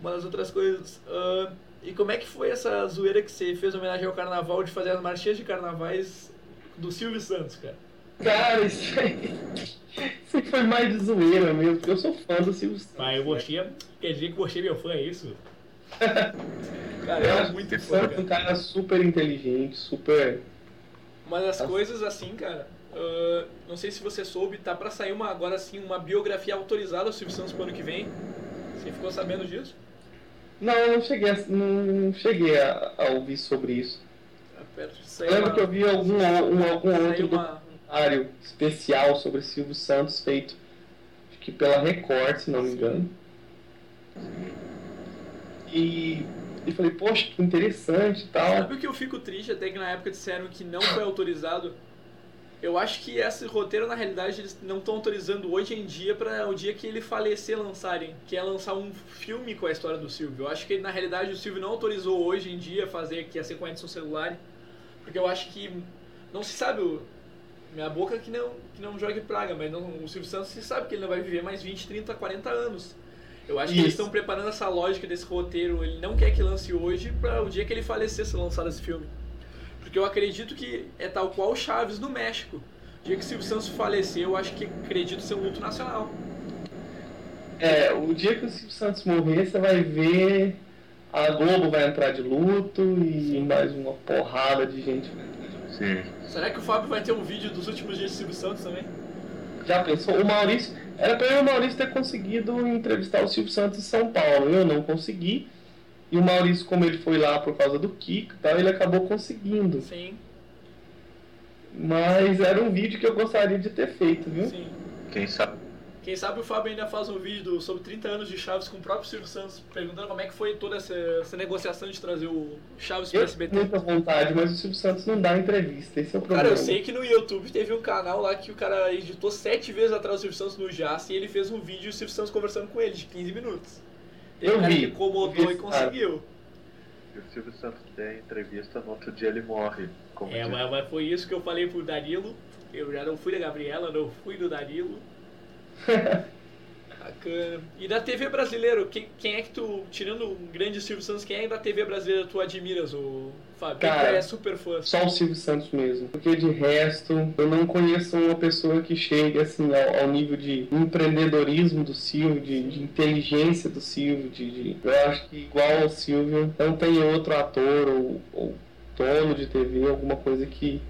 Uma das outras coisas. ah, e como é que foi essa zoeira que você fez homenagem ao carnaval de fazer as marchinhas de carnavais do Silvio Santos, cara? Cara, isso aí, isso foi mais de zoeira mesmo, porque eu sou fã do Silvio Santos. Mas eu gostei, quer dizer que é meu fã, é isso? Cara, eu é acho muito fã, é um cara super inteligente, super. Uma das coisas assim, cara, ah, não sei se você soube, tá pra sair uma, agora sim uma biografia autorizada do Silvio Santos pro ano que vem. Você ficou sabendo disso? Não, eu não cheguei a, não cheguei a, a ouvir sobre isso. Tá de Eu lembro uma- que eu vi algum, um, algum Saiu outro uma- documentário especial sobre Silvio Santos feito acho que pela Record, se não me engano. E, e falei, poxa, que interessante e tal. Sabe o que eu fico triste até que na época disseram que não foi autorizado? Eu acho que esse roteiro, na realidade, eles não estão autorizando hoje em dia para o dia que ele falecer lançarem, que é lançar um filme com a história do Silvio. Eu acho que na realidade o Silvio não autorizou hoje em dia fazer que a Edson Celular, porque eu acho que não se sabe o minha boca que não que não jogue praga, mas não, o Silvio Santos se sabe que ele não vai viver mais 20, 30, 40 anos. Eu acho que eles Isso. estão preparando essa lógica desse roteiro. Ele não quer que lance hoje para o dia que ele falecer ser lançado esse filme. Porque eu acredito que é tal qual o Chaves no México. O dia que Silvio Santos falecer, eu acho que acredito ser um luto nacional. É, o dia que o Silvio Santos morrer, você vai ver a Globo vai entrar de luto e mais uma porrada de gente vai luto. Sim. Será que o Fábio vai ter um vídeo dos últimos dias de Silvio Santos também? Já pensou? O Maurício. Era pra eu o Maurício ter conseguido entrevistar o Silvio Santos em São Paulo. Eu não consegui. E o Maurício, como ele foi lá por causa do Kiko e tal, ele acabou conseguindo. Sim. Mas era um vídeo que eu gostaria de ter feito, viu? Sim. Quem sabe? Quem sabe o Fábio ainda faz um vídeo sobre 30 anos de Chaves com o próprio Silvio Santos, perguntando como é que foi toda essa, essa negociação de trazer o Chaves pro Eu SBT. tenho muita vontade, mas o Silvio Santos não dá entrevista. Esse é o problema. Cara, eu sei que no YouTube teve um canal lá que o cara editou sete vezes atrás do Silvio Santos no Jazz e ele fez um vídeo e o Silvio Santos conversando com ele de 15 minutos. Teve Eu um cara vi, que incomodou vi e conseguiu. E o Silvio Santos der entrevista, no outro dia ele morre. Como É, mas, mas foi isso que eu falei pro Danilo. Eu já não fui da Gabriela, não fui do Danilo. Bacana. E da TV brasileira, quem, quem é que tu, tirando o grande Silvio Santos, quem é da TV brasileira tu admiras, o Fábio? Quem Cara, tu é super fã? Só o Silvio Santos mesmo. Porque de resto, eu não conheço uma pessoa que chegue assim ao, ao nível de empreendedorismo do Silvio, de, de inteligência do Silvio. De, de- eu acho que igual ao Silvio, não tem outro ator ou, ou dono de TV, alguma coisa que,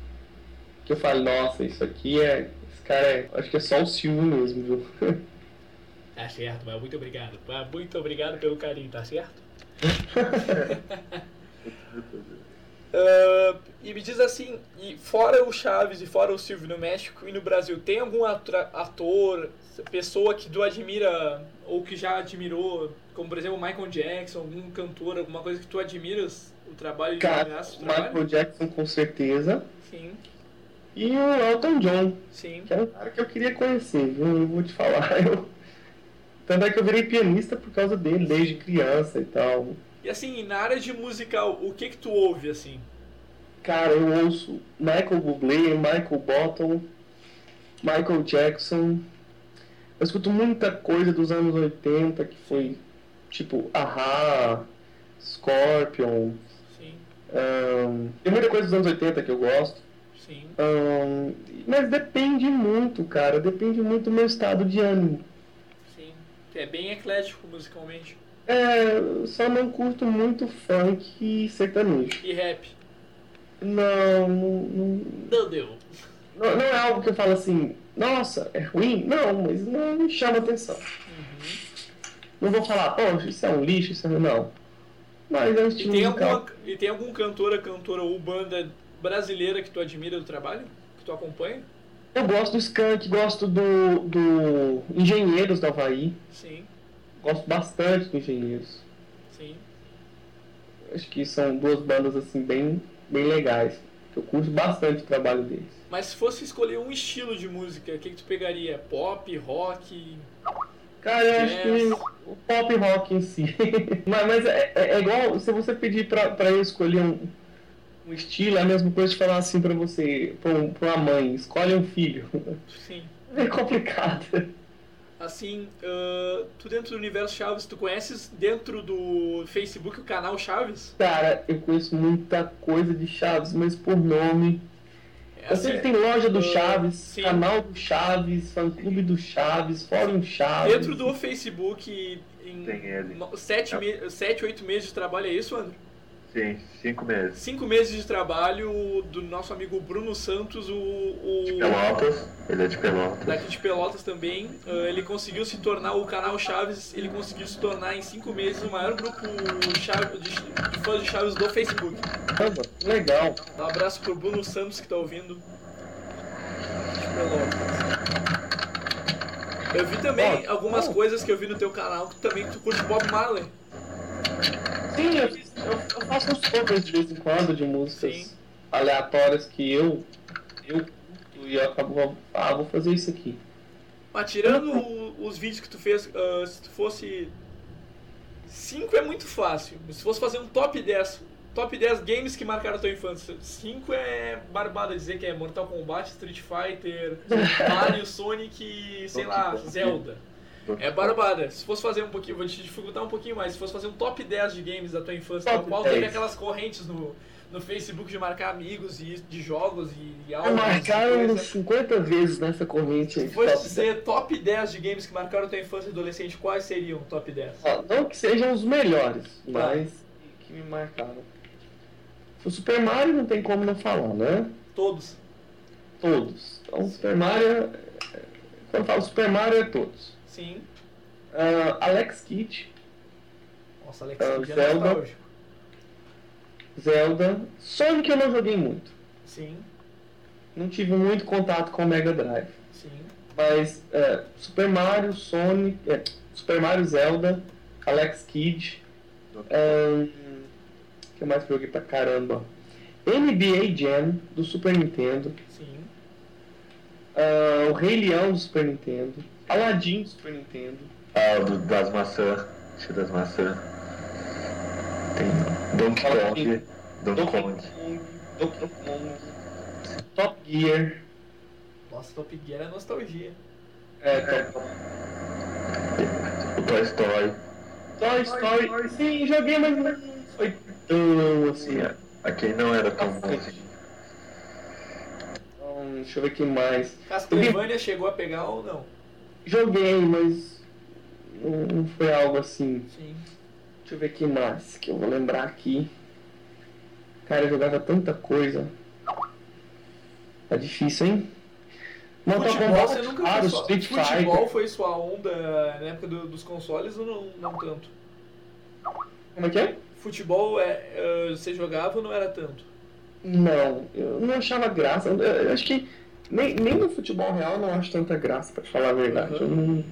que eu fale, nossa, isso aqui é. Cara é. Acho que é só o Silvio mesmo, viu? Tá certo, mas muito obrigado. Muito obrigado pelo carinho, tá certo? Ah, e me diz assim, e fora o Chaves e fora o Silvio no México e no Brasil, tem algum ator, pessoa que tu admira ou que já admirou, como por exemplo Michael Jackson, algum cantor, alguma coisa que tu admiras o trabalho de Cara, o trabalho? Michael Jackson com certeza. Sim, E o Elton John, sim. que era um cara que eu queria conhecer, viu? Eu vou te falar. Eu... Tanto é que eu virei pianista por causa dele, desde criança e tal. E assim, na área de musical, o que que tu ouve assim? Cara, eu ouço Michael Bublé, Michael Bottom, Michael Jackson. Eu escuto muita coisa dos anos 80 que foi tipo Ahá, Scorpion. Sim, ahn, tem muita coisa dos anos 80 que eu gosto. Sim. ahn, mas depende muito, cara. Depende muito do meu estado de ânimo. Sim. É bem eclético musicalmente. É, só não curto muito funk e sertanejo. E rap? Não, não, não, Não deu. Não, não é algo que eu falo assim, nossa, é ruim? Não, mas não me chama atenção. Não vou falar, poxa, isso é um lixo, isso é... Não. Mas é um E estilo tem, musical. alguma, e tem algum cantora, cantora ou banda brasileira que tu admira do trabalho? Que tu acompanha? Eu gosto do Skank, gosto do, do Engenheiros do Havaí. Sim, Gosto bastante do Engenheiros. sim. Acho que são duas bandas assim bem, bem legais. Eu curto bastante o trabalho deles. Mas se fosse escolher um estilo de música, o que, que tu pegaria? Pop, rock? Cara, eu acho que o pop rock em si. mas mas é, é- é igual se você pedir pra, pra eu escolher um, um estilo, é a mesma coisa de falar assim pra você, pra, um- pra uma mãe, escolhe um filho. Sim. É complicado. Assim, ah, tu dentro do universo Chaves, tu conheces dentro do Facebook o canal Chaves? Cara, eu conheço muita coisa de Chaves, mas por nome. É Eu sei que assim, tem loja do Chaves, sim. canal do Chaves, fã clube do Chaves, fórum Chaves. Dentro do Facebook, em Tem ele. sete, me sete, oito meses de trabalho, é isso, André? Sim, cinco meses. Cinco meses de trabalho do nosso amigo Bruno Santos, o, o Pelotas, ele é de Pelotas. daqui de Pelotas também. ah, ele conseguiu se tornar o canal Chaves, ele conseguiu se tornar em cinco meses o maior grupo Chaves, de, de fãs de Chaves do Facebook. Caramba, legal. Um abraço pro Bruno Santos que tá ouvindo. De Pelotas. Eu vi também algumas coisas que eu vi no teu canal que também tu curte Bob Marley. Sim, eu, eu- eu faço uns covers de vez em quando de músicas aleatórias que eu, eu curto e eu acabo, ah, vou fazer isso aqui. Mas tirando o- os vídeos que tu fez, ah, se tu fosse. 5 é muito fácil. Se fosse fazer um top 10, top 10 games que marcaram a tua infância, 5 é barbada dizer que é Mortal Kombat, Street Fighter, Mario, Sonic e sei lá, Zelda. É barbada. Se fosse fazer um pouquinho, vou te dificultar um pouquinho mais. Se fosse fazer um top 10 de games da tua infância, Top qual teve 10. aquelas correntes no, no Facebook de marcar amigos e de jogos e, e álbuns. e marcaram uns 50 vezes nessa corrente aí. Se fosse top dizer top 10 de games que marcaram tua infância e adolescente, quais seriam top 10? Ó, não que sejam os melhores, Tá. mas que me marcaram. O Super Mario não tem como não falar, né? Todos. Todos. Então, Super Mario. é- Quando eu falo Super Mario, é todos. Sim. Ah, Alex Kidd, Nossa, Alex Ah, Kidd é Zelda. nostálgico. Zelda. Sonic eu não joguei muito. Sim, Não tive muito contato com o Mega Drive. sim. Mas é, Super Mario, Sonic, é, Super Mario, Zelda, Alex Kidd, o que mais que eu joguei pra caramba? NBA Jam do Super Nintendo, Sim. ah, o Rei Leão do Super Nintendo, Aladdin do Super Nintendo, Ah, o do, das maçãs. Cheio das maçãs. Tem Donkey Kong. Donkey Kong. Donkey Kong, Top Gear, Nossa, Top Gear é nostalgia. é, Top- O Toy Story. Toy Story, sim, joguei, mas não foi tão assim. Sim, a quem não era tão bom assim. Então, deixa eu ver quem mais. Castlevania chegou a pegar ou não? Joguei, mas não foi algo assim. Sim. Deixa eu ver quem mais que eu vou lembrar aqui. Cara, eu jogava tanta coisa. Tá difícil, hein? Mortal Futebol, você nunca claro, foi sua... Street Futebol Fighter. foi sua onda na época do- dos consoles ou não, não tanto? Como é que é? Futebol é, eh, você jogava ou não era tanto? Não, eu não achava graça. Eu, eu acho que nem, nem no futebol real eu não acho tanta graça, pra falar a verdade. Eu não,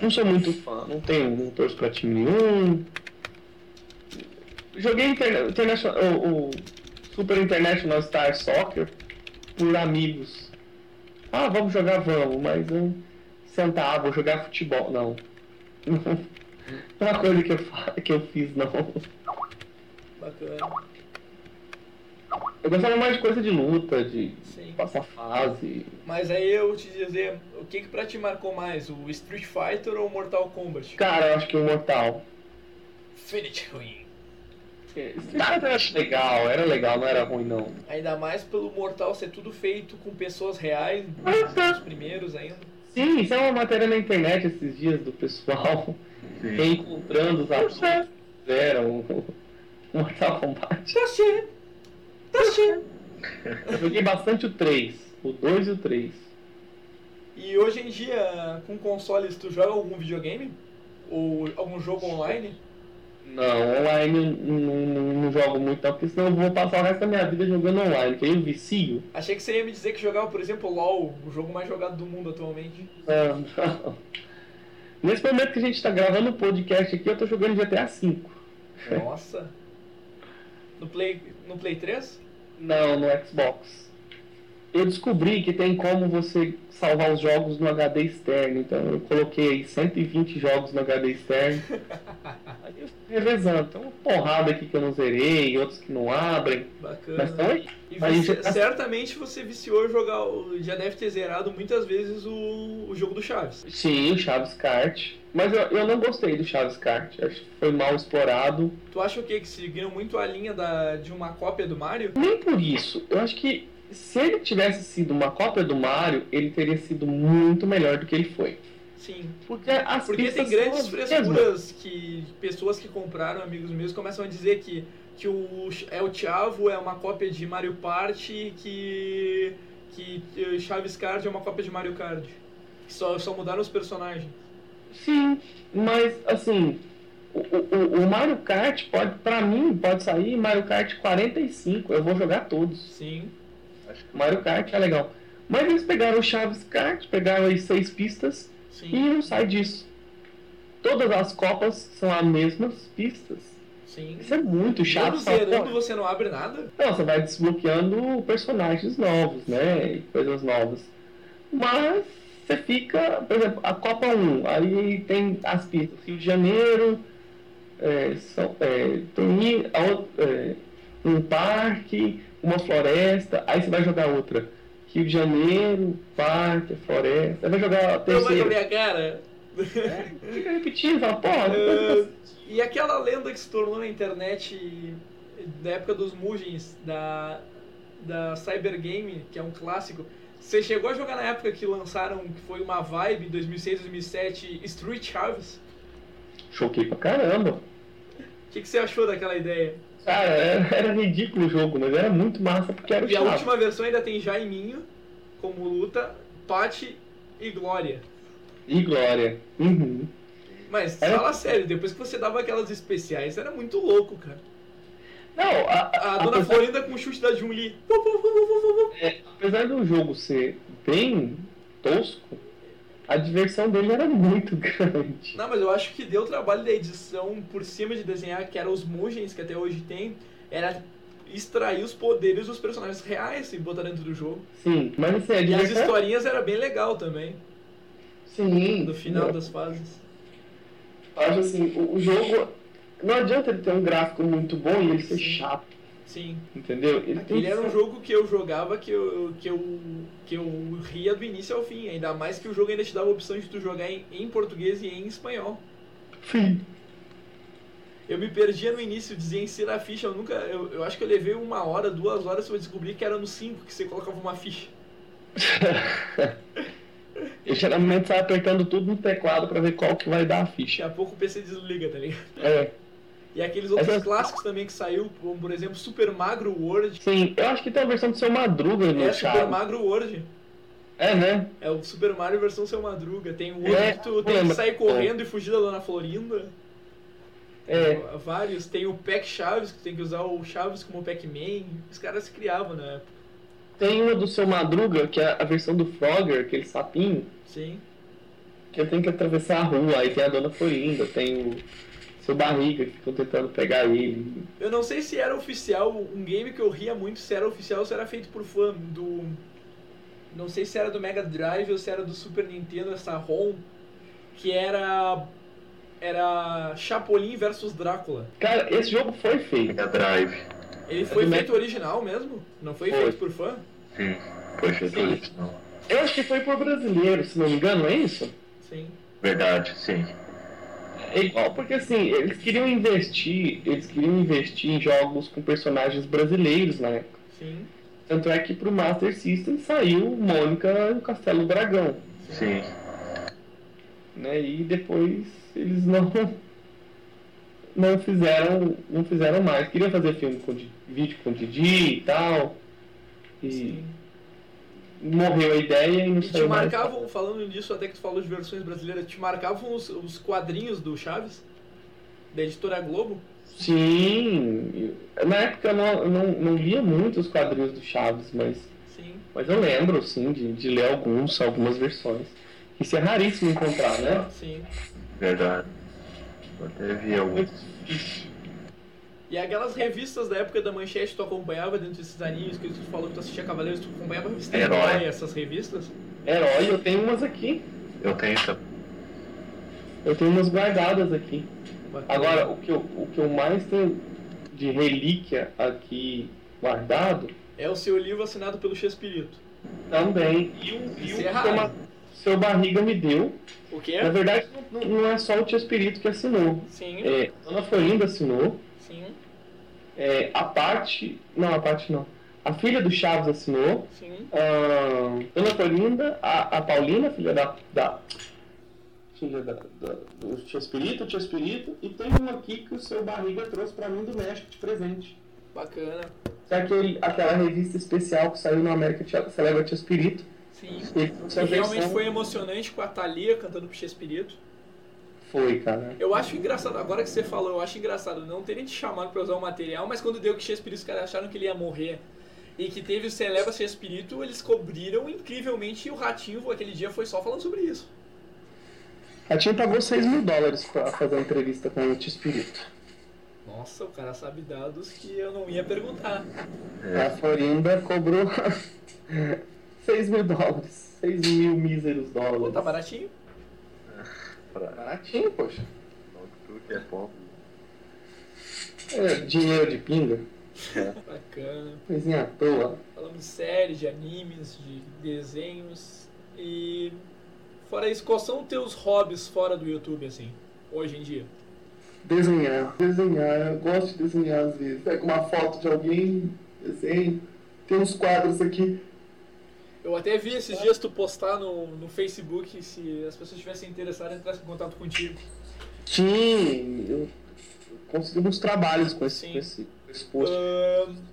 não sou muito fã, não tenho, não torço pra time nenhum. Joguei interna o, o Super International Star Soccer por amigos. Ah, vamos jogar, vamos, mas eu sentar, ah, vou jogar futebol. Não. Não é uma coisa que eu, que eu fiz, não. Bacana. Eu gostava mais de coisa de luta, de Sim. passar fase. Mas aí eu te dizer, o que que pra ti marcou mais, o Street Fighter ou o Mortal Kombat? Cara, eu acho que o Mortal. Finish Ruim. Cara, eu acho legal, era legal, não era ruim não. Ainda mais pelo Mortal ser tudo feito com pessoas reais, os primeiros ainda. Sim, isso é uma matéria na internet esses dias do pessoal reencontrando os atores que fizeram o Mortal Kombat. Tá sim. Tá sim. Eu joguei bastante o 3, o 2 e o 3. E hoje em dia, com consoles, tu joga algum videogame? Ou algum jogo online? Não, online eu não, não, não jogo muito não, porque senão eu vou passar o resto da minha vida jogando online, que aí eu vicio. Achei que você ia me dizer que jogava, por exemplo, LoL, o jogo mais jogado do mundo atualmente. Não, não. Nesse momento que a gente tá gravando o podcast aqui, eu tô jogando GTA V. Nossa. No Play, no Play 3? Não, no Xbox. Eu descobri que tem como você salvar os jogos no HD externo, então eu coloquei aí 120 jogos no HD externo. aí eu revezando. Tem uma porrada aqui que eu não zerei, outros que não abrem. Bacana. Mas estão aí. E Aí você- já tá- certamente você viciou jogar, já deve ter zerado muitas vezes o, o jogo do Chaves. Sim, o Chaves Kart. Mas eu, eu não gostei do Chaves Kart. Acho que foi mal explorado. Tu acha o quê? Que seguiram muito a linha da, de uma cópia do Mario? Nem por isso. Eu acho que se ele tivesse sido uma cópia do Mario, ele teria sido muito melhor do que ele foi. Sim. Porque as Porque tem grandes frescuras que pessoas que compraram, amigos meus, começam a dizer que, que o é o Chavo é uma cópia de Mario Party que que eh, Chaves Card é uma cópia de Mario Kart. Só, só mudaram os personagens. Sim, mas assim, o, o, o Mario Kart pode, pra mim, pode sair Mario Kart 45. Eu vou jogar todos. Sim. Mario Kart é legal. Mas eles pegaram o Chaves Kart, pegaram aí seis pistas Sim. e não sai disso. Todas as copas são as mesmas pistas. Sim. Isso é muito chato. Só, zerando, você não abre nada? Não, você vai desbloqueando personagens novos, né? E coisas novas. Mas você fica, por exemplo, a Copa 1, aí tem as pistas Rio de Janeiro, é, São, é, outra- é, um parque, uma floresta, aí você vai jogar outra. Rio de Janeiro, parque, floresta, aí vai jogar a Não vai com a terceira. minha cara. Fica repetindo, fala, porra. Eh, e aquela lenda que se tornou na internet da época dos Mugens, da, da Cyber Game, que é um clássico. Você chegou a jogar na época que lançaram, que foi uma vibe, 2006, 2007, Street Chaves? Choquei pra caramba. O que, que você achou daquela ideia? Cara, era, era ridículo o jogo, mas era muito massa porque era o E a Chaves. última versão ainda tem Jaiminho como luta, Patty e Glória. E Glória. Uhum. Mas Era- fala sério, depois que você dava aquelas especiais, era muito louco, cara. Não, a, A, a- Dona apesar- Florinda com o chute da Jun-Li. é, apesar do jogo ser bem tosco, a diversão dele era muito grande. Não, mas eu acho que deu trabalho da edição por cima de desenhar, que eram os Mugens, que até hoje tem, era extrair os poderes dos personagens reais e botar dentro do jogo. Sim, mas assim, a E as diversão... historinhas era bem legal também, Sim. no final das fases. Eu acho assim, o, o jogo... Não adianta ele ter um gráfico muito bom e ele ser chato, Sim. entendeu? Ele, que era um jogo que eu jogava que eu, que eu, que eu ria do início ao fim. Ainda mais que o jogo ainda te dava a opção de tu jogar em, em português e em espanhol. Sim. Eu me perdia no início, dizia insira a ficha. Eu nunca. Eu, eu acho que eu levei uma hora, duas horas pra descobrir que era no 5 que você colocava uma ficha. Eu geralmente sai apertando tudo no teclado pra ver qual que vai dar a ficha. Daqui a pouco o PC desliga, tá ligado? É. E aqueles outros clássicos também que saiu, como por exemplo Super Magro World. Sim, eu acho que tem a versão do seu Madruga no É. Super Magro World. É, né? É o Super Mario versão Seu Madruga. Tem o outro É, que tu tem que sair correndo e fugir da Dona Florinda. É. Vários. Tem o Pac Chaves, que tem que usar o Chaves como Pac-Man. Os caras se criavam na época. Tem uma do seu Madruga, que é a versão do Frogger, aquele sapinho, Sim. que ele tem que atravessar a rua, aí tem a Dona Florinda, tem o seu Barriga, que ficam tentando pegar ele. Eu não sei se era oficial, um game que eu ria muito se era oficial ou se era feito por fã do. Não sei se era do Mega Drive ou se era do Super Nintendo, essa ROM, que era. Era Chapolin versus Drácula. Cara, esse jogo foi feito. Mega Drive. Ele foi É do feito original mesmo? Não foi, Foi. feito por fã? Sim, foi feito Sim. original. Eu acho que foi por brasileiro, se não me engano, não é isso? Sim. Verdade, sim. É igual, porque assim, eles queriam investir, eles queriam investir em jogos com personagens brasileiros na época. Sim. Tanto é que pro Master System saiu Mônica e o Castelo Dragão. Sim. Né? E depois eles não não fizeram não fizeram mais. Queriam fazer filme com vídeo com Didi e tal. E morreu a ideia e não E te saiu mais. marcavam, falando disso, até que tu falou de versões brasileiras, te marcavam os, os quadrinhos do Chaves? Da editora Globo? Sim, na época eu não, não, não lia muito os quadrinhos do Chaves, mas, Sim. mas eu lembro sim de, de ler alguns, algumas versões. Isso é raríssimo encontrar, né? Sim. Verdade. Eu até vi alguns. E aquelas revistas da época da Manchete tu acompanhava dentro desses aninhos que tu falou que tu assistia Cavaleiros, tu acompanhava a revista Herói. Herói, essas revistas? Herói, eu tenho umas aqui. Eu tenho também. Eu tenho umas guardadas aqui. Bacana. Agora, o que, eu, o que eu mais tenho de relíquia aqui guardado É o seu livro assinado pelo Chespirito. também. E um, e um é uma- seu barriga me deu. O quê? Na verdade, não, não é só o Tia Espírito que assinou. Sim. É, a Dona Florinda assinou. É, a parte. Não, a parte não. A filha do Chaves assinou. Sim. Ah, Dona Florinda, a, a Paulina, filha da. da filha da, da- do Tia Espírito, o Tia Espírito. E tem um aqui que o seu barriga trouxe pra mim do México de presente. Bacana. É aquele, aquela revista especial que saiu no América Tia- Celebra Tia Espírito. Sim. E realmente versão- foi emocionante com a Thalia cantando pro Chespirito. Foi, cara. Eu acho engraçado, agora que você falou, eu acho engraçado não terem te chamado pra usar o material, mas quando deu que Chespirito, os caras acharam que ele ia morrer. E que teve o Celebra Chespirito, eles cobriram incrivelmente e o Ratinho aquele dia foi só falando sobre isso. A Tim pagou 6 mil dólares pra fazer uma entrevista com o Tia Espírito. Nossa, o cara sabe dados que eu não ia perguntar. A Florinda cobrou 6 mil dólares. 6 mil míseros dólares. Pô, tá baratinho? Baratinho, poxa. Tudo que é bom. É, dinheiro de pinga. Bacana. Coisinha à toa. Falando de séries, de animes, de desenhos. E fora isso, quais são os teus hobbies fora do YouTube, assim, hoje em dia? Desenhar. Desenhar. Eu gosto de desenhar às vezes. Pego uma foto de alguém, desenho. Tem uns quadros aqui. Eu até vi esses dias tu postar no, no Facebook se as pessoas estivessem interessadas entrassem em contato contigo. Sim, eu consegui uns trabalhos com esse, com esse, com esse post.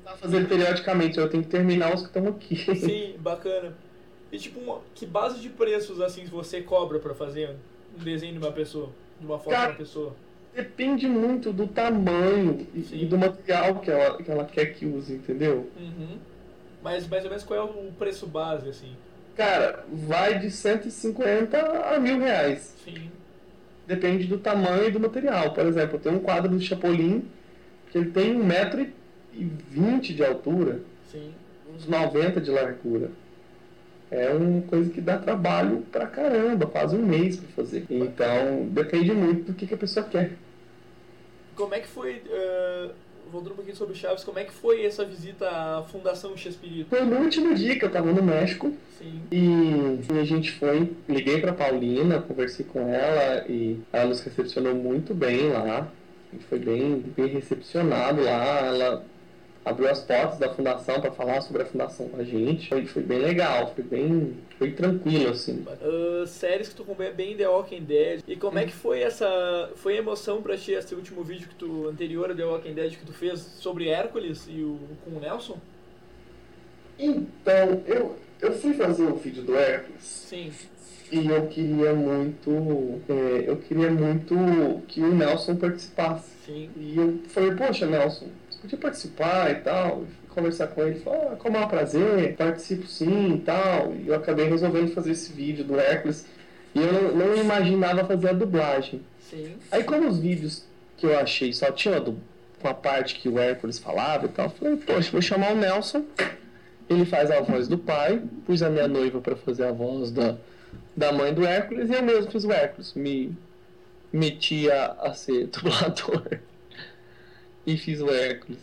Tá fazendo periodicamente, eu tenho que terminar os que estão aqui. Sim, bacana. E tipo, uma- que base de preços assim você cobra pra fazer um desenho de uma pessoa? De uma foto de uma pessoa? Depende muito do tamanho e, e do material que ela, que ela quer que use, entendeu? Uhum. Mas mais ou menos qual é o preço base, assim? Cara, vai de 150 a mil reais. Sim. Depende do tamanho e do material. Por exemplo, eu tenho um quadro do Chapolin que ele tem 1,20m de altura, Sim. uns 90 de largura. É uma coisa que dá trabalho pra caramba, quase um mês pra fazer. Então, depende muito do que, que a pessoa quer. Como é que foi, eh, voltando um pouquinho sobre Chaves, como é que foi essa visita à Fundação Chespirito? Foi no último dia que eu tava no México. Sim. E a gente foi, liguei pra Paulina, conversei com ela e ela nos recepcionou muito bem lá. A gente foi bem, bem recepcionado lá. Ela abriu as portas da fundação para falar sobre a fundação com a gente. Foi, foi bem legal, foi bem, foi tranquilo assim. Ah, séries que tu acompanha bem The Walking Dead. E como é que foi essa. Foi emoção pra ti esse último vídeo que tu. anterior a The Walking Dead que tu fez sobre Hércules e o com o Nelson? Então, eu, eu fui fazer o vídeo do Hércules. Sim. E eu queria muito. é, eu queria muito que o Nelson participasse. Sim. E eu falei, poxa, Nelson, você podia participar e tal. Conversar com ele, falou, ah, como é um prazer, participo sim e tal. E eu acabei resolvendo fazer esse vídeo do Hércules. E eu não, imaginava fazer a dublagem. Sim. Aí como os vídeos que eu achei só tinha do, com a parte que o Hércules falava e tal, eu falei, poxa, vou chamar o Nelson. Ele faz a voz do pai, pus a minha noiva para fazer a voz da, da mãe do Hércules e eu mesmo fiz o Hércules. Me meti a, a ser dublador e fiz o Hércules.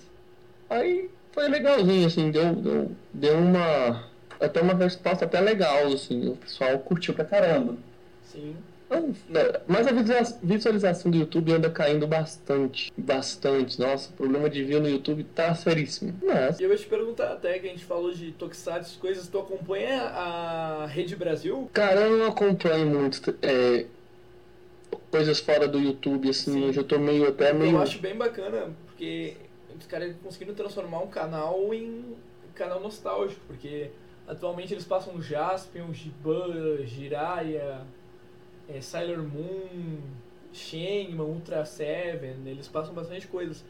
Aí foi legalzinho, assim, deu, deu, deu uma. Até uma resposta até legal, assim, o pessoal curtiu pra caramba. Sim. Então, né, Mas a visualiza- visualização do YouTube anda caindo bastante. Bastante. Nossa, o problema de view no YouTube tá seríssimo. Mas. E eu ia te perguntar até que a gente falou de Tokusatsu, coisas, tu acompanha a Rede Brasil? Cara, eu não acompanho muito é, coisas fora do YouTube, assim, eu já tô meio até meio. Eu acho bem bacana, porque caras conseguiram transformar um canal em canal nostálgico, porque atualmente eles passam Jaspion, Giban, Jiraiya, é, Sailor Moon, Shenman, Ultra Seven, eles passam bastante coisas.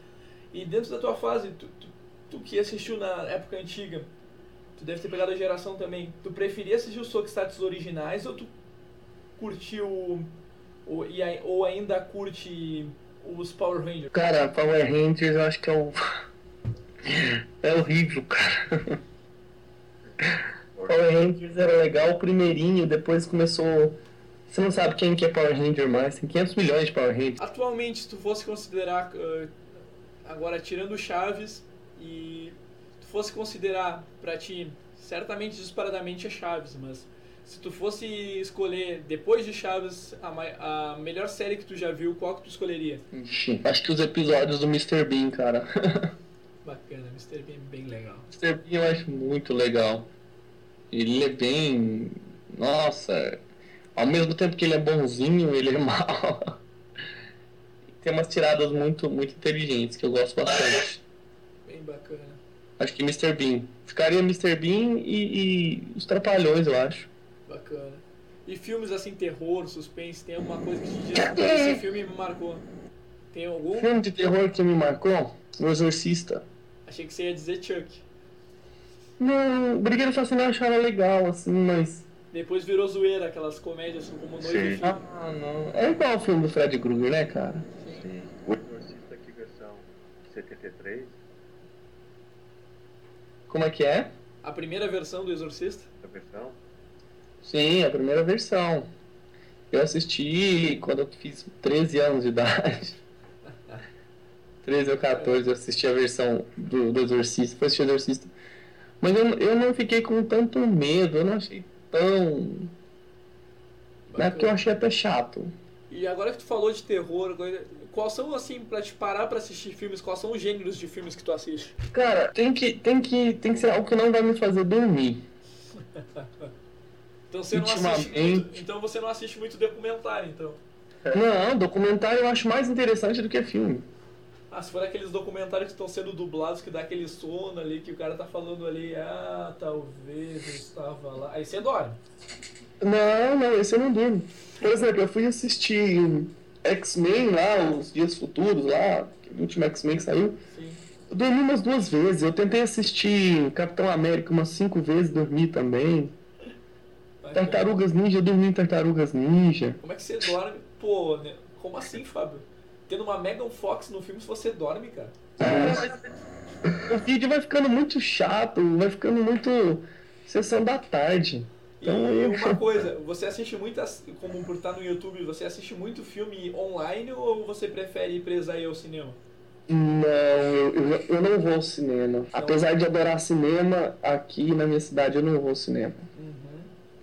E dentro da tua fase, tu, tu, tu que assistiu na época antiga, tu deve ter pegado a geração também, tu preferia assistir os Tokusatsu originais ou tu curtiu ou, ou ainda curte os Power Rangers? Cara, Power Rangers eu acho que é o. É horrível, cara. Power Rangers era legal o primeirinho, depois começou. Você não sabe quem que é Power Ranger mais, tem 500 milhões de Power Rangers. Atualmente, se tu fosse considerar, ah, agora tirando Chaves, e tu fosse considerar pra ti, certamente disparadamente é Chaves, mas se tu fosse escolher depois de Chaves a, a melhor série que tu já viu, qual que tu escolheria? Ixi, acho que os episódios do Mr. Bean, cara. Bacana, Mr. Bean é bem legal. Mr. Bean eu acho muito legal. Ele é bem. Nossa. Ao mesmo tempo que ele é bonzinho, ele é mau. Tem umas tiradas muito, muito inteligentes que eu gosto bastante. Bem bacana. Acho que Mr. Bean. Ficaria Mr. Bean e, e os Trapalhões, eu acho. Bacana. E filmes assim, terror, suspense, tem alguma coisa que te diz "Pô, esse filme me marcou? Tem algum? Filme de terror que me marcou? O Exorcista. Achei que você ia dizer Chuck. Não, o Brigueiro Assassino eu achava legal, assim, mas. Depois virou zoeira, aquelas comédias como e Filho. Ah, não. É igual o filme do Fred Krueger, né, cara? Sim. O Exorcista que versão 73? Como é que é? A primeira versão do Exorcista? A versão? Sim, a primeira versão. Eu assisti quando eu fiz 13 anos de idade. 13 ou 14, eu assisti a versão do, do Exorcista, foi assistir o Exorcista. Mas eu, eu não fiquei com tanto medo, eu não achei tão. Não é porque eu achei até chato. E agora que tu falou de terror, quais são, assim, pra te parar pra assistir filmes, quais são os gêneros de filmes que tu assiste? Cara, tem que, tem que, tem que ser algo que não vai me fazer dormir. Então você não assiste muito, então você não assiste muito documentário, então. Não, documentário eu acho mais interessante do que filme. Ah, se for aqueles documentários que estão sendo dublados, que dá aquele sono ali, que o cara tá falando ali, ah, talvez eu estava lá. Aí você dorme. Não, não, esse eu não durmo. Por exemplo, eu fui assistir X-Men lá, os Dias Futuros lá, o último X-Men que saiu. Eu dormi umas duas vezes. Eu tentei assistir Capitão América umas cinco vezes, dormi também. Tartarugas Ninja, eu dormi em Tartarugas Ninja. Como é que você dorme? Pô, né? como assim, Fábio? Tendo uma Megan Fox no filme, se você dorme, cara. O vídeo vai ficando muito chato, vai ficando muito sessão da tarde. Então E eu... uma coisa, você assiste muitas, como por estar no YouTube, você assiste muito filme online ou você prefere ir ao cinema? Não, eu, eu, eu não vou ao cinema. Apesar de adorar cinema, aqui na minha cidade eu não vou ao cinema.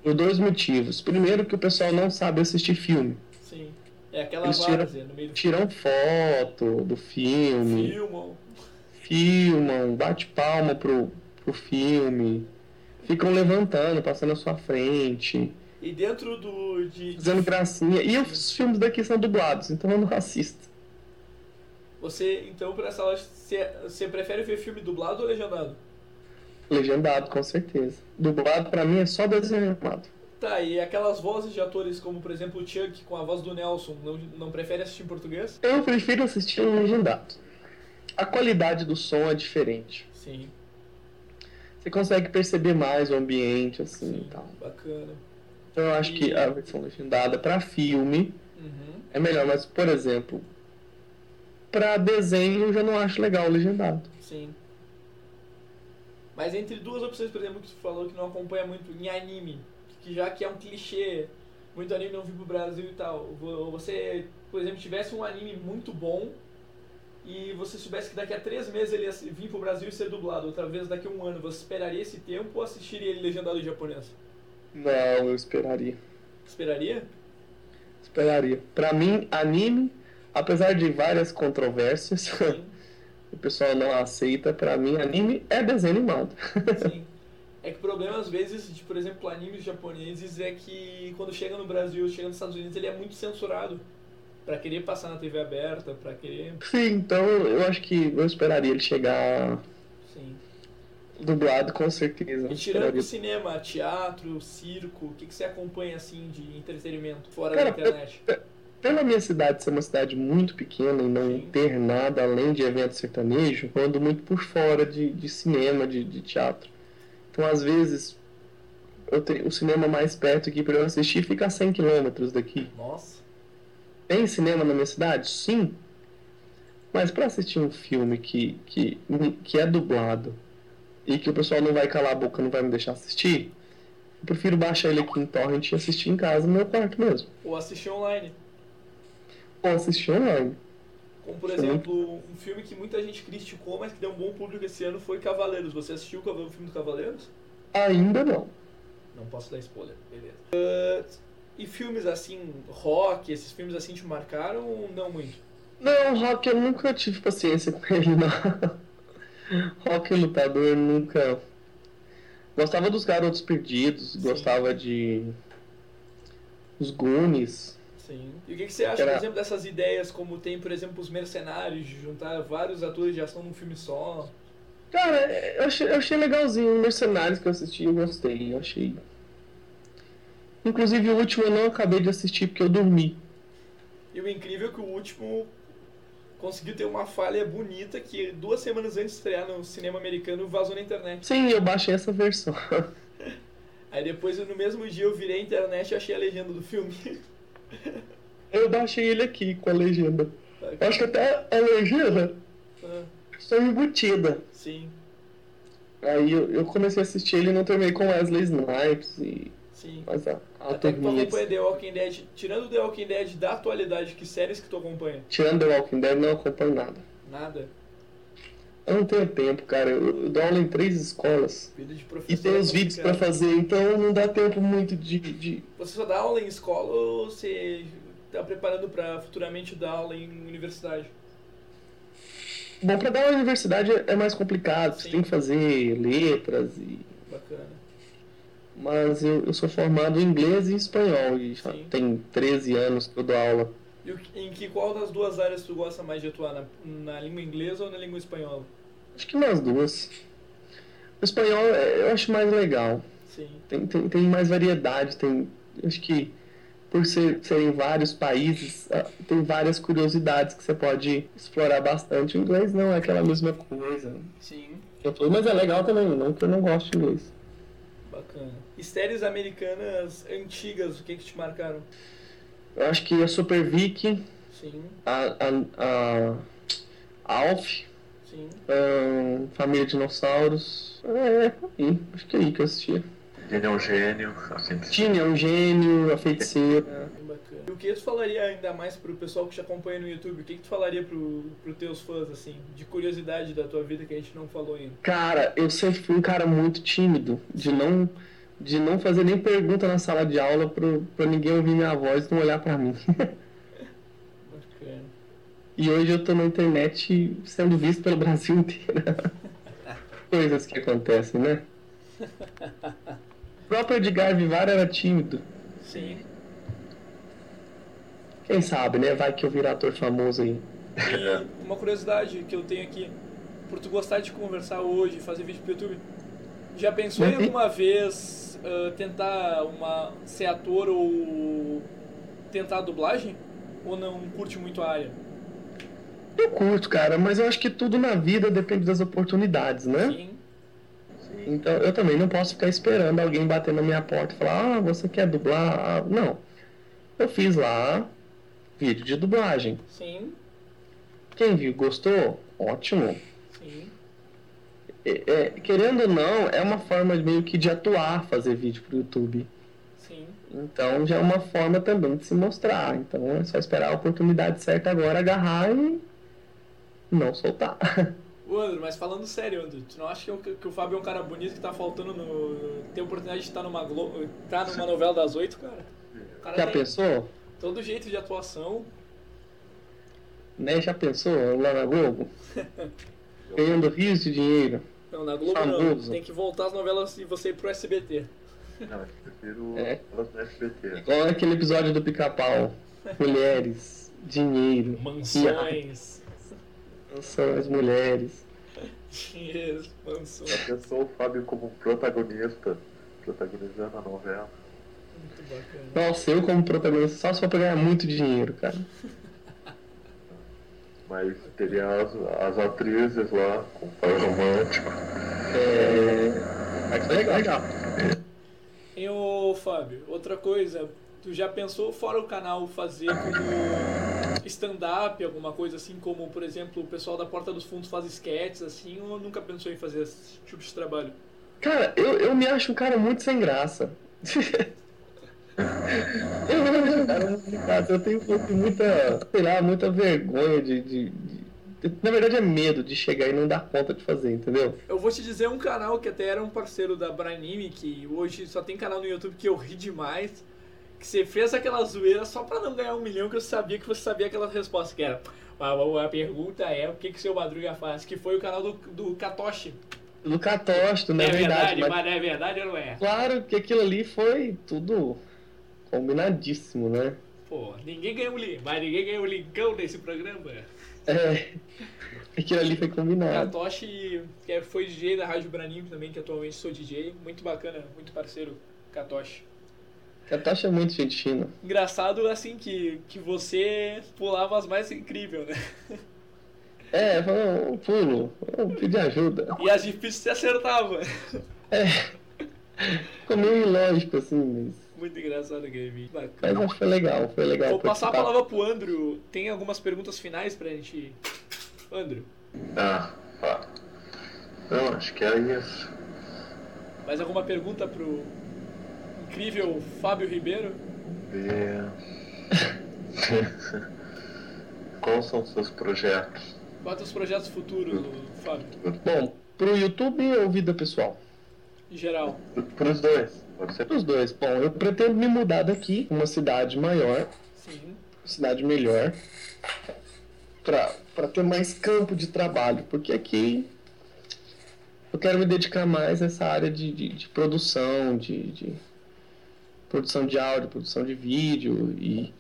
Por dois motivos. Primeiro que o pessoal não sabe assistir filme. Sim. É aquela Eles tiram, várzea no meio do tiram foto do filme, filme. filmam, bate palma pro, pro filme, ficam levantando, passando à sua frente, E dentro do. De, fazendo gracinha. E os filmes daqui são dublados, então eu não assisto. Você, então, por essa loja, você, você prefere ver filme dublado ou legendado? Legendado, com certeza. Dublado pra mim é só desenho animado. Tá, e aquelas vozes de atores como, por exemplo, o Chuck com a voz do Nelson, não, não prefere assistir em português? Eu prefiro assistir legendado. A qualidade do som é diferente. Sim. Você consegue perceber mais o ambiente, assim Sim, e tal. bacana. Então eu acho que a versão legendada para filme Uhum. é melhor, mas por exemplo, para desenho eu já não acho legal o legendado. Sim. Mas entre duas opções, por exemplo, que tu falou que não acompanha muito em anime, que já que é um clichê, muito anime não vir pro Brasil e tal. vo- Você, por exemplo, tivesse um anime muito bom e você soubesse que daqui a três meses ele ia vir pro Brasil e ser dublado, outra vez daqui a um ano, você esperaria esse tempo ou assistiria ele legendado em japonês? Não, eu esperaria. Esperaria? Esperaria. Pra mim, anime, apesar de várias controvérsias, o pessoal não aceita, pra mim anime é desenho animado. Sim. É que o problema, às vezes, de, por exemplo, animes japoneses é que quando chega no Brasil, chega nos Estados Unidos, ele é muito censurado. Pra querer passar na TV aberta, pra querer. Sim, então eu acho que eu esperaria ele chegar Sim. dublado com certeza. E tirando do cinema, teatro, circo, o que, que você acompanha assim de entretenimento fora Cara, da internet? Pela minha cidade ser uma cidade muito pequena e não ter nada além de evento sertanejo, eu ando muito por fora de, de cinema, de, de teatro. Então, às vezes, eu tenho, o cinema mais perto aqui para eu assistir fica a 100 quilômetros daqui. Nossa. Tem cinema na minha cidade? Sim. Mas para assistir um filme que, que, que é dublado e que o pessoal não vai calar a boca, não vai me deixar assistir, eu prefiro baixar ele aqui em torrent e assistir em casa no meu quarto mesmo. Ou assistir online. Ou assistir online. Como, por Sim. exemplo, um filme que muita gente criticou, mas que deu um bom público esse ano foi Cavaleiros. Você assistiu o filme do Cavaleiros? Ainda não. Não posso dar spoiler, beleza. Ah, e filmes assim, rock, esses filmes assim te marcaram ou não muito? Não, Rock eu nunca tive paciência com ele, não. Rock lutador nunca. Gostava dos Garotos Perdidos, gostava de. Os Goonies. Sim. E o que, que você acha, por exemplo, dessas ideias como tem, por exemplo, os Mercenários, de juntar vários atores de ação num filme só? Cara, eu achei, eu achei legalzinho. Mercenários que eu assisti, eu gostei. Eu achei. Inclusive o último eu não acabei de assistir porque eu dormi. E o incrível é que o último conseguiu ter uma falha bonita que duas semanas antes de estrear no cinema americano vazou na internet. Sim, eu baixei essa versão. Aí depois, no mesmo dia, eu virei a internet e achei a legenda do filme. Eu baixei ele aqui com a legenda. Eu acho que até a legenda Ah, está embutida. Sim, Aí eu, eu comecei a assistir ele e não terminei com Wesley Snipes e. sim. Mas a, a Até que tu acompanha The Walking Dead. Tirando The Walking Dead da atualidade, que séries que tu acompanha? Tirando The Walking Dead, não acompanho nada. Nada. Eu não tenho tempo, cara. Eu, dou aula em três escolas. Vida de professor. E tem é os vídeos pra complicado. fazer, então não dá tempo muito de. de... Você só dá aula em escola ou você tá preparando pra futuramente dar aula em universidade? Bom, pra dar aula na universidade é é mais complicado, você tem que fazer letras e. Bacana. Mas eu, eu sou formado em inglês e espanhol e já tem 13 anos que eu dou aula. E em que qual das duas áreas tu gosta mais de atuar? Na, na língua inglesa ou na língua espanhola? Acho que nas duas. O espanhol é- eu acho mais legal. Sim. Tem, tem, tem mais variedade, tem. Acho que por ser, serem vários países, ah, tem várias curiosidades que você pode explorar bastante. O inglês não é aquela mesma coisa. Sim. Mas é legal também, não que eu não gosto de inglês. Bacana. E séries americanas antigas, o que que te marcaram? Eu acho que a Super Vicky, Sim, a, a, a Alf, sim. ahn, Família Dinossauros. É, é aí, acho que é aí que eu assistia. Ele é um gênio, assim. Tinha um gênio, a feiticeira. Bacana. E o que tu falaria ainda mais pro pessoal que te acompanha no YouTube? O que que tu falaria pro, pro teus fãs, assim, de curiosidade da tua vida que a gente não falou ainda? Cara, eu sempre fui um cara muito tímido, de não, de não fazer nem pergunta na sala de aula pro, pra ninguém ouvir minha voz e não olhar pra mim. E hoje eu tô na internet sendo visto pelo Brasil inteiro. Coisas que acontecem, né? O próprio Edgar Vivar era tímido. Sim. Quem sabe, né? Vai que eu virar ator famoso aí. E uma curiosidade que eu tenho aqui, por tu gostar de conversar hoje, fazer vídeo pro YouTube, já pensou em alguma vez ah, tentar uma, ser ator ou tentar a dublagem? Ou não curte muito a área? Eu curto, cara, mas eu acho que tudo na vida depende das oportunidades, né? Sim. Então eu também não posso ficar esperando alguém bater na minha porta e falar, ah, você quer dublar? Ah, não. Eu fiz lá vídeo de dublagem. Sim. Quem viu gostou? Ótimo. Sim. É, é, querendo ou não, é uma forma meio que de atuar fazer vídeo pro YouTube. Sim. Então já é uma forma também de se mostrar. Então é só esperar a oportunidade certa agora, agarrar e não soltar. Ô, Andro, mas falando sério, Andro, tu não acha que, o- que o Fábio é um cara bonito que tá faltando no. ter oportunidade de estar numa, Glo... tá numa novela das oito, cara? Cara Já pensou? Todo jeito de atuação. Né? Já pensou lá na Globo? Ganhando rios de dinheiro. Não, na Globo não. Famoso. Tem que voltar as novelas e você ir pro SBT. Não, eu prefiro É. no SBT. Igual aquele episódio do pica-pau. Mulheres, dinheiro. Mansões. Mansões, mulheres. Dinheiro, mansões. Já pensou o Fábio como protagonista, protagonizando a novela? Muito bacana. Nossa, eu como protagonista só se for pra ganhar muito dinheiro, cara. Mas teria as, as atrizes lá, com par romântico. É. Mas foi legal, legal. E ô Fábio, outra coisa, tu já pensou fora o canal fazer como stand-up, alguma coisa assim, como por exemplo o pessoal da Porta dos Fundos faz sketches assim, ou nunca pensou em fazer esse tipo de trabalho? Cara, eu, eu me acho um cara muito sem graça. eu me acho um cara muito sem graça. Eu tenho muita, sei lá, muita vergonha de, de- de- Na verdade é medo de chegar e não dar conta de fazer, entendeu? Eu vou te dizer um canal que até era um parceiro da Branime, que hoje só tem canal no YouTube que eu ri demais, que você fez aquela zoeira só pra não ganhar um milhão, que eu sabia que você sabia aquela resposta, que era a, a pergunta é o que que seu Madruga faz, que foi o canal do, do Katoshi. Do Catosto, na é verdade. verdade, mas- mas não é verdade ou não é? Claro que aquilo ali foi tudo combinadíssimo, né? Pô, ninguém ganhou um link, mas ninguém ganhou um linkão nesse programa. É. Aquilo ali foi combinado. Katoshi, que é- foi DJ da Rádio Branime também, que atualmente sou DJ, muito bacana, muito parceiro, Katoshi. Catosto é muito gente fina. Engraçado assim que, que você pulava as mais incríveis, né? É, falou, um pulo, eu pedi ajuda. E as difíceis você acertava. É. Ficou meio ilógico assim, mas. Muito engraçado aquele vídeo. Mas Bacana. que foi legal, foi legal. Vou passar a palavra pro Andrew. Tem algumas perguntas finais pra gente. Andrew, Ah, tá. Não, acho que é isso. mais alguma pergunta pro incrível Fábio Ribeiro? Ver. Quais são os seus projetos? Quais os projetos futuros, Fábio? Bom, pro YouTube ou vida pessoal? Em geral. Para os dois. Pode ser. Os dois. Bom, eu pretendo me mudar daqui, pra uma cidade maior, Sim. cidade melhor, pra, pra ter mais campo de trabalho, porque aqui eu quero me dedicar mais a essa área de, de, de produção, de, de produção de áudio, produção de vídeo e,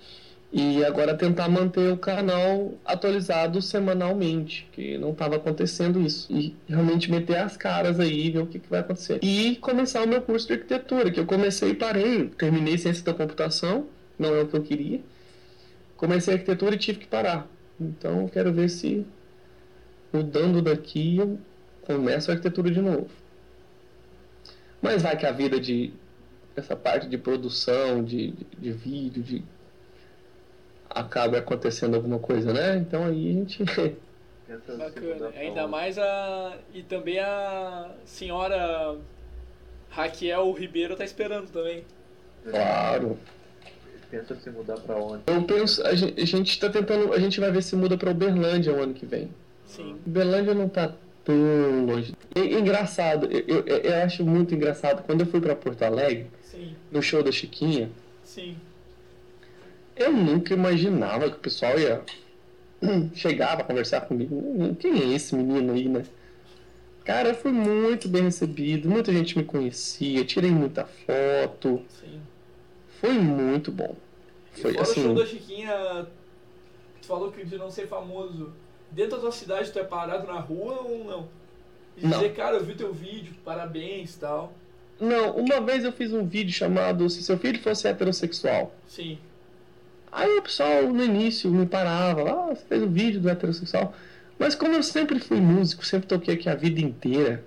e agora tentar manter o canal atualizado semanalmente, que não estava acontecendo isso. E realmente meter as caras aí, ver o que, que vai acontecer. E começar o meu curso de arquitetura, que eu comecei e parei. Terminei ciência da computação, não é o que eu queria. Comecei arquitetura e tive que parar. Então eu quero ver se mudando daqui eu começo a arquitetura de novo. Mas vai que a vida de essa parte de produção, de, de, de vídeo, de acaba acontecendo alguma coisa, né? Então aí a gente Bacana. Ainda mais a. E também a senhora Raquel Ribeiro tá esperando também. Claro. Pensa se mudar para onde? Eu penso, a gente, a gente tá tentando, a gente vai ver se muda para Uberlândia o ano que vem. Sim. Uberlândia não tá tão longe. É engraçado, eu, eu, eu acho muito engraçado. Quando eu fui para Porto Alegre, Sim. no show da Chiquinha, Sim. eu nunca imaginava que o pessoal ia chegar pra conversar comigo. Quem é esse menino aí, né? Cara, eu fui muito bem recebido, muita gente me conhecia, tirei muita foto. Sim. Foi muito bom. E Foi fora o assim. show da Chiquinha, tu falou que de não ser famoso. Dentro da tua cidade tu é parado na rua ou não? E Não. dizer, cara, eu vi teu vídeo, parabéns e tal. Não, uma vez eu fiz um vídeo chamado Se Seu Filho Fosse Heterossexual. Sim. Aí o pessoal no início me parava, ah, você fez um vídeo do heterossexual. Mas como eu sempre fui músico, sempre toquei aqui a vida inteira,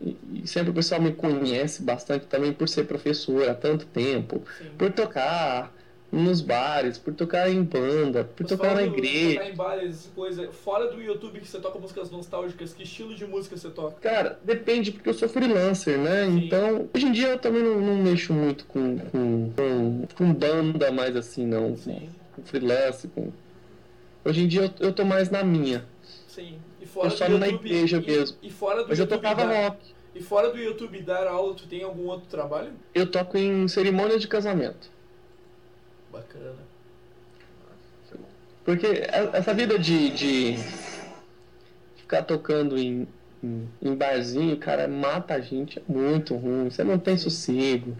e, e sempre o pessoal me conhece bastante também por ser professor há tanto tempo, por tocar nos bares, por tocar em banda, por Você tocar na igreja. Tocar em bares, coisa. Fora do YouTube que você toca músicas nostálgicas, que estilo de música você toca? Cara, depende, porque eu sou freelancer, né? Então, hoje em dia eu também não, não mexo muito com, com, com, com banda mais assim, não. Com, com freelance, com. Hoje em dia eu, eu tô mais na minha. Sim. E fora Eu só do na YouTube, igreja e, mesmo. E fora do Mas eu YouTube tocava dar- rock. E fora do YouTube dar aula, tu tem algum outro trabalho? Eu toco em cerimônia de casamento. Bacana. Porque essa vida de, de ficar tocando em, em, barzinho, cara, mata a gente, é muito ruim. Você não tem sossego.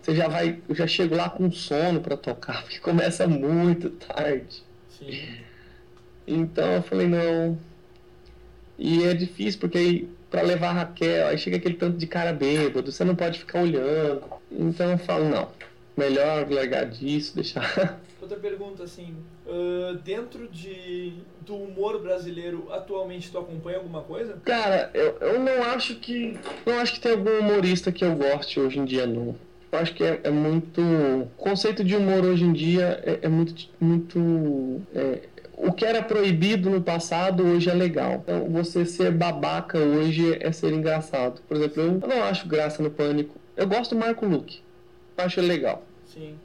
Você já vai, eu já chego lá com sono pra tocar, porque começa muito tarde. Sim. Então eu falei, não. E é difícil, porque aí, pra levar a Raquel, aí chega aquele tanto de cara bêbado, você não pode ficar olhando. Então eu falo, não, melhor largar disso, deixar. Outra pergunta, assim, ah, dentro de, do humor brasileiro, atualmente tu acompanha alguma coisa? Cara, eu, eu não acho que. Não acho que tem algum humorista que eu goste hoje em dia, não. Eu acho que é, é muito. O conceito de humor hoje em dia é, é muito. muito é, o que era proibido no passado hoje é legal. Então, você ser babaca hoje é ser engraçado. Por exemplo, eu, eu não acho graça no pânico. Eu gosto do Marco Luque. Eu acho ele legal. Sim.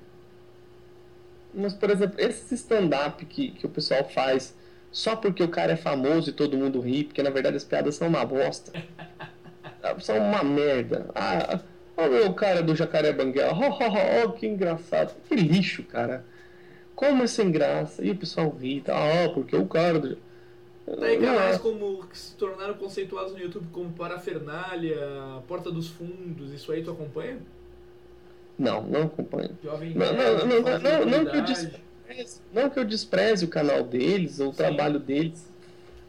Mas, por exemplo, esse stand-up que, que o pessoal faz só porque o cara é famoso e todo mundo ri, porque na verdade as piadas são uma bosta. são uma merda. Ah, olha o cara do Jacaré Banguela. Oh, oh, oh, que engraçado. Que lixo, cara. Como é sem graça? E o pessoal ri. tá? Ah, porque o cara do. Daí Não é. canais como que se tornaram conceituados no YouTube como Parafernália, Porta dos Fundos, isso aí tu acompanha? Não, não acompanho. Jovem Não, não, não, não, não, não que eu despreze, não que eu despreze o canal deles, ou o trabalho deles,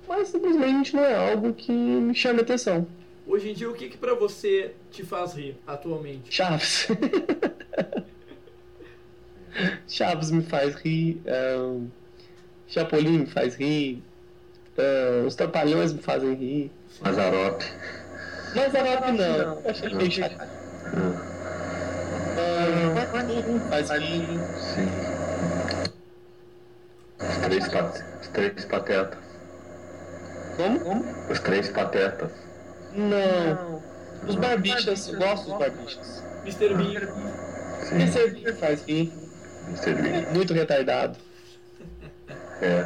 mas simplesmente não é algo que me chame atenção. Hoje em dia, o que que pra você te faz rir atualmente? Chaves. Chaves me faz rir, ahn, Chapolin me faz rir, ahn, os Trapalhões me fazem rir. Mazarope. Mazarope não, eu achei ele meio chato. Faz rir. Sim. Os três, os três patetas. Como? Como? Os três patetas. Não. Os barbichas, eu gosto dos barbichas. Mr. Bean. Mr. Bean faz rir. Muito retardado. É.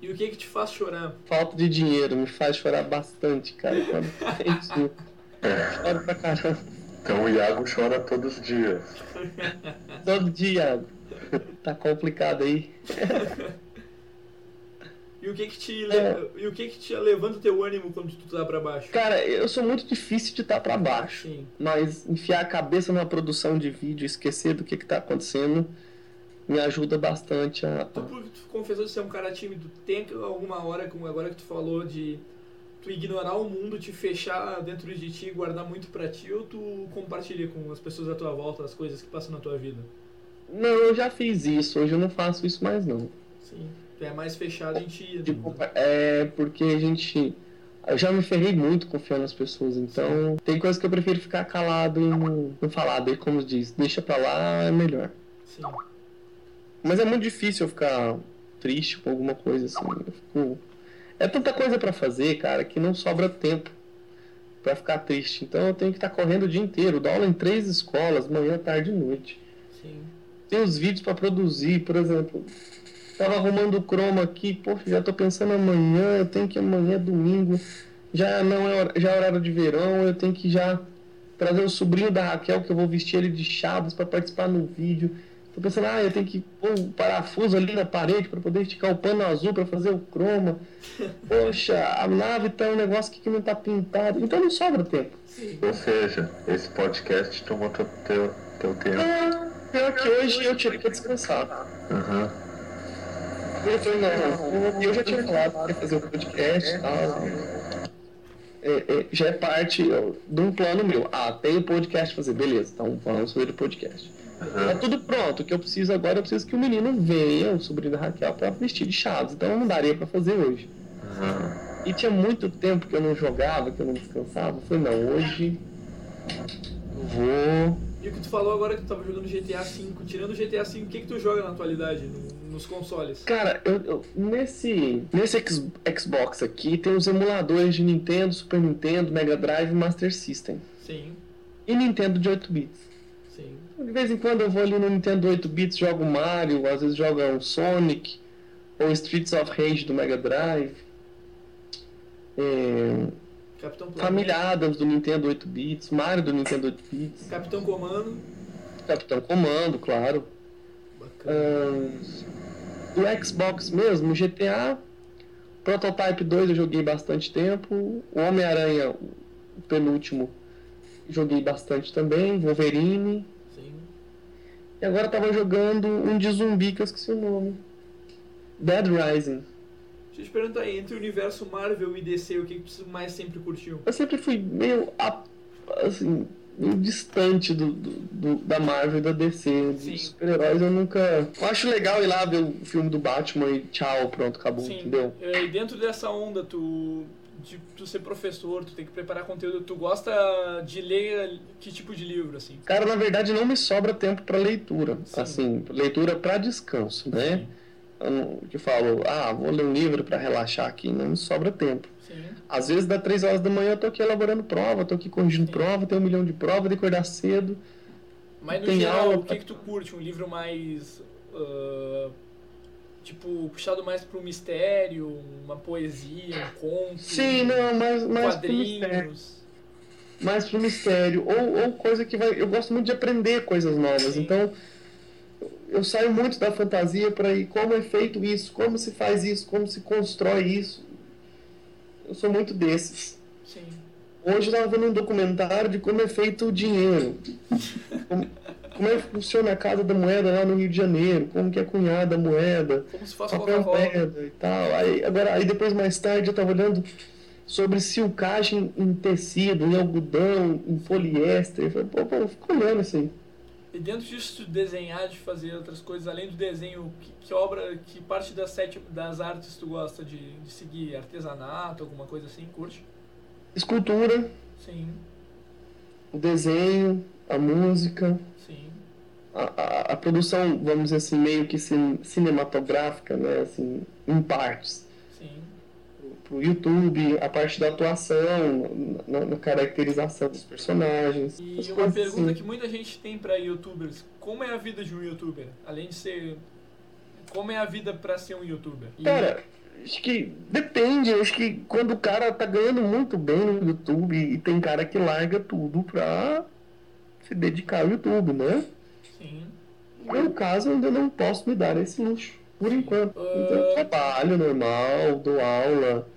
E o que que te faz chorar? Falta de dinheiro me faz chorar bastante, cara. Quando. Choro pra caramba. Então o Iago chora todos os dias. Todo dia. Tá complicado aí. E o que que te, le- e o que que te levanta o teu ânimo quando tu tá pra baixo? Cara, eu sou muito difícil de estar pra baixo. Mas enfiar a cabeça numa produção de vídeo, esquecer do que, que tá acontecendo, me ajuda bastante a. Tu, tu confessou de ser um cara tímido, tem alguma hora, como agora que tu falou, de tu ignorar o mundo, te fechar dentro de ti, guardar muito pra ti, ou tu compartilha com as pessoas à tua volta as coisas que passam na tua vida? Não, eu já fiz isso, hoje eu não faço isso mais não. Sim. Tu é mais fechado em ti. É porque a gente. Eu já me ferrei muito confiando nas pessoas, então tem coisas que eu prefiro ficar calado e não, não falar, daí como diz, deixa pra lá é melhor. Sim. Mas é muito difícil eu ficar triste com alguma coisa assim. Eu fico... É tanta coisa pra fazer, cara, que não sobra tempo pra ficar triste. Então eu tenho que estar correndo o dia inteiro. Dou aula em três escolas, manhã, tarde e noite. Sim. Tem os vídeos pra produzir, por exemplo. Tava arrumando o chroma aqui, poxa, já tô pensando amanhã, eu tenho que amanhã é domingo, já não é hora- já é horário de verão, eu tenho que já trazer o sobrinho da Raquel, que eu vou vestir ele de chaves pra participar no vídeo. Tô pensando, ah, eu tenho que pôr um parafuso ali na parede pra poder esticar o pano azul pra fazer o croma. Poxa, a nave tá um negócio aqui que não tá pintado. Então não sobra tempo. Ou seja, esse podcast tomou teu, teu, teu tempo. Ah, pior que hoje eu tirei pra descansar. Aham. Eu falei, não, eu, eu já tinha falado que ia fazer o podcast e tal. é, é, já é parte ó, de um plano meu. Ah, tem o podcast fazer, beleza, então vamos sobre o podcast. Tá tudo pronto. O que eu preciso agora, eu preciso que o menino venha, o sobrinho da Raquel, pra vestir de chaves. Então não daria pra fazer hoje. E tinha muito tempo que eu não jogava, que eu não descansava. Eu falei, não, hoje eu vou. E o que tu falou agora que tu tava jogando GTA V, tirando o GTA V, o que que tu joga na atualidade no- nos consoles? Cara, eu, eu- nesse, nesse X- Xbox aqui tem os emuladores de Nintendo, Super Nintendo, Mega Drive e Master System. Sim, E Nintendo de 8 bits. De vez em quando eu vou ali no Nintendo 8 bits, jogo Mario, às vezes jogo um Sonic, ou Streets of Rage do Mega Drive. É, Família Adams do Nintendo 8 bits, Mario do Nintendo 8 bits, Capitão Comando. Capitão Comando, claro. Ahn, do Xbox mesmo, GTA, Prototype 2 eu joguei bastante tempo, o Homem-Aranha, o penúltimo, joguei bastante também, Wolverine. Sim. E agora eu tava jogando um de zumbi que eu esqueci o nome. Dead Rising. Deixa eu te perguntar aí, entre o universo Marvel e DC, o que que tu mais sempre curtiu? Eu sempre fui meio assim, meio distante do, do- do- da Marvel e da DC. Dos super-heróis eu nunca. Eu acho legal ir lá ver o filme do Batman e tchau, pronto, acabou, Sim, entendeu? é, e dentro dessa onda, tu, de tu ser professor, tu tem que preparar conteúdo, tu gosta de ler que tipo de livro, assim? Cara, na verdade não me sobra tempo pra leitura. Assim, leitura pra descanso, né? Eu não, que falo, ah, vou ler um livro pra relaxar aqui, não me sobra tempo. Sim. Às vezes dá três horas da manhã eu tô aqui elaborando prova, tô aqui corrigindo prova, tenho um milhão de provas, de acordar cedo. Mas no Tem geral, aula o que que tu curte? Um livro mais... ah, tipo, puxado mais pro mistério, uma poesia, um conto... Sim, não, mais, mais pro mistério. quadrinhos... mais pro mistério. Ou, ou coisa que vai. Eu gosto muito de aprender coisas novas. Então, eu saio muito da fantasia para ir como é feito isso, como se faz isso, como se constrói isso. Eu sou muito desses. Sim. Hoje eu estava vendo um documentário de como é feito o dinheiro. Como, como é que funciona a Casa da Moeda lá no Rio de Janeiro, como que é cunhada a moeda, Como se fosse papel moeda e tal. Aí, agora, aí depois mais tarde eu estava olhando sobre silcagem em tecido, em algodão, em poliéster. Eu falei, pô, pô, eu fico olhando aí. E dentro disso, tu desenhar, de fazer outras coisas, além do desenho, que, que obra, que parte das sete das artes tu gosta de, de seguir? Artesanato, alguma coisa assim, curte? Escultura, Sim, o desenho, a música. A, a, produção, vamos dizer assim, meio que cin- cinematográfica, né, assim, em partes. Sim. Pro YouTube, a parte da atuação, na, na caracterização dos personagens. E uma pergunta assim. que muita gente tem pra youtubers: como é a vida de um youtuber? Além de ser. Como é a vida pra ser um youtuber? E- Cara, acho que depende. Acho que quando o cara tá ganhando muito bem no YouTube e tem cara que larga tudo pra se dedicar ao YouTube, né? Sim. No meu caso, eu ainda não posso me dar esse luxo, por enquanto. Então, eu trabalho normal, dou aula.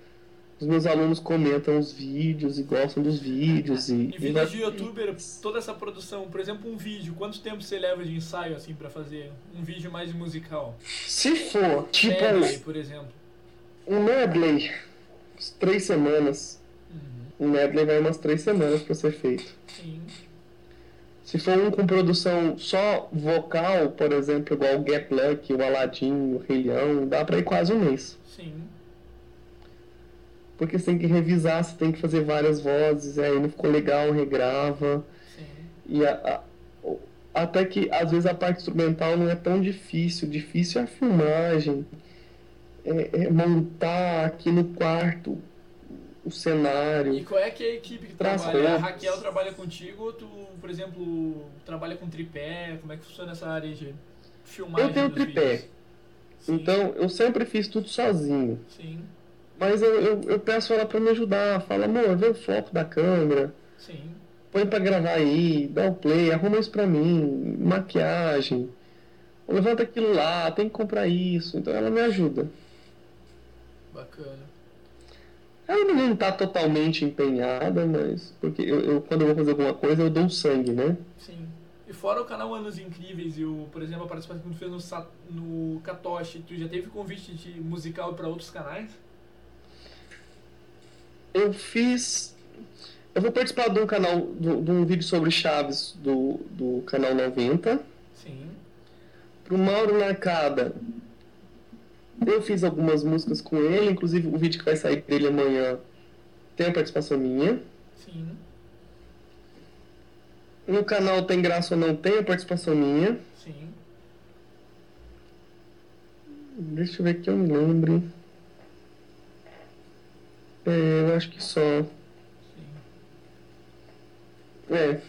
Os meus alunos comentam os vídeos e gostam dos vídeos. E, E vida de youtuber, toda essa produção, por exemplo, um vídeo, quanto tempo você leva de ensaio assim pra fazer um vídeo mais musical? Se for, tipo, Medley, por exemplo. um medley, três semanas. Um medley vai umas três semanas pra ser feito. Sim. Se for um com produção só vocal, por exemplo, igual o Get Lucky, o Aladdin, o Rei Leão, dá pra ir quase um mês. Sim. Porque você tem que revisar, você tem que fazer várias vozes, aí não ficou legal, regrava. E a- a- até que às vezes a parte instrumental não é tão difícil, difícil é a filmagem, é, é montar aqui no quarto o cenário. E qual é que é a equipe que trabalha? A. Raquel trabalha contigo ou tu, por exemplo, trabalha com tripé? Como é que funciona essa área de filmagem Eu tenho tripé. Então eu sempre fiz tudo sozinho. Sim, Mas eu, eu, eu peço ela pra me ajudar. Fala, amor, vê o foco da câmera. sim. Põe pra gravar aí, dá o play, arruma isso pra mim, maquiagem. Levanta aquilo lá, tem que comprar isso. Então ela me ajuda. Bacana. Ela não tá totalmente empenhada, mas. Porque eu, eu- quando eu vou fazer alguma coisa, eu dou sangue, né? Sim. E fora o canal Anos Incríveis e o, por exemplo, a participação que tu fez no, no Katoshi, tu já teve convite de musical pra outros canais? Eu fiz Eu vou participar de um canal, de um vídeo sobre Chaves do, do canal 90. Sim. Pro Mauro Nakada, eu fiz algumas músicas com ele, inclusive o vídeo que vai sair dele amanhã tem a participação minha. Sim. No canal Tem Graça ou Não tem a participação minha. Sim. Deixa eu ver que eu me lembre. É, eu acho que só. É.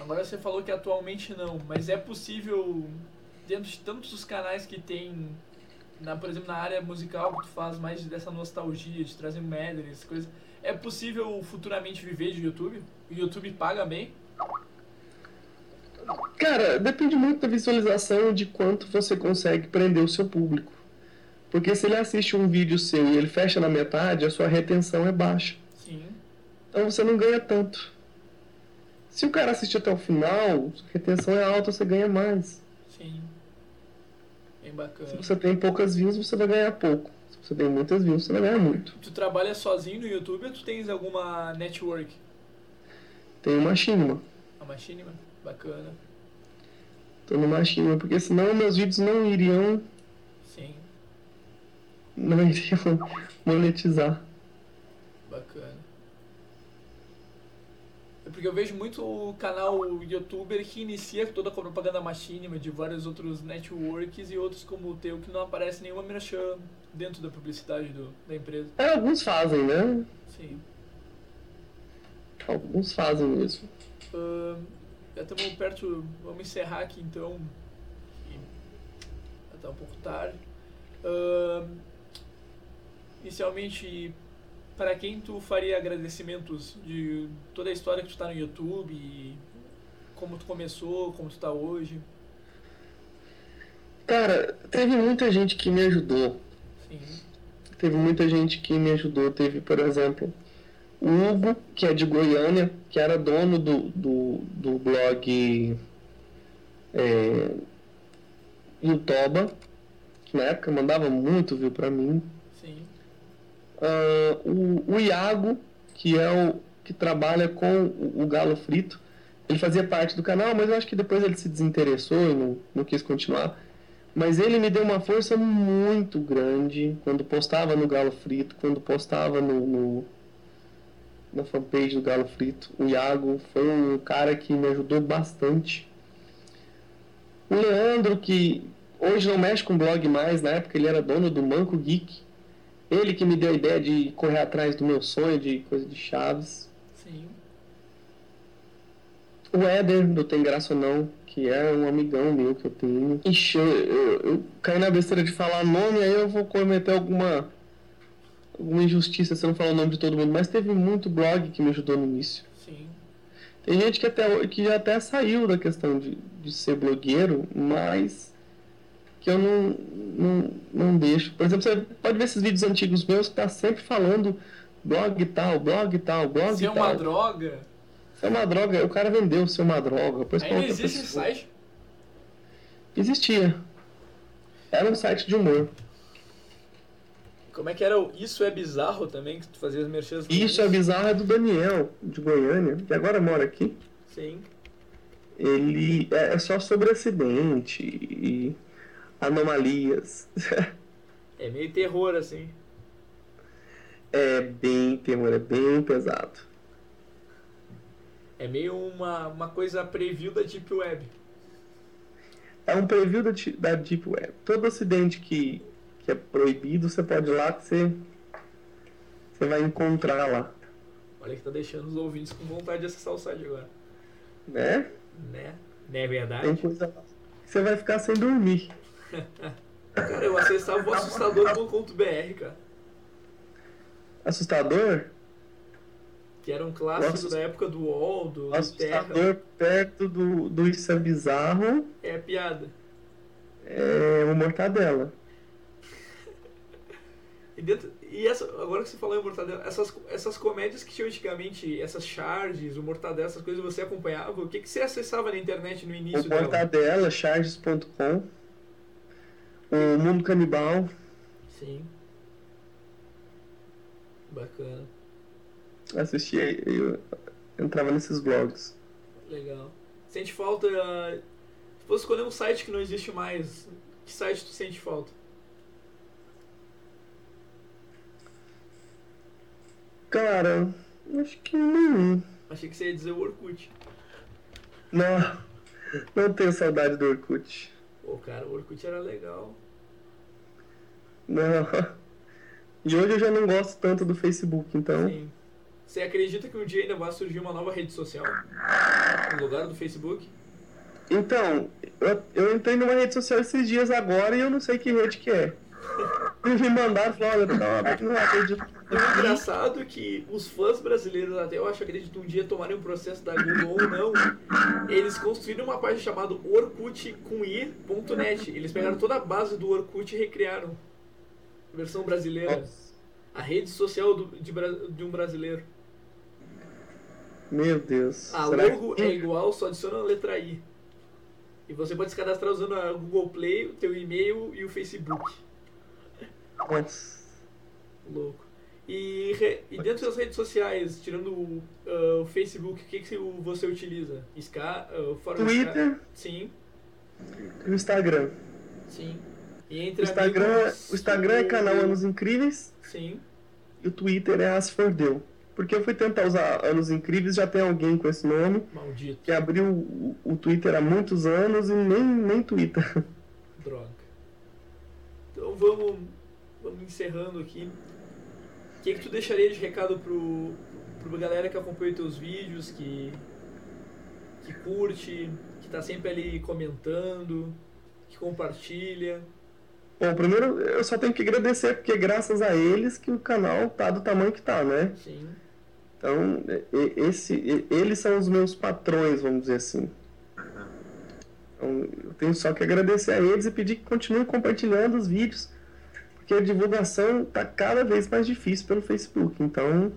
Agora você falou que atualmente não, mas é possível, dentro de tantos os canais que tem, na, por exemplo, na área musical, que tu faz mais dessa nostalgia, de trazer medleys, coisas, é possível futuramente viver de YouTube? O YouTube paga bem? Cara, depende muito da visualização de quanto você consegue prender o seu público. Porque se ele assiste um vídeo seu e ele fecha na metade, a sua retenção é baixa. Sim. Então você não ganha tanto. Se o cara assistir até o final, a retenção é alta, você ganha mais. Bem Se bacana. você tem poucas views, você vai ganhar pouco. Se você tem muitas views, você vai ganhar muito. Tu trabalha sozinho no YouTube ou tu tens alguma network? Tem uma Machinima. A Machinima? Bacana. Tô no Machinima, porque senão meus vídeos não iriam, Sim. não iriam monetizar. Bacana. Porque eu vejo muito o canal youtuber que inicia toda a propaganda machinima de vários outros networks e outros como o teu que não aparece nenhuma merchan dentro da publicidade do, da empresa. É, alguns fazem, né? Sim. Alguns fazem mesmo. Ahn, já estamos perto, vamos encerrar aqui então. Já está um pouco tarde. Ahn, inicialmente, para quem tu faria agradecimentos de toda a história que tu está no YouTube, e como tu começou, como tu está hoje? Cara, teve muita gente que me ajudou. Sim. Teve muita gente que me ajudou. Teve, por exemplo, o Hugo, que é de Goiânia, que era dono do, do, do blog é, Yutoba, que na época mandava muito view pra mim. Ah, o, o Iago, que é o que trabalha com o, o Galo Frito, ele fazia parte do canal, mas eu acho que depois ele se desinteressou e não, não quis continuar. Mas ele me deu uma força muito grande quando postava no Galo Frito, quando postava no, no- na fanpage do Galo Frito. O Iago foi um cara que me ajudou bastante. O Leandro, que hoje não mexe com blog mais, na época ele era dono do Manco Geek. Ele que me deu a ideia de correr atrás do meu sonho de coisa de chaves. Sim. O Éder, do Tem Graça ou Não, que é um amigão meu que eu tenho. Ixi, eu, eu, eu caí na besteira de falar nome, aí eu vou cometer alguma, alguma injustiça se eu não falar o nome de todo mundo. Mas teve muito blog que me ajudou no início. Sim. Tem gente que, até, que já até saiu da questão de, de ser blogueiro, mas que eu não, não, não deixo. Por exemplo, você pode ver esses vídeos antigos meus que tá sempre falando blog tal, blog tal, blog Se é tal. uma droga, Se é uma droga, o cara vendeu ser uma droga. Depois ainda existe esse pessoa. site? Existia. Era um site de humor. Como é que era o Isso é Bizarro também, que tu fazia as merchans? no Isso é bizarro é do Daniel, de Goiânia, que agora mora aqui. Sim. Ele é é só sobre acidente e anomalias. É meio terror, assim. é bem terror, é bem pesado. É meio uma, uma coisa preview da Deep Web. É um preview da, da Deep Web. Todo acidente que, que é proibido, você pode ir lá que você, você vai encontrar lá. Olha que tá deixando os ouvintes com vontade de acessar o site agora. Né? Né? Não é verdade? Tem coisa lá. Você vai ficar sem dormir. Cara, eu acessava o assustador.com.br, cara. Assustador? Que era um clássico Nossa. da época do UOL, do, do Assustador Terra. perto do, do Isso é Bizarro É piada. é o Mortadela. E, dentro, e essa, agora que você falou em Mortadela, essas, essas comédias que tinham antigamente, essas charges, o Mortadela, essas coisas, você acompanhava? O que, que você acessava na internet no início O dela? Mortadela, charges.com. O Mundo Canibal. Sim. Bacana. assistia e eu entrava nesses blogs. Legal. Sente falta. Se fosse escolher um site que não existe mais, que site tu sente falta? Cara, acho que não. Achei que você ia dizer o Orkut. Não, não tenho saudade do Orkut. Pô, cara, o Orkut era legal. Não. E hoje eu já não gosto tanto do Facebook, então. Sim. Você acredita que um dia ainda vai surgir uma nova rede social? No lugar do Facebook? Então, eu, eu entrei numa rede social esses dias agora e eu não sei que rede que é. Me mandaram, falaram, não, não acredito. É engraçado que os fãs brasileiros, até eu acho, acredito, um dia tomarem um processo da Google ou não, eles construíram uma página chamada Orkut com i.net. Eles pegaram toda a base do Orkut e recriaram. Versão brasileira. Nossa. A rede social do, de, de um brasileiro. Meu Deus. A Será logo é igual, só adiciona a letra I. E você pode se cadastrar usando a Google Play, o teu e-mail e o Facebook. Nossa. Louco. E, re- e dentro das redes sociais, tirando o, ah, o Facebook, o que, que você utiliza? Ska, ah, o Twitter. Ska? Sim, E o Instagram. sim. O Instagram, amigos, o Instagram é canal Anos Incríveis Sim. e o Twitter é As Fordeu. Porque eu fui tentar usar Anos Incríveis, já tem alguém com esse nome, Maldito. que abriu o, o Twitter há muitos anos e nem, nem Twitter. Droga. Então vamos, vamos encerrando aqui. O que, que tu deixaria de recado pro, pro galera que acompanha teus vídeos, que, que curte, que tá sempre ali comentando, que compartilha? Bom, primeiro eu só tenho que agradecer, porque graças a eles que o canal tá do tamanho que tá, né? Sim. Então, esse, eles são os meus patrões, vamos dizer assim. Então, eu tenho só que agradecer a eles e pedir que continuem compartilhando os vídeos, porque a divulgação está cada vez mais difícil pelo Facebook. Então,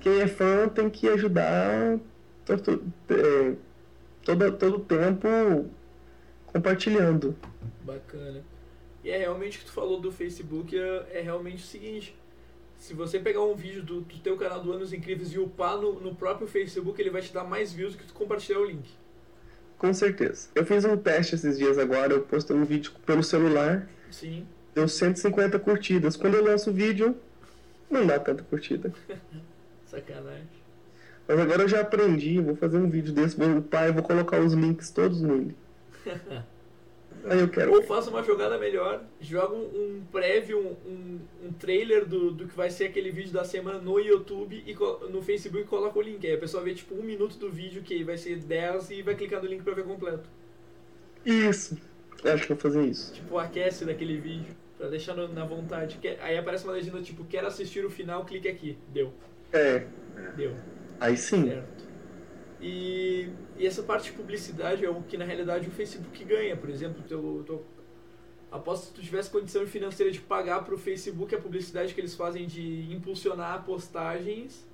quem é fã tem que ajudar todo, é, todo, todo o tempo compartilhando. Bacana. E é realmente o que tu falou do Facebook, é, é realmente o seguinte. Se você pegar um vídeo do, do teu canal do Anos Incríveis e upar no, no próprio Facebook, ele vai te dar mais views do que tu compartilhar o link. Com certeza. Eu fiz um teste esses dias agora, eu postei um vídeo pelo celular, Sim. deu 150 curtidas. Quando eu lanço o vídeo, não dá tanta curtida. Sacanagem. Mas agora eu já aprendi, vou fazer um vídeo desse, vou upar e vou colocar os links todos nele. Aí eu quero. Ou faça uma jogada melhor, joga um, um prévio, um, um, trailer do, do que vai ser aquele vídeo da semana no YouTube e no Facebook e coloca o link. Aí a pessoa vê tipo um minuto do vídeo que vai ser 10 e vai clicar no link pra ver completo. Isso. Eu acho que eu vou fazer isso. Tipo, aquece daquele vídeo, pra deixar no- na vontade. Quer- Aí aparece uma legenda tipo, quer assistir o final, clique aqui. Deu. É. Deu. Aí sim. Certo. E, e essa parte de publicidade é o que na realidade o Facebook ganha. Por exemplo, teu, teu, aposto que se tu tivesse condição financeira de pagar pro Facebook a publicidade que eles fazem de impulsionar postagens,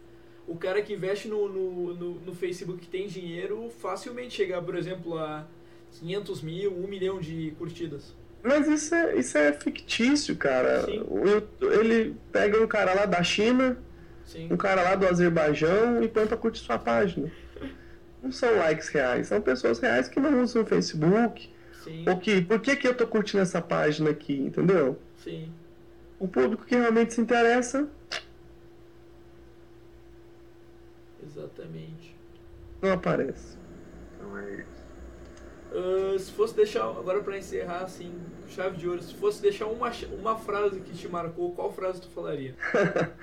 o cara que investe no, no, no, no Facebook que tem dinheiro facilmente chega, por exemplo, a 500 mil, 1 milhão de curtidas. Mas isso é, isso é fictício, cara. O YouTube- ele pega um cara lá da China, Sim. um cara lá do Azerbaijão e põe pra curtir sua página. Não são likes reais, são pessoas reais que não usam o Facebook. Sim. Ou que, por que, que eu tô curtindo essa página aqui, entendeu? Sim. O público que realmente se interessa Exatamente. não aparece. Então é isso. Ah, se fosse deixar, agora pra encerrar assim, chave de ouro, se fosse deixar uma, uma frase que te marcou, qual frase tu falaria?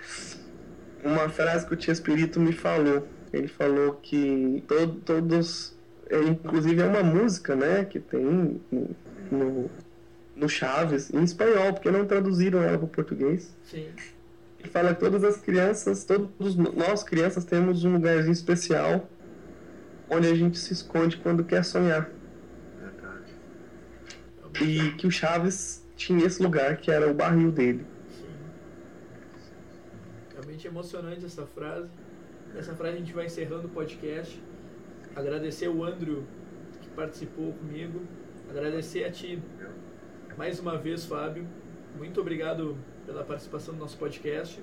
Uma frase que o Tia Espírito me falou. Ele falou que to- todos. é, inclusive é uma música, né? Que tem no, no, no Chaves, em espanhol, porque não traduziram ela para o português. Sim. Ele fala que todas as crianças, todos nós crianças temos um lugarzinho especial onde a gente se esconde quando quer sonhar. Verdade. E que o Chaves tinha esse lugar que era o barril dele. Realmente emocionante essa frase. Nessa frase a gente vai encerrando o podcast. Agradecer o Andrew que participou comigo. Agradecer a ti mais uma vez, Fábio. Muito obrigado pela participação no nosso podcast.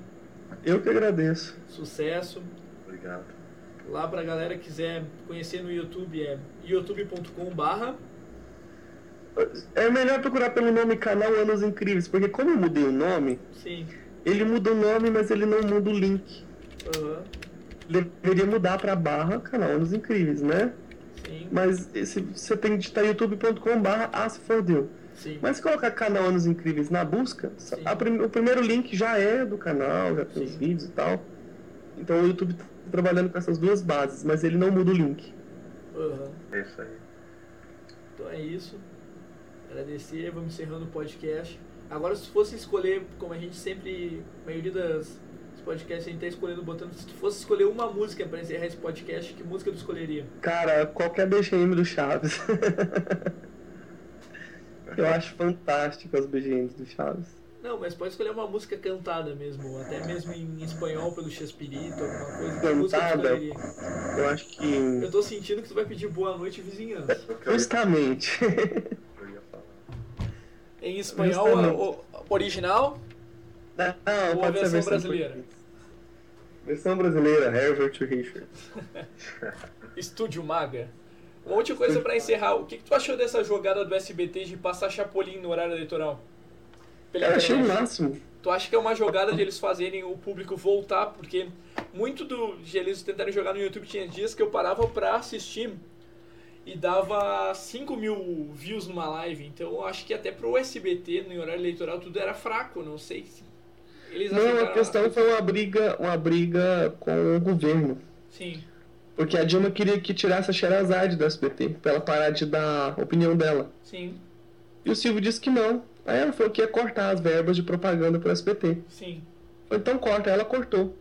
Eu que agradeço. Sucesso. Obrigado. Lá pra galera que quiser conhecer no YouTube é youtube.com barra É melhor procurar pelo nome canal Anos Incríveis, porque como eu mudei o nome, Sim. ele muda o nome, mas ele não muda o link. Aham. Deveria mudar pra barra canal Anos Incríveis, né? Sim. Mas esse, você tem que digitar youtube.com barra ah, se fodeu. Sim. Mas se colocar canal Anos Incríveis na busca, a prim- o primeiro link já é do canal, já tem os vídeos e tal. Então o YouTube tá trabalhando com essas duas bases, mas ele não muda o link. Aham. É isso aí. Então é isso. Agradecer, vamos encerrando o podcast. Agora, se fosse escolher, como a gente sempre, a maioria das dos podcasts a gente tá escolhendo, botando, se tu fosse escolher uma música pra encerrar esse podcast, que música tu escolheria? Cara, qualquer BGM do Chaves. Eu acho fantástico as BGMs do Chaves. Não, mas pode escolher uma música cantada mesmo, até mesmo em espanhol pelo Chespirito, alguma coisa. Cantada? Eu acho que. Eu tô sentindo que tu vai pedir boa noite vizinhança. Justamente. Em espanhol, Justamente. o- original Não, não ou a versão brasileira? Versão brasileira, Herbert Richard. Estúdio Maga. Uma última coisa pra encerrar, o que, que tu achou dessa jogada do SBT de passar Chapolin no horário eleitoral? Pela Eu achei o máximo. Tu acha que é uma jogada de eles fazerem o público voltar? Porque muito do, de eles tentarem jogar no YouTube tinha dias que eu parava pra assistir e dava 5 mil views numa live. Então eu acho que até pro SBT, no horário eleitoral, tudo era fraco. Não sei se. Não, a questão foi uma briga, uma briga com o governo. Sim. Porque a Dilma queria que tirasse a Sherazade do SBT, pra ela parar de dar a opinião dela. Sim, E o Silvio disse que não. Aí ela falou que ia cortar as verbas de propaganda pro SBT. sim. Então corta, ela cortou.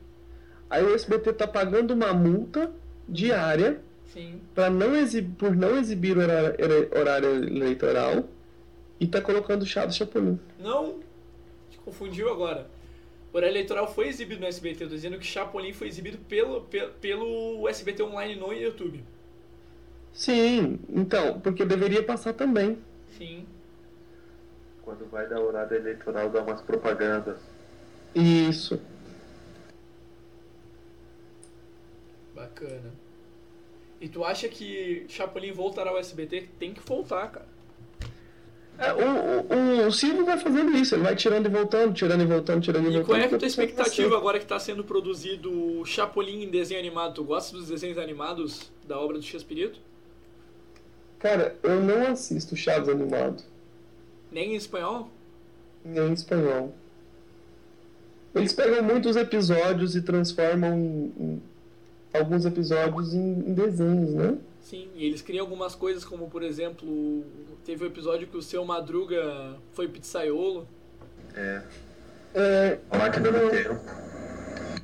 Aí o SBT tá pagando uma multa diária Sim. para não exibir, por não exibir o horário, horário eleitoral e tá colocando Chaves Chapolin. Não, te confundiu agora. O horário eleitoral foi exibido no SBT. Eu tô dizendo que Chapolin foi exibido pelo, pelo, pelo SBT Online no YouTube. Sim, então, porque deveria passar também. Sim. Quando vai dar horário eleitoral, dá umas propagandas. Isso. Bacana. E tu acha que Chapolin voltará ao SBT? Tem que voltar, cara. É, o, o, o Silvio vai fazendo isso, ele vai tirando e voltando, tirando e voltando, tirando e E voltando. qual é a tua até expectativa você. agora que está sendo produzido o Chapolin em desenho animado? Tu gosta dos desenhos animados da obra do Chespirito? Cara, eu não assisto Chaves animado, Nem em espanhol? nem em espanhol. Eles pegam muitos episódios e transformam em- em alguns episódios em, em desenhos, né? Sim, e eles criam algumas coisas como, por exemplo, teve o episódio que o seu Madruga foi pizzaiolo. É. É, máquina do tempo.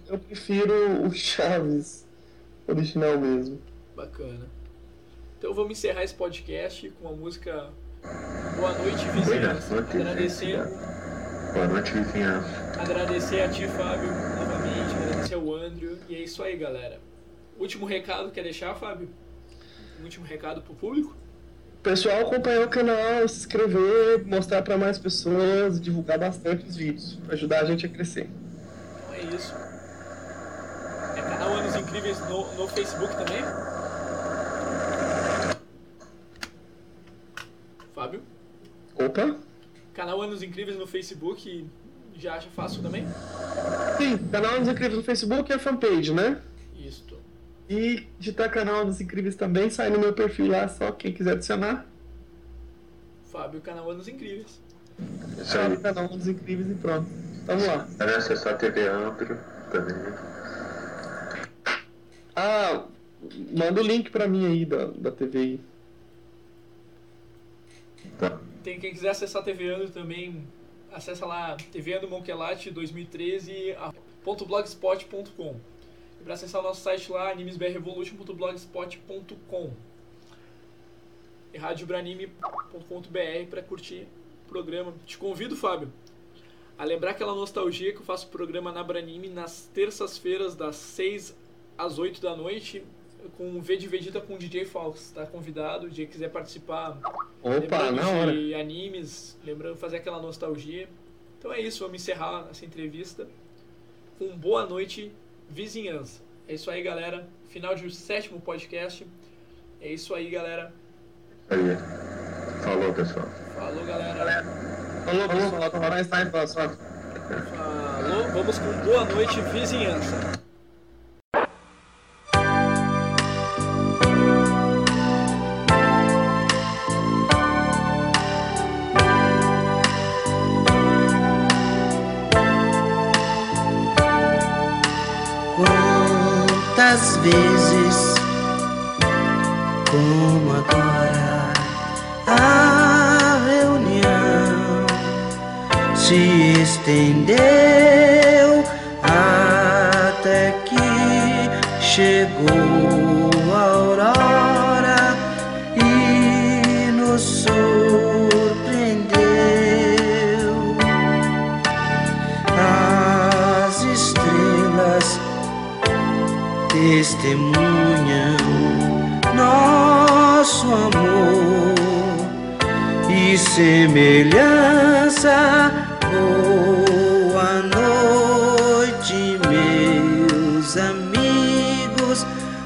eu prefiro o Chaves original mesmo. Bacana. Então vamos encerrar esse podcast com a música Boa Noite Vizinhança. Agradecer, Boa noite, vizinhança. agradecer a ti, Fábio, novamente, agradecer ao Andrew. E é isso aí, galera. Último recado, quer deixar, Fábio? Um último recado pro público? Pessoal, acompanhar o canal, se inscrever, mostrar pra mais pessoas, divulgar bastante os vídeos, pra ajudar a gente a crescer. Então é isso. É canal Anos Incríveis no, no Facebook também? Fábio? Opa! Canal Anos Incríveis no Facebook já acha fácil também? Sim, canal dos Incríveis no Facebook e a fanpage, né? E digitar canal dos incríveis também, sai no meu perfil lá, só quem quiser adicionar. Fábio canal dos Incríveis. Isso aí. Fábio canal dos Incríveis e pronto. Vamos lá. Era acessar a TV Ambro também. Ah, manda o link pra mim aí da, da TV aí. Tá. Tem quem quiser acessar a TV Andro também, acessa lá tvandromonquelate2013.blogspot.com para acessar o nosso site lá, animesbrrevolution.blogspot.com e radiobranime.com.br para curtir o programa. Te convido, Fábio, a lembrar aquela nostalgia que eu faço o programa na Branime nas terças-feiras, das 6 às 8 da noite, com o V de Vegeta com o DJ Fox. Tá convidado, o dia quiser participar. Opa, na hora. de animes, lembrando fazer aquela nostalgia. Então é isso, vamos encerrar essa entrevista. com Boa Noite Vizinhança. É isso aí, galera. Final de sétimo podcast. É isso aí, galera. Aí. Falou, pessoal. Falou, galera. Falou, pessoal. Está em próximo. Falou. Vamos com Boa Noite Vizinhança. Quantas vezes, como agora, a reunião se estendeu semelhança. Boa noite, meus amigos.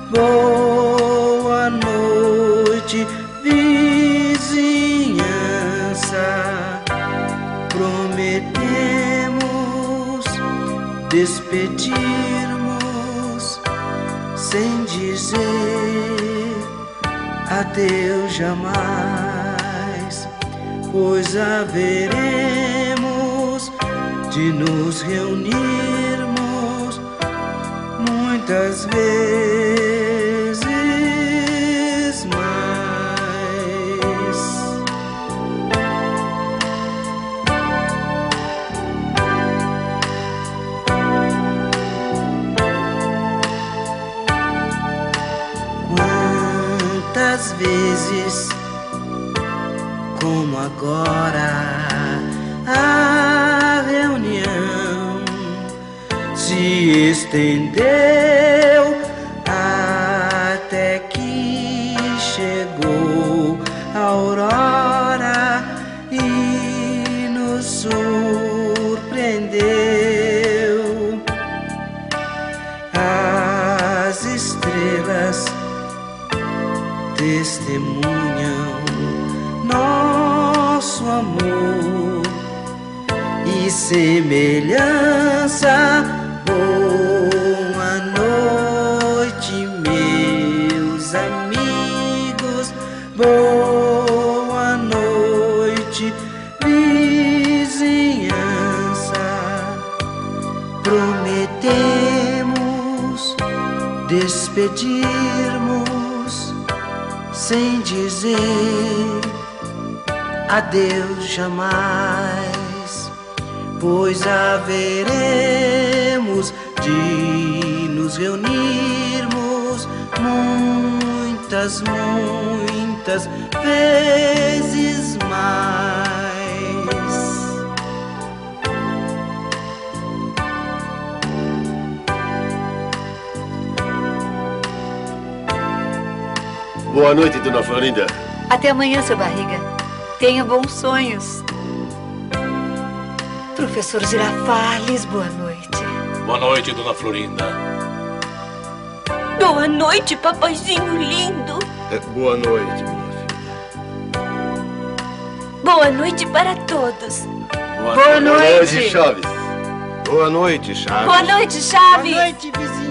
Boa noite, vizinhança. Prometemos despedirmos sem dizer adeus jamais, pois haveremos de nos reunirmos muitas vezes agora, a reunião se estendeu dizer adeus jamais, pois haveremos de nos reunirmos muitas, muitas vezes mais. Boa noite, dona Florinda. Até amanhã, seu barriga. Tenha bons sonhos. Professor Girafales, boa noite. Boa noite, dona Florinda. Boa noite, papaizinho lindo. É, boa noite, minha Boa noite para todos. Boa, Boa noite. Chaves. Boa noite, Chaves. Boa noite, Chaves. Boa noite, vizinhança.